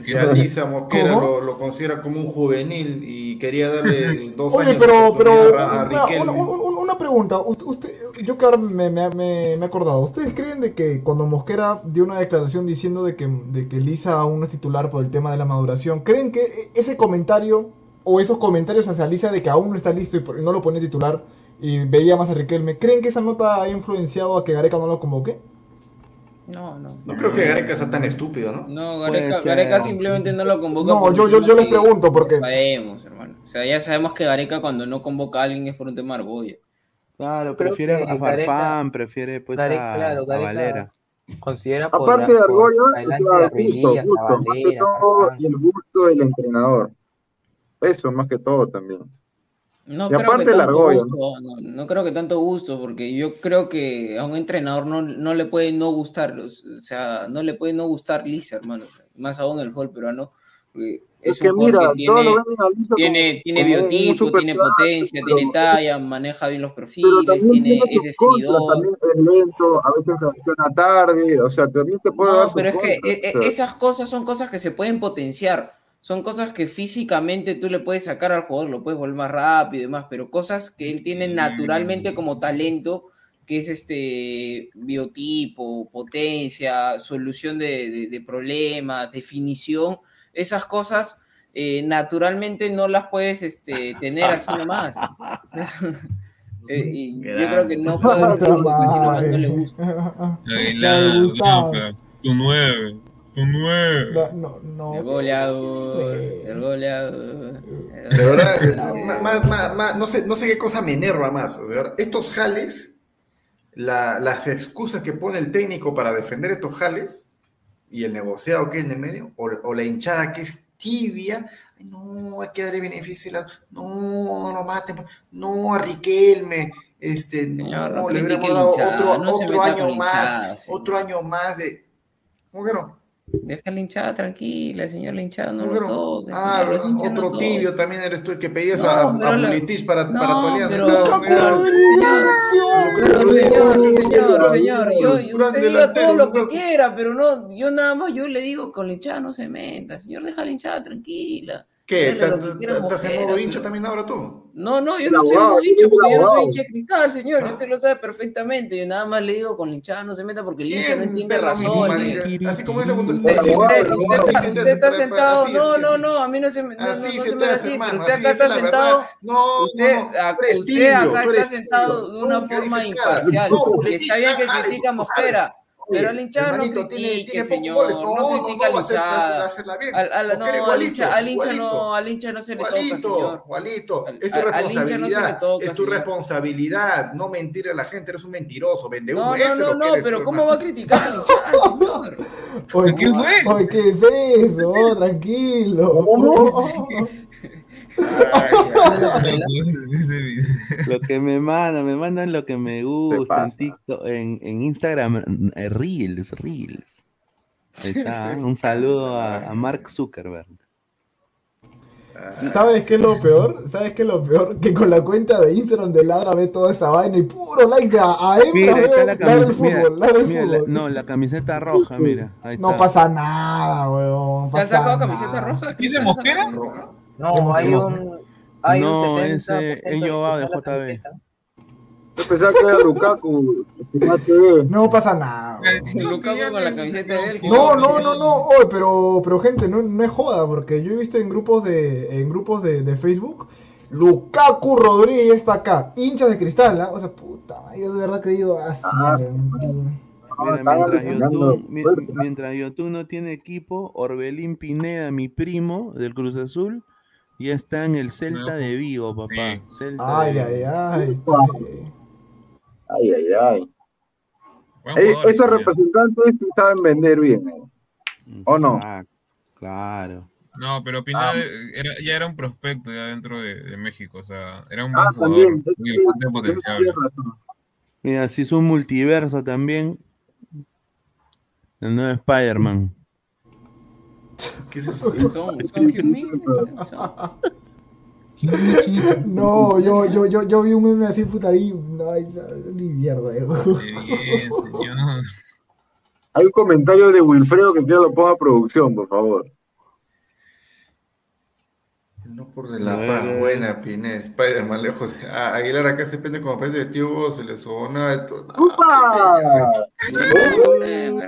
Si, Alisa Mosquera lo, lo considera como un juvenil y quería darle dos Oye, años pero, pero a, una, Riquelme. una- una- una pregunta. Usted, usted- yo que ahora me, me- me- he acordado. ¿Ustedes creen de que cuando Mosquera dio una declaración diciendo de que, de que Lisa aún no es titular por el tema de la maduración, ¿creen que ese comentario o esos comentarios hacia Lisa de que aún no está listo y, no lo ponía titular y veía más a Riquelme, ¿creen que esa nota ha influenciado a que Gareca no lo convoque? No, no. No creo que Gareca sea tan estúpido, ¿no? No, Gareca. Gareca simplemente no lo convoca. No, yo- yo- yo les pregunto, porque- lo Sabemos, hermano. O sea, ya sabemos que Gareca cuando no convoca a alguien es por un tema de orgullo. Claro, prefiere a Gareca- Farfán, prefiere pues Gareca, a, claro, a Gareca- Valera. Considera por, Aparte de por Argolla, a gusto, a gusto, más que todo, y el gusto del entrenador. Eso más que todo también. No Y creo que aparte tanto ya, ¿no? gusto, no, no creo que tanto gusto, porque yo creo que a un entrenador no, no le puede no gustar, o sea, no le puede no gustar Lisa, hermano, más aún el fútbol peruano, porque es, Es que un mira, que tiene, tiene, como- tiene como biotipo, tiene potencia, pero- tiene talla, maneja bien los perfiles, tiene, es contras, definidor. también es lento, a veces reacciona tarde, o sea, también te puede No, pero es que contras, e- e- o sea. esas cosas son cosas que se pueden potenciar. Son cosas que físicamente tú le puedes sacar al jugador, lo puedes volver más rápido y demás, pero cosas que él tiene naturalmente como talento, que es este biotipo, potencia, solución de, de- de problemas, definición, esas cosas eh, naturalmente no las puedes este, tener así nomás. Eh, y yo creo que no puede nomás no le gusta. Tu nueve, tu nueve. No, no. El goleador, el goleador. De verdad, ma- ma- ma- ma- no, sé, no sé qué cosa me enerva más. de verdad. Estos jales, la- las excusas que pone el técnico para defender estos jales y el negociado que hay en el medio, o, o la hinchada que es tibia, "Ay, no, hay que darle beneficio, a la- no, no lo maten, no, a Riquelme, este, no, Señor, no le hubiéramos dado hinchada, otro, no otro año más, hinchada, otro año más de... ¿Cómo que no? Deja la hinchada tranquila, señor, la hinchada no ¿Cómo que lo toque. Ah, señor, otro tibio también eres tú el que pedías No, a, pero a la- Bulitis para, No, para tu alianza. pero- pero- Pero, señor, señor, señor, yo, Lucrando usted diga todo lo que quiera, pero no, yo nada más, yo le digo con la hinchada no se meta, señor, deja la hinchada tranquila. ¿Qué? ¿Estás- que quiera ¿Estás en modo hincha también ahora tú? No, no, yo no estoy abogado, muy hincha porque yo no soy hincha de cristal, señor. y Usted lo sabe perfectamente. Yo nada más le digo con la hinchada no se meta porque el hincha no entiende razones. Así como dice Usted, está para- sentado. No, no, no, a mí no se me. Así se te me hace, así, hermano, pero usted acá es está sentado. No, usted, acá está sentado de una forma imparcial. está bien que critica Mosquera. Pero al hinchada no hermanito, critique, tiene señor. goles. No, No, no, no va a hacer- va a hacer- hinchada. va a hacerla bien. Al, al- no, al hincha, al hincha no, al hincha no se le toca, Igualito, señor. igualito. Al- Es tu al- al hincha no responsabilidad. toca, es tu señor. responsabilidad. No mentir a la gente. Eres un mentiroso, vende No, humo. no, no, no, eres pero ¿cómo va a criticar al hinchada, señor? Oye, ¿Qué es eso? Oh, Lo que me mandan, me mandan lo que me gusta en TikTok, en, en Instagram, Reels, Reels. Ahí está, un saludo a, a Mark Zuckerberg. ¿Sabes qué es lo peor? ¿Sabes qué es lo peor? Que con la cuenta de Instagram de Ladra ve toda esa vaina y puro like a, a Mira, ahí está veo la Ladra el camiseta. Mira, fútbol, Ladra el mira, la- no, la camiseta roja, mira. Ahí No está. pasa nada, weón. ¿Te has sacado nada. camiseta roja? ¿Dice Mosquera? No, hay un. Hay no, un 70% ese de es Joao de JB. Yo pensaba que era Lukaku. No pasa nada. Lukaku con la camiseta de él. No, no, no, no, oye, pero, pero gente, no, no es joda, porque yo he visto en grupos de, en grupos de, de Facebook, Lukaku Rodríguez está acá, hinchas de cristal, ¿ah? o sea, puta, madre, yo de verdad que digo, ah, madre, Mira, mientras mientras Yotun no tiene equipo, Orbelín Pineda, mi primo del Cruz Azul, ya está en el Celta de Vigo, papá. Celta Ay, de ay, Vigo. ay. Ay, ay, ay. Buen Eh, jugador, esos representantes sí saben vender bien. ¿eh? ¿O no? Claro. No, pero Pineda era, ya era un prospecto ya dentro de, de México, o sea, era un buen Ah, jugador, también. muy bastante potencial. Mira, si es un multiverso también. El nuevo Spider-Man. ¿Qué es eso? No, yo, yo, yo, yo vi un meme así, puta, vi, ay, ya, ni mierda, eh. Bien, no- Hay un comentario de Wilfredo que quiero lo ponga a producción, por favor. No por de la paz, buena, Pineda, Spider-Man lejos. A Aguilar acá se pende como pende de tío se le sobó nada de todo. Eh.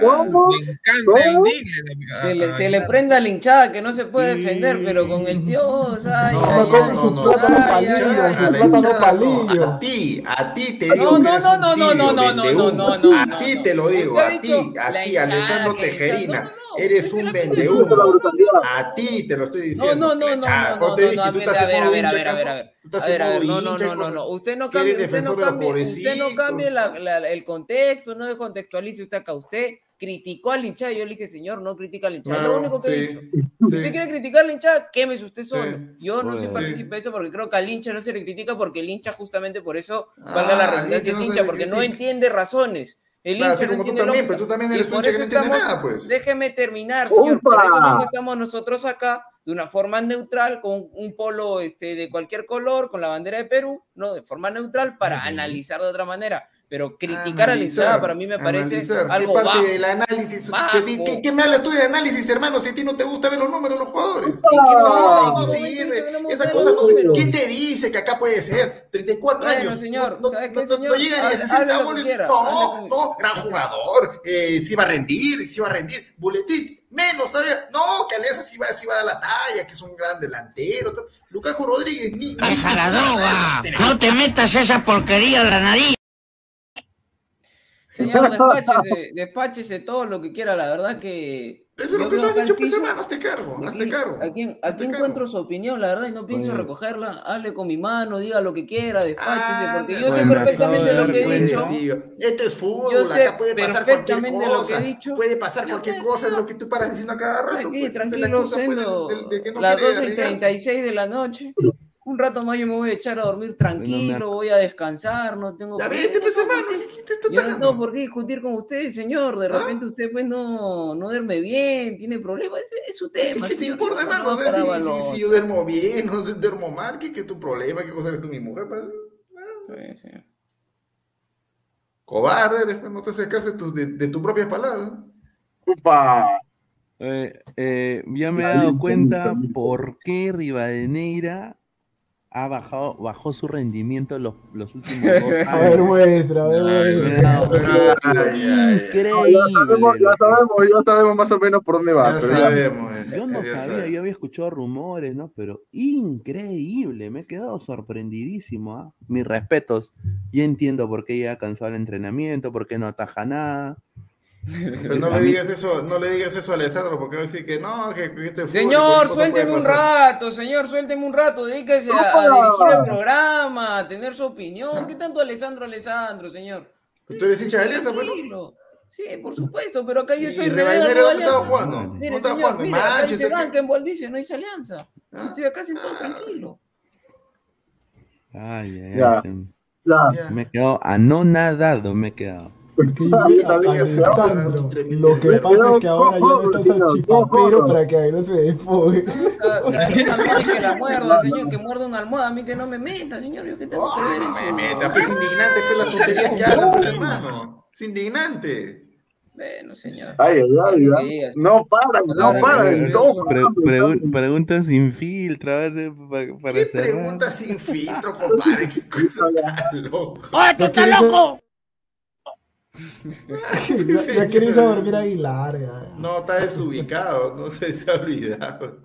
Se le, se le prenda la hinchada que no se puede defender, pero con el tío, o sea, No, ay, no, no, ay, no, no. plátano ay, palillo, su. A plátano palillo. no, a ti, a ti te No, digo no, no, no, no, no, no, no, vendehumo. no, no, A no, ti no. te lo digo, a ti, a ti, Alessandro Tejerina. No, no, no, Eres un vendehumo. A ti te lo estoy No, diciendo. no, no, no, no, ¿cómo no, te no, no, que a ver, a ver, a ver, a ver, a ver, a ver. No, no, no, no, no. Usted no cambie, usted no cambie, usted no cambie la- la- el contexto, no descontextualice usted acá. Usted criticó al hinchada. Yo le dije, señor, no critica al hinchada. Claro, lo único que he sí, dicho. sí. Si usted quiere criticar al hinchada, quémese usted solo. Sí. Yo no soy Bueno. partícipe de eso porque creo que al hincha no se le critica porque el hincha justamente por eso, valga la Ah, redundancia, es no hincha porque no entiende razones. El Claro, hincha no como tú entiende también, lógica. pero tú también eres un hincha que no entiende nada, pues. Déjeme terminar, señor. Por eso mismo estamos nosotros acá de una forma neutral, con un polo este, de cualquier color, con la bandera de Perú, no, de forma neutral para analizar de otra manera. Pero criticar a la hinchada para mí me parece analizar. ¿Qué algo parte bajo. del análisis? Bajo. ¿Qué, qué, qué me hablas tú de análisis, hermano? Si a ti no te gusta ver los números de los jugadores. qué No, no ¿En qué sirve. no me Esa cosa no sirve. ¿Quién te dice que acá puede ser? 34 Bueno, años. señor, no, ¿sabe no, qué, no, no señor? llega ni a Hable- 60 hable lo que goles. quiera, No, no, gran jugador. Eh, sí va a rendir, sí va a rendir. Buletich, menos, ¿sabes? No, que Alianza sí va, sí va a dar la talla, que es un gran delantero. Lukaku Rodríguez, ni. ¡Deja la droga! ¡No te metas esa porquería en la nariz! Señor, despáchese, despáchese todo lo que quiera, la verdad que. Eso es lo que tú has dicho, pues, hermano, hazte cargo, hazte cargo. Aquí, aquí encuentro su opinión, la verdad, y no pienso Oye. recogerla. Hable con mi mano, diga lo que quiera, despáchese, Ah, porque yo sé perfectamente lo de que he dicho. cuenta. Esto es fútbol, Yo sé acá puede pasar cualquier perfectamente lo que cosa. he dicho. Puede pasar cualquier cosa, es lo que tú paras diciendo a cada rato. Aquí, pues, la tranquilo, excusa, pues, siendo del- del- del que no las quiere 12 y arriesgarse. 36 de la noche. Un rato más yo me voy a echar a dormir tranquilo, voy a descansar, no tengo Ya problema. vete, pues, hermano, Yo no tengo por qué discutir con usted, señor. De repente usted pues no, no duerme bien, tiene problemas, es, es su tema. ¿Qué te importa, No, hermano? no, si, valor. si- si yo duermo bien, no du- duermo mal, ¿qué, qué es tu problema? ¿Qué cosa eres tú, mi mujer? pues? Sí, sí. Cobarde, eres, pues, no te haces caso de, tus- de, de tus propias palabras. Eh, eh, ya me he dado cuenta por qué Rivadeneira ha bajado, bajó su rendimiento los, los últimos dos años. A ver, muestra, a ver, muestra. Increíble. Ya sabemos, ya sabemos, ya sabemos más o menos por dónde va. Ya pero sabemos, eh, Yo no sabía, yo había escuchado rumores, ¿no? Pero increíble, me he quedado sorprendidísimo. ¿ah? Mis respetos. Ya entiendo por qué ya cansado el entrenamiento, por qué no ataja nada. Pero no A le mí- digas eso, no le digas eso a Alessandro, porque va a decir que no, que, que este fútbol, Señor, suélteme un rato, señor, suélteme un rato, dedíquese a, a dirigir el programa, a tener su opinión. ¿Qué tanto Alessandro, Alessandro, señor? ¿Tú eres hincha de Alianza, pues, no? Tranquilo. Sí, por supuesto, pero acá yo ¿Y estoy dice, no dice Alianza. Ah. Estoy acá sentado tranquilo. Ay, ay, Ya. ay, se- Ya. Me he quedado anonadado, me he quedado. Porque dice Alessandro, lo que Me pasa es que ahora ya no está señor, salchipapero cojo. para que no se desfogue. Que la muerda, señor, que muerda una almohada, a mí que no me meta, señor, yo que tengo que ver eso. Meta, pues indignante, pues las tonterías que hablas, hermano. Es indignante. Bueno, señor. Ay, ay, ay. No paran, no que- todos Pre- preguntas sin filtro, a ver, eh, pa- para ¿Qué preguntas sin filtro, compadre? ¿Qué cosa loco? ¡Oye, tú estás loco! ya, ya quiere irse a dormir a Aguilar. ya. No, está desubicado, no sé, se ha olvidado.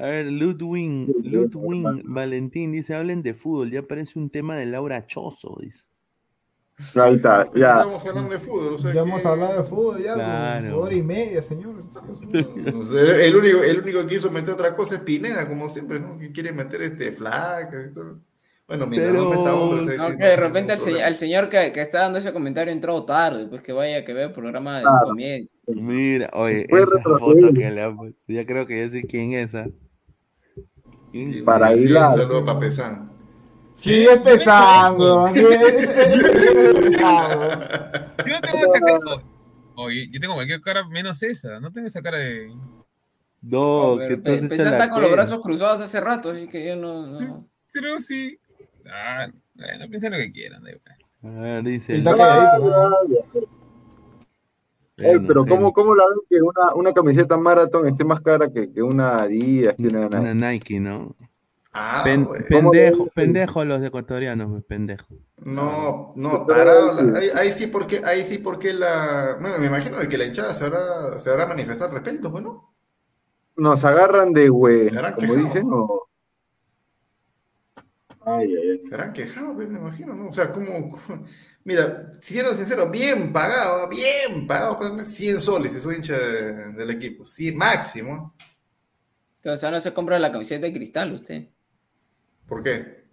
A ver, Ludwig, Ludwig Valentín dice, hablen de fútbol, ya parece un tema de Laura Choso, dice. Ahí está, ya. Estamos hablando de fútbol, o sea Ya que- hemos hablado de fútbol ya, Claro. como hora y media, señor. El único, el único que quiso meter otra cosa es Pineda, como siempre, ¿no? Que quiere meter este flaca y todo. Bueno, mientras no Pero- meta hombres, No, sí, que no de repente se- el señor que, que está dando ese comentario entró tarde, pues que vaya que vea el programa de Claro. comienzo. Mira, oye, esa retroceder. foto que le ha puesto, ya creo que ya sé quién es esa. Sí, Para sí, Aguilar. Un saludo para Pesán. Sigue sigue pesando. Yo no tengo esa cara. Oye, yo tengo cualquier cara menos esa. No tengo esa cara de. No, Oh, que tú has hecho la está con los brazos cruzados hace rato, así que yo no. no. Pero sí. Ah, bueno, piensen lo que quieran. da igual. A ver, dice. Está calladito, ¿no? Ey, pero sí, ¿cómo, ¿cómo la ven que una, una camiseta Marathon esté más cara que, que una Adidas? Que una Una Nike? Nike, ¿no? Ah, Pen- bueno. ¿Cómo le pendejo, ven? pendejo los ecuatorianos, pues, pendejo. No, no, tarado. ahí, ahí sí porque, ahí sí porque la, bueno, me imagino de que la hinchada se habrá, se habrá manifestado al respecto, pues, ¿no? Nos agarran de güey, como quejado. dicen, o... Ay, ay, ay. Se habrán quejado, pues, me imagino, ¿no? O sea, como, mira, siendo sincero, bien pagado, bien pagado, pues, 100 soles si soy hincha de- del equipo, sí, máximo. Que, o sea, no se compra la camiseta de cristal usted, ¿Por qué?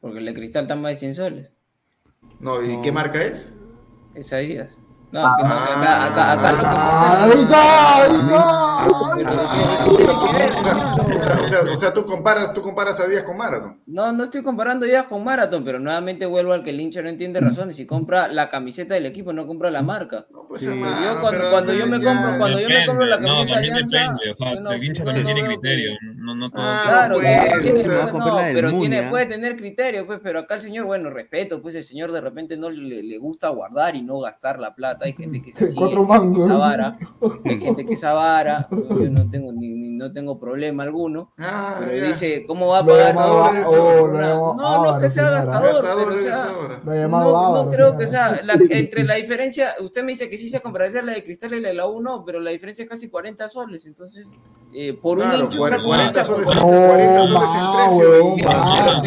porque el de cristal está más de 100 soles. No, ¿y qué marca es? Esa Adidas. No, que no, que acá, acá, acá lo que Ahí está, ahí está. O sea, tú comparas, tú comparas a Díaz con Marathon. No, no estoy comparando ideas con Marathon, pero nuevamente vuelvo al que el hincha no entiende razones. Si compra la camiseta del equipo, no compra la marca. pues, yo hermano, cuando, pero cuando yo me compro, cuando yo me compro la no, camiseta de también Alianza, depende. O sea, yo no- el hincha yo también no tiene criterio. No, no todos. Claro, pues, tiene- o no, a pero tiene, ¿ah? puede tener criterio, pues, pero acá el señor, bueno, respeto, pues el señor de repente no le, le gusta guardar y no gastar la plata. Hay gente que se Cuatro mangos. que se avara, hay gente que se avara, yo no tengo ni, ni- no tengo problema alguno, Ah, pero ya. dice, ¿cómo va a Lo pagar oh, No, no que avaro, sea señora. gastador, Gastador pero o sea, no, no creo que sea, la- entre la diferencia, usted me dice que sí se compraría la de Cristal y la de la 1, pero la diferencia es casi 40 soles, entonces, eh, por un Claro, hincha, cuar- una 40 hincha, soles, por- No, 40 soles en precio.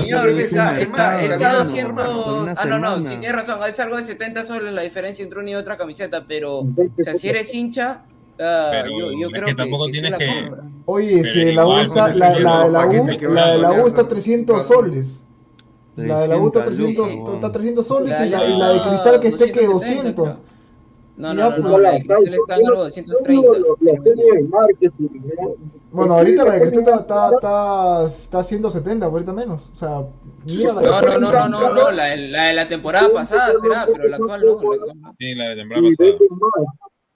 Señor, es está, está, semana, está hermano. 200, Por una ah, no, no, sí tienes razón, es algo de 70 soles la diferencia entre una y otra camiseta, pero, o sea, si eres hincha, ah, Pero yo, yo creo que que, tampoco que tienes la que-. Oye, Pero si en la U está, la, la de la U, ¿para qué te la de la U está poner 300 razón? soles. La de la U está 300, 300 está 300 soles La y la, de y la de Cristal que esté que 270, 200. No, Ya, no, no, pues, no, la de Cristal está en algo de 230. La serie de marketing. ¿no? Bueno, ahorita la de Cristal está, está, está, está 170, ahorita menos. O sea, mira la No, no, no, no, no, no, la, de- la de la temporada pasada será, pero la actual no. la actual no. Sí, la de temporada Y pasada.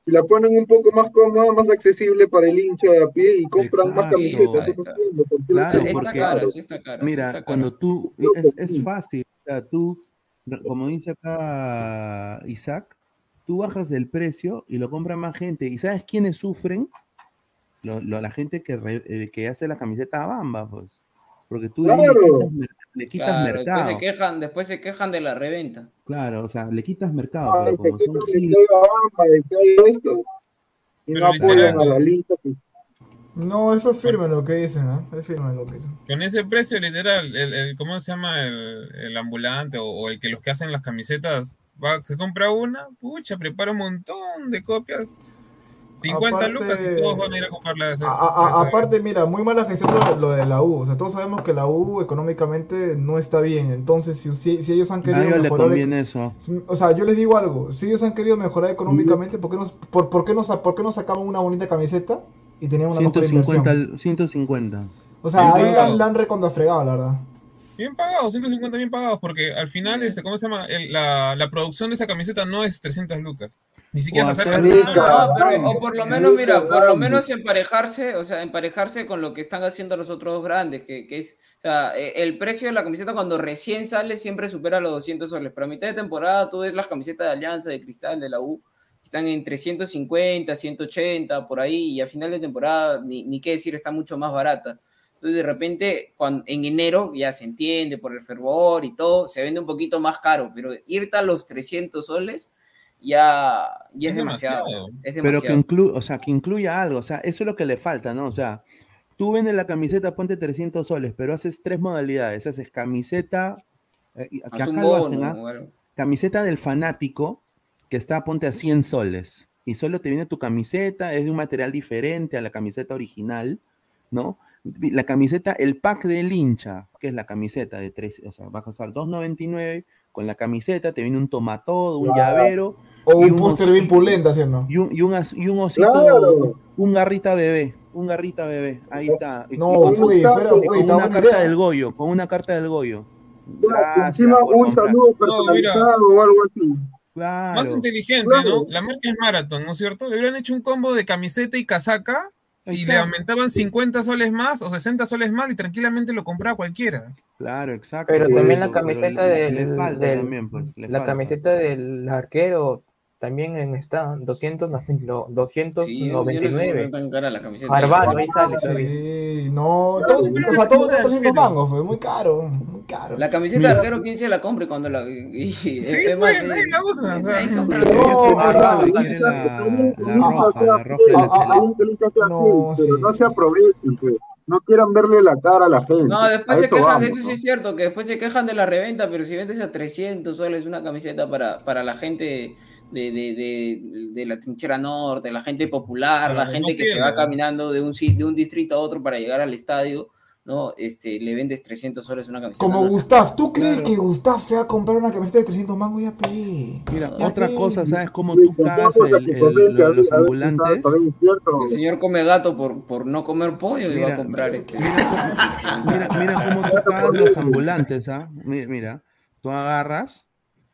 Si la ponen un poco más cómoda, más accesible para el hincha de a pie y compran más camisetas. Está. porque Claro, Está porque- cara, sí está cara. sí Mira, está cuando tú, es, es fácil, o sea, tú, como dice acá Isaac, tú bajas el precio y lo compra más gente. ¿Y sabes quiénes sufren? Lo- lo- la gente que, re- eh, que hace la camiseta a Bamba, pues. Porque tú Claro. Le quitas, mer- le quitas Claro, después mercado. se quejan, después se quejan de la reventa. Claro, o sea, le quitas mercado, pero como son esto, y no apoyan literal, a la lista. que- No, eso es firme lo que dicen, ¿eh? Es firme lo que dicen. Con ese precio, literal, el, el- ¿cómo se llama? El, el ambulante o, o el que los que hacen las camisetas, va, se compra una, pucha, prepara un montón de copias. 50 Aparte- lucas y todos van a ir a comprarla. a ese- A- a- a ese- aparte, mira, muy mala gestión lo, lo de la U. O sea, todos sabemos que la U económicamente no está bien. Entonces, si, si, si ellos han querido le mejorar. conviene eso. O sea, yo les digo algo. Si ellos han querido mejorar económicamente, ¿por qué no, por, por qué por qué no sacaban una bonita camiseta y tenían una mejor 150, inversión? al- 150. O sea, ahí la, la han recontrafregado, la verdad. Bien pagados, 150 bien pagados, porque al final, este, ¿cómo se llama? El- la, la producción de esa camiseta no es 300 lucas. Ni siquiera acerca. No, pero, o por lo menos, mira, por lo menos emparejarse, o sea, emparejarse con lo que están haciendo los otros grandes, que, que es, o sea, eh, el precio de la camiseta cuando recién sale siempre supera los 200 soles, pero a mitad de temporada tú ves las camisetas de Alianza, de Cristal, de la U, están entre 150, 180, por ahí, y a final de temporada, ni, ni qué decir, está mucho más barata. Entonces, de repente, cuando, en enero ya se entiende por el fervor y todo, se vende un poquito más caro, pero irte a los 300 soles ya, ya es, Es demasiado. demasiado. Es Pero demasiado. que, inclu o sea, que incluya algo, o sea, eso es lo que le falta, ¿no? O sea, tú vendes la camiseta, ponte 300 soles, pero haces tres modalidades, haces camiseta, eh, y- que Haz acá un lo hacen, bono, ¿ah? Camiseta del fanático, que está, ponte a 100 soles, y solo te viene tu camiseta, es de un material diferente a la camiseta original, ¿no? La camiseta, el pack del hincha, que es la camiseta de tres, o sea, vas a gastar 2.99 con la camiseta, te viene un tomatodo, un Claro. llavero. O y un póster bien pulenta, ¿sí o no? y un, y un, y un osito, Claro. un garrita bebé, un garrita bebé, ahí está. Y- No, y con fue, con una carta idea. del Goyo, con una carta del Goyo. Gracias encima un saludo No, personalizado o algo así. Claro. Más inteligente, Claro. ¿no? La marca es Marathon, ¿no es cierto? Le hubieran hecho un combo de camiseta y casaca y le aumentaban 50 soles más o 60 soles más y tranquilamente lo compraba cualquiera. Claro, exacto. Pero también eso, la camiseta del, le falta del- también, pues, la falta. camiseta del arquero también en está 200, no, lo- Sí, yo no 299. tan cara la camiseta. Barbaro, ahí sale todavía. Sí, no, todo, o sea, todo está 300 mangos, pues, muy caro, muy caro. La camiseta de arquero, ¿quién se la compre cuando la.? Y, Sí, es más, pues, nadie sí, la usa, o sea. No, o sea, quiere la, la roja, la roja del Ah, ah, celeste. ah, No, No, pero sí. no se aprovechen, pues. No quieran verle la cara a la gente. No, después A se quejan, vamos, eso sí ¿no? es cierto, que después se quejan de la reventa, pero si vendes a 300 soles una camiseta para, para la gente de, de, de, de la trinchera norte, la gente popular, la gente que se va caminando de un, de un distrito a otro para llegar al estadio, ¿no? Este, le vendes 300 soles una camiseta. Como no. Gustav, ¿tú crees Claro. que Gustav se va a comprar una camiseta de 300 mangos? Ya pe. Mira, Ya otra cosa, ¿sabes cómo tú cagas el- el- lo- los ambulantes? El señor come gato por, por no comer pollo y va a Mira, comprar este. Mira, mira cómo tú cagas los ambulantes, ¿ah? Mira, mira, tú agarras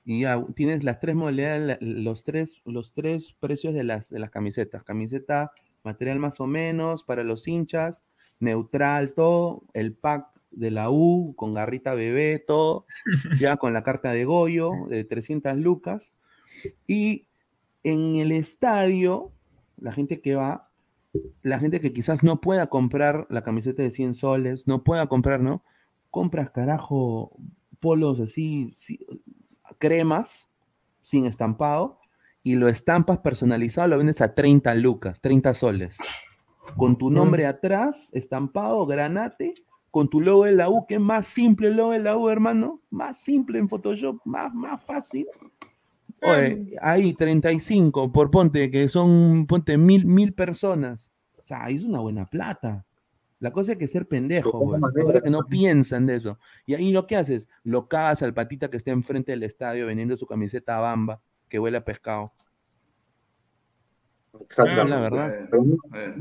y ya tienes las tres modalidades, los tres, los tres precios de las, de las camisetas. Camiseta, material más o menos, para los hinchas, neutral, todo, el pack de la U, con garrita bebé, todo, ya con la carta de Goyo, de 300 lucas. Y en el estadio, la gente que va, la gente que quizás no pueda comprar la camiseta de 100 soles, no pueda comprar, ¿no? Compras, carajo, polos así, sí, cremas, sin estampado, y lo estampas personalizado, lo vendes a 30 lucas, 30 soles. Con tu nombre atrás, estampado, granate, con tu logo de la U, que es más simple el logo de la U, hermano, más simple en Photoshop, más, más fácil. Oye, ahí 35 por ponte, que son, ponte, mil, mil personas. O sea, ahí es una buena plata. La cosa es que ser pendejo. La cosa es que no piensan de eso. Y ahí lo que haces, lo cagas al patita que está enfrente del estadio vendiendo su camiseta a bamba, que huele a pescado. La verdad. eh, eh,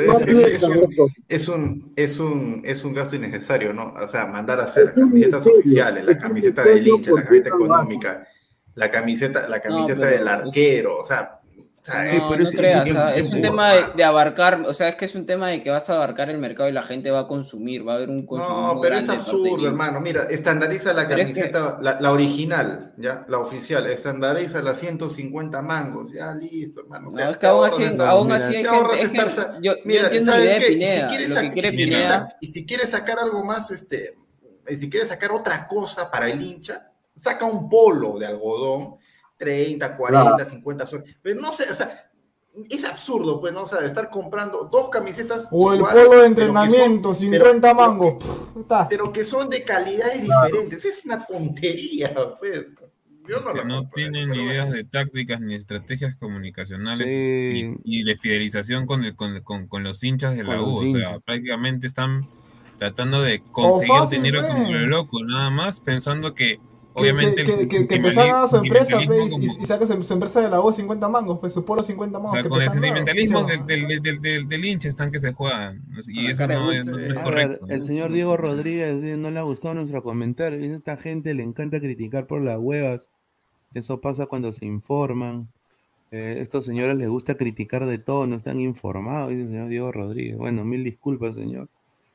es, es- es un, es, un, es, un, es un gasto innecesario, ¿no? O sea, mandar a hacer camisetas oficiales, la camiseta del hincha, la camiseta económica, la camiseta, la camiseta pero del arquero, o sea, No, es- no creas, es- o sea, es es un tema de, de abarcar, o sea, es que es un tema de que vas a abarcar el mercado y la gente va a consumir, va a haber un consumo No, pero es absurdo, hermano. Mira, estandariza la Pero es que- camiseta, la, la original, ¿ya? La oficial, estandariza las 150 mangos, ya listo, hermano. No, es que aún así, estar- aún así hay gente- es que estar yo Mira, entiendo ¿sabes qué? Y si quieres que quiere y si quieres Pineda- sac- Y si quieres sacar algo más, este, y si quieres sacar otra cosa para el hincha, saca un polo de algodón, 30, 40, Claro. 50 soles. Pero no sé, o sea, es absurdo, pues, ¿no? O sea, estar comprando dos camisetas O el iguales, polo de pero entrenamiento, son- 50 mangos. Pff, está. pero que son de calidades diferentes. Es una tontería, pues. Yo no que lo no tienen ni ideas de tácticas ni estrategias comunicacionales Sí. y, y de fidelización con, el- con, con- con los hinchas de la U. O sea, prácticamente están tratando de conseguir fácil, dinero como lo loco, nada más pensando Que, obviamente que, el que, que, que sentimentali- empezaron a su empresa pe, sentimentalismo y, como- y sacas su, su empresa de la voz 50 mangos, pues su polo 50 o mangos. sea, que con el sentimentalismo ¿sí o del, del, del, del- del hincha están que se juegan. Y la eso cara no es, no es A ver, correcto. el señor Diego Rodríguez dice, no le ha gustado nuestro comentario. Dice, esta gente le encanta criticar por las huevas. Eso pasa cuando se informan. Eh, estos señores les gusta criticar de todo, no están informados, dice el señor Diego Rodríguez. Bueno, mil disculpas, señor.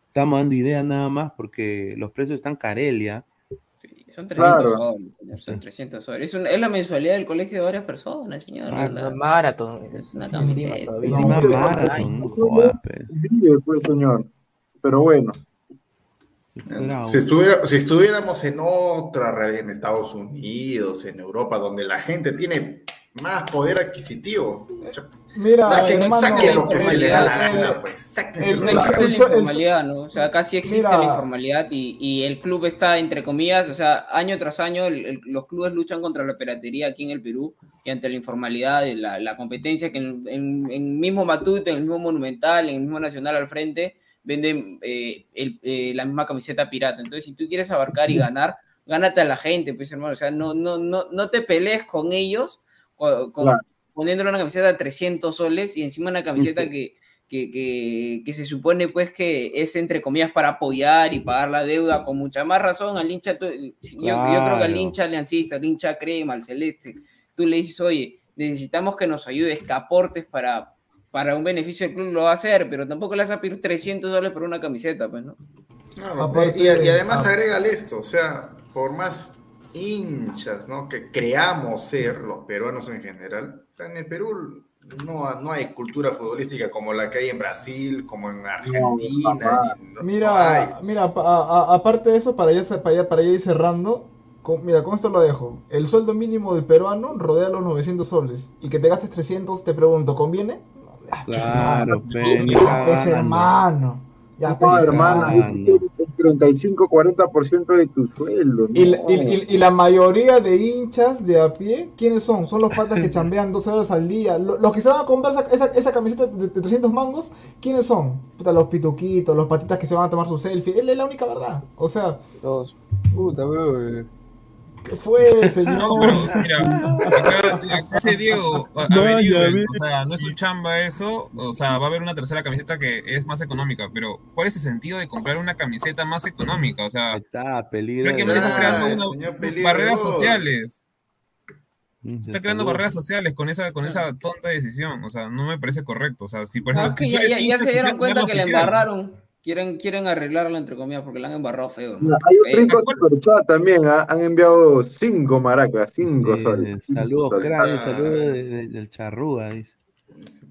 Estamos dando idea nada más porque los precios están carelia. Son 300 Claro. soles, señor, son 300 soles. Es, un- es la mensualidad del colegio de varias personas, señor. Ah, maratón. es una camiseta. Encima no, Marathon, no jodas, pues, señor. Pero bueno. Si, estuviera, si estuviéramos en otra realidad, en Estados Unidos, en Europa, donde la gente tiene más poder adquisitivo, Mira, saquen, hermano, saquen lo que se le da la el- gana, pues. el- lo No que el- se existe la informalidad, ¿no? O sea, casi existe Mira. la informalidad y, y el club está, entre comillas, o sea, año tras año el- el- los clubes luchan contra la piratería aquí en el Perú y ante la informalidad, y la, la competencia que en, en, en mismo Matute, en el mismo Monumental, en el mismo Nacional al frente, venden eh, el- eh, la misma camiseta pirata. Entonces, si tú quieres abarcar y ganar, gánate a la gente, pues hermano, o sea, no, no, no, no te pelees con ellos con, Claro. poniéndole una camiseta de 300 soles y encima una camiseta que, que, que, que se supone pues que es entre comillas para apoyar y pagar la deuda con mucha más razón al hincha, tú- yo, yo creo que al hincha aliancista, al hincha crema, al celeste, tú le dices, oye, necesitamos que nos ayudes, que aportes para, para un beneficio del club, lo va a hacer, pero tampoco le vas a pedir 300 dólares por una camiseta, pues, ¿no? Y, y además agrégale esto, o sea, por más hinchas ¿no? que creamos ser los peruanos en general, o sea, en el Perú no, no hay cultura futbolística como la que hay en Brasil, como en Argentina. no- no. Mira, mira, pa- a- a- aparte de eso, para ya, para ya, para ya ir cerrando, con- mira, con esto lo dejo. El sueldo mínimo del peruano rodea los 900 soles. Y que te gastes 300, te pregunto, ¿conviene? Claro, pues, hermano. Ya, pues, hermano, 35-40% de tu sueldo. Y, la- no. y- y- y la mayoría de hinchas de a pie, ¿quiénes son? Son los patas que chambean 12 horas al día. Lo- Los que se van a comprar esa, esa- esa camiseta de, de 300 mangos, ¿quiénes son? Puta, los pituquitos, los patitas que se van a tomar su selfie. Él es la única verdad. O sea, Todos. puta, bro. ¿Qué fue, señor? No, pero mira, acá, acá dice Diego, averigüen, o sea, no es su chamba eso, o sea, va a haber una tercera camiseta que es más económica, pero ¿cuál es el sentido de comprar una camiseta más económica? O sea, Está peligro. estás creando una- señor peligro. barreras sociales. Mm, Está creando barreras sociales con esa, con esa tonta decisión, o sea, no me parece correcto, o sea, si por No, ejemplo... es que si tú ya, se dieron cuenta que la oficial. embarraron. Quieren, quieren arreglarla entre comillas porque la han embarrado feo. Mira, Hay otro de superchat también, ¿ah? han enviado cinco maracas, cinco Eh, soles. saludos, crack, saludos de- de- del charrúa. dice.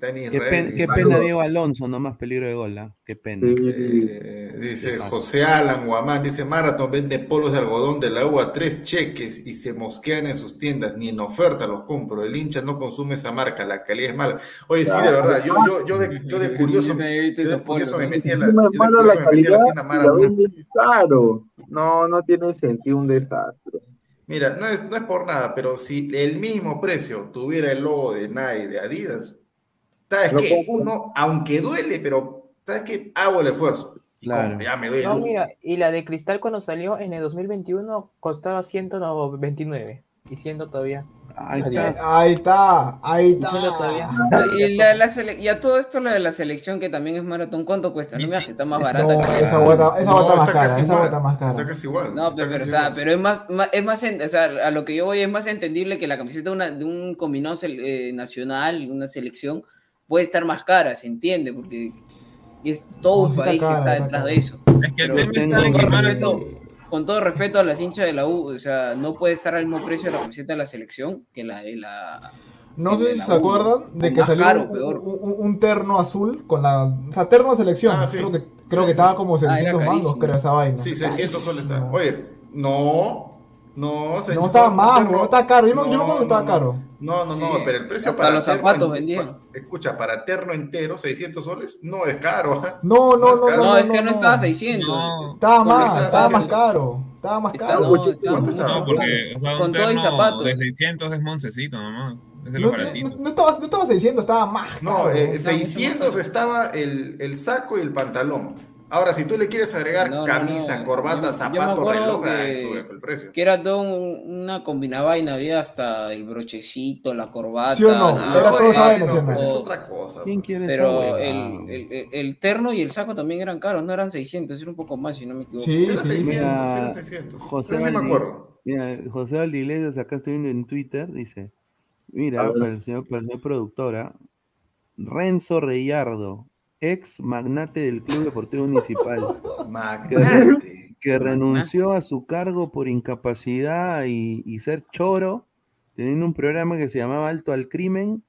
Está en Qué, pen- pena Diego Alonso, no más peligro de gol, ¿ah? Qué pena. Eh, dice José Alan Guamán, dice Marathon vende polos de algodón de la U a tres cheques y se mosquean en sus tiendas, ni en oferta los compro. El hincha no consume esa marca, la calidad es mala. Oye, sí, de verdad, yo, yo, yo, de, yo de curioso, me metí en la, yo Encima de es mala curioso la me metí en la calidad Marathon. caro. No, no tiene sentido un desastre. Mira, no es, no es por nada, pero si el mismo precio tuviera el logo de Nike, de Adidas, ¿sabes Lo qué? compro. Uno, aunque duele, pero ¿sabes qué? Hago el esfuerzo. Y compro, ya me doy el No, mira, y la de cristal cuando salió en el 2021 costaba 129 y siendo todavía. Ahí Adiós. Ahí está, ahí Y siendo todavía. Y, la- la sele- y a todo esto lo de la selección que también es maratón, ¿cuánto cuesta? No me que está más barata. No, que- esa guata, esa No, guata más está cara, casi esa guata más cara. Está casi igual. No, está pero, pero, o sea, igual. pero es más, más- es más, en- o sea, a lo que yo voy es más entendible que la camiseta de, una- de un combinado eh, nacional, una selección, puede estar más cara, se entiende, porque es todo No, un país cara, que está está detrás cara. de eso. Es que el Pero tema está con, en todo respeto, con todo respeto a las hinchas de la U, o sea, no puede estar al mismo precio la camiseta de la selección que la de la... No sé de si se U. acuerdan de que salió caro, un, peor. un- un- terno azul con la. O sea, terno de selección. Ah, sí. Creo que, creo Sí, que sí. estaba como Ah, era 600 mangos, carísimo. creo, esa vaina. Sí, 600 soles. Oye, no, no, No estaba más, no estaba caro. Yo, me- yo me no, acuerdo que estaba no, caro. No, no, no, Sí, pero el precio hasta para los zapatos vendían. Escucha, para terno entero, 600 soles, no es caro. ¿ah? No, no, es no, caro. No, no, es que no no. estaba 600. No, Estaba más, estaba más caro. Estaba más Está- caro. no, ¿Cuánto estaba? más no, porque o sea, un Con todo y zapatos. de 600 es Moncecito nomás, es de No, no, no- no estaba, no estaba 600, estaba más No, eh, Estaba mucho 600 más caro. estaba el, el saco y el pantalón. Ahora, si tú le quieres agregar No, camisa, no. corbata, Yo- yo zapato, acuerdo reloj, que- ahí sube el precio. Que era todo un- una combinada vaina, había hasta el brochecito, la corbata. ¿Sí o no? Era todo esa zapato, vaina, ¿sí o no? pues es otra cosa. ¿Quién quiere esa Pero huevada? el, el, el- el terno y el saco también eran caros, no eran 600, era un poco más, si no me equivoco. Sí, Era sí. 600, Mira, era 600. José sí me Valdi- acuerdo. Mira, José acá estoy viendo en Twitter, dice, mira, A ver. para el señor, para el señor productora, Renzo Reyardo, ex magnate del Club Deportivo Municipal, Magnate. que renunció a su cargo por incapacidad y, y ser choro, teniendo un programa que se llamaba Alto al Crimen,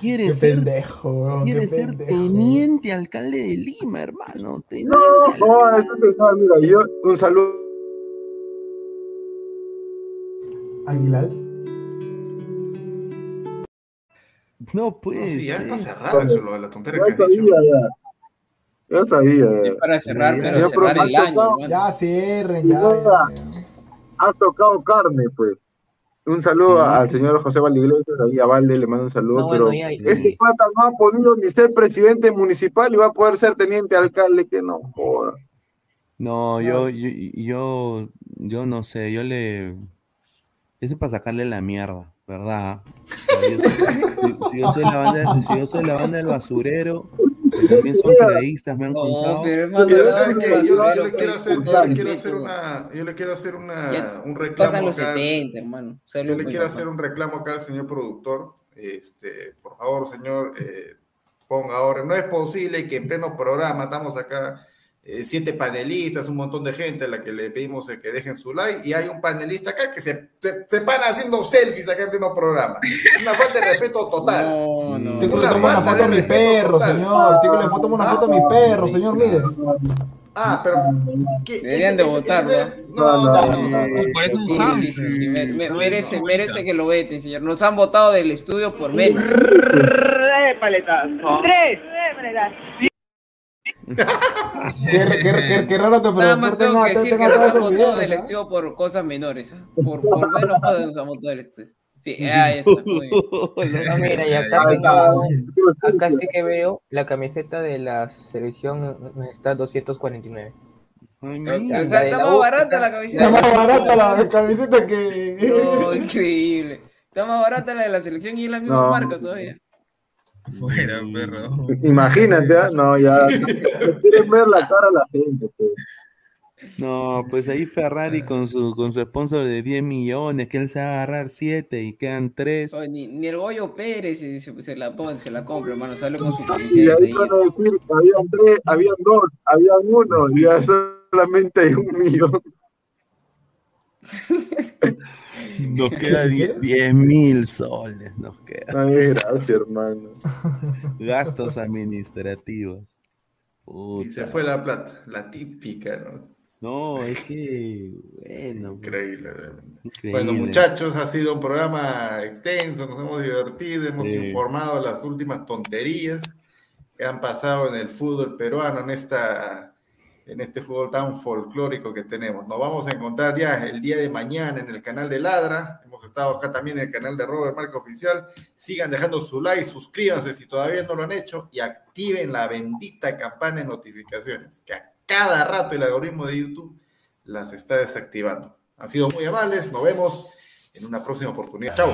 quiere Qué ser, pendejo, quiere qué ser pendejo. teniente alcalde de Lima, hermano. teniente No, no, eso mira, yo un saludo. Aguilar. No No, puede sí, ya es ser. para cerrar eso, lo de la tontería Ya que has dicho. sabía, ya. Ya sabía. Es para cerrar, Ya, pero ya, cerrar pero el año, tocado-. Ya cierren, ya. ya, ya. Has tocado carne, pues. Un saludo al señor José Valdiglesias, ahí a Valde le mando un saludo, No, pero bueno, ya- este pata no ha podido ni ser presidente municipal y va a poder ser teniente alcalde, que no joda. No, yo, yo, yo, yo no sé, yo le. Ese es para sacarle la mierda, ¿verdad? Si, yo soy la banda, si yo soy la banda del basurero, que también son creístas, me han No, contado. Yo, le quiero hacer, le quiero hacer una, yo le quiero hacer una, un reclamo Pasan los acá al- 70, hermano. Yo le quiero hacer un reclamo acá al señor productor. Este, por favor, señor, eh, ponga ahora. No es posible que en pleno programa estamos acá eh, siete panelistas, un montón de gente a la que le pedimos eh, que dejen su like y hay un panelista acá que se, se, se para haciendo selfies acá en pleno programa. Una falta de respeto total. No, no. Le Una toma una foto a mi perro, total. señor. Le toma una foto a mi perro, señor, mire. Ah, pero. ¿qué? Deberían de ese- No, no, no, no. Parece un merece, merece que lo veten, señor. Nos han votado del estudio por menos. Tres paletazo. Tres. Qué, qué- qué- qué raro que Nada más tengo tenga, que decir que nos videos. todo del ¿ah? estudio por cosas menores. ¿ah? Por, por menos cosas nos hemos todo del estudio. Sí, ahí está. Muy bien. No, mira, y acá, acá sí que veo la camiseta de la selección está 249. O sea, está más barata la camiseta. Está más barata la camiseta que. No, increíble. Está más barata la de la selección y es la misma No. marca todavía. Fuera, perro. Imagínate, ¿ah? no, ya. Quieren ver la cara a la gente. pues. No, pues ahí Ferrari con su con su sponsor de 10 millones, que él se va a agarrar 7 y quedan 3. Oye, ni, ni el Goyo Pérez se, se- la pone, se la compra, hermano. Sale con su camiseta ahí ahí. van a decir que habían tres, habían dos, habían uno, y ya solamente hay un millón. Nos queda 10 mil soles, nos queda. Ay, gracias, hermano. Gastos administrativos. Y se fue la plata, la típica, ¿no? No, es que, bueno. Increíble, realmente. Increíble. Bueno, muchachos, ha sido un programa extenso, nos hemos divertido, hemos Sí. informado las últimas tonterías que han pasado en el fútbol peruano, en, esta, en este fútbol tan folclórico que tenemos. Nos vamos a encontrar ya el día de mañana en el canal de Ladra. Hemos estado acá también en el canal de Robert Marca Oficial. Sigan dejando su like, suscríbanse si todavía no lo han hecho y activen la bendita campana de notificaciones que a cada rato el algoritmo de YouTube las está desactivando. Han sido muy amables. Nos vemos en una próxima oportunidad. Chao.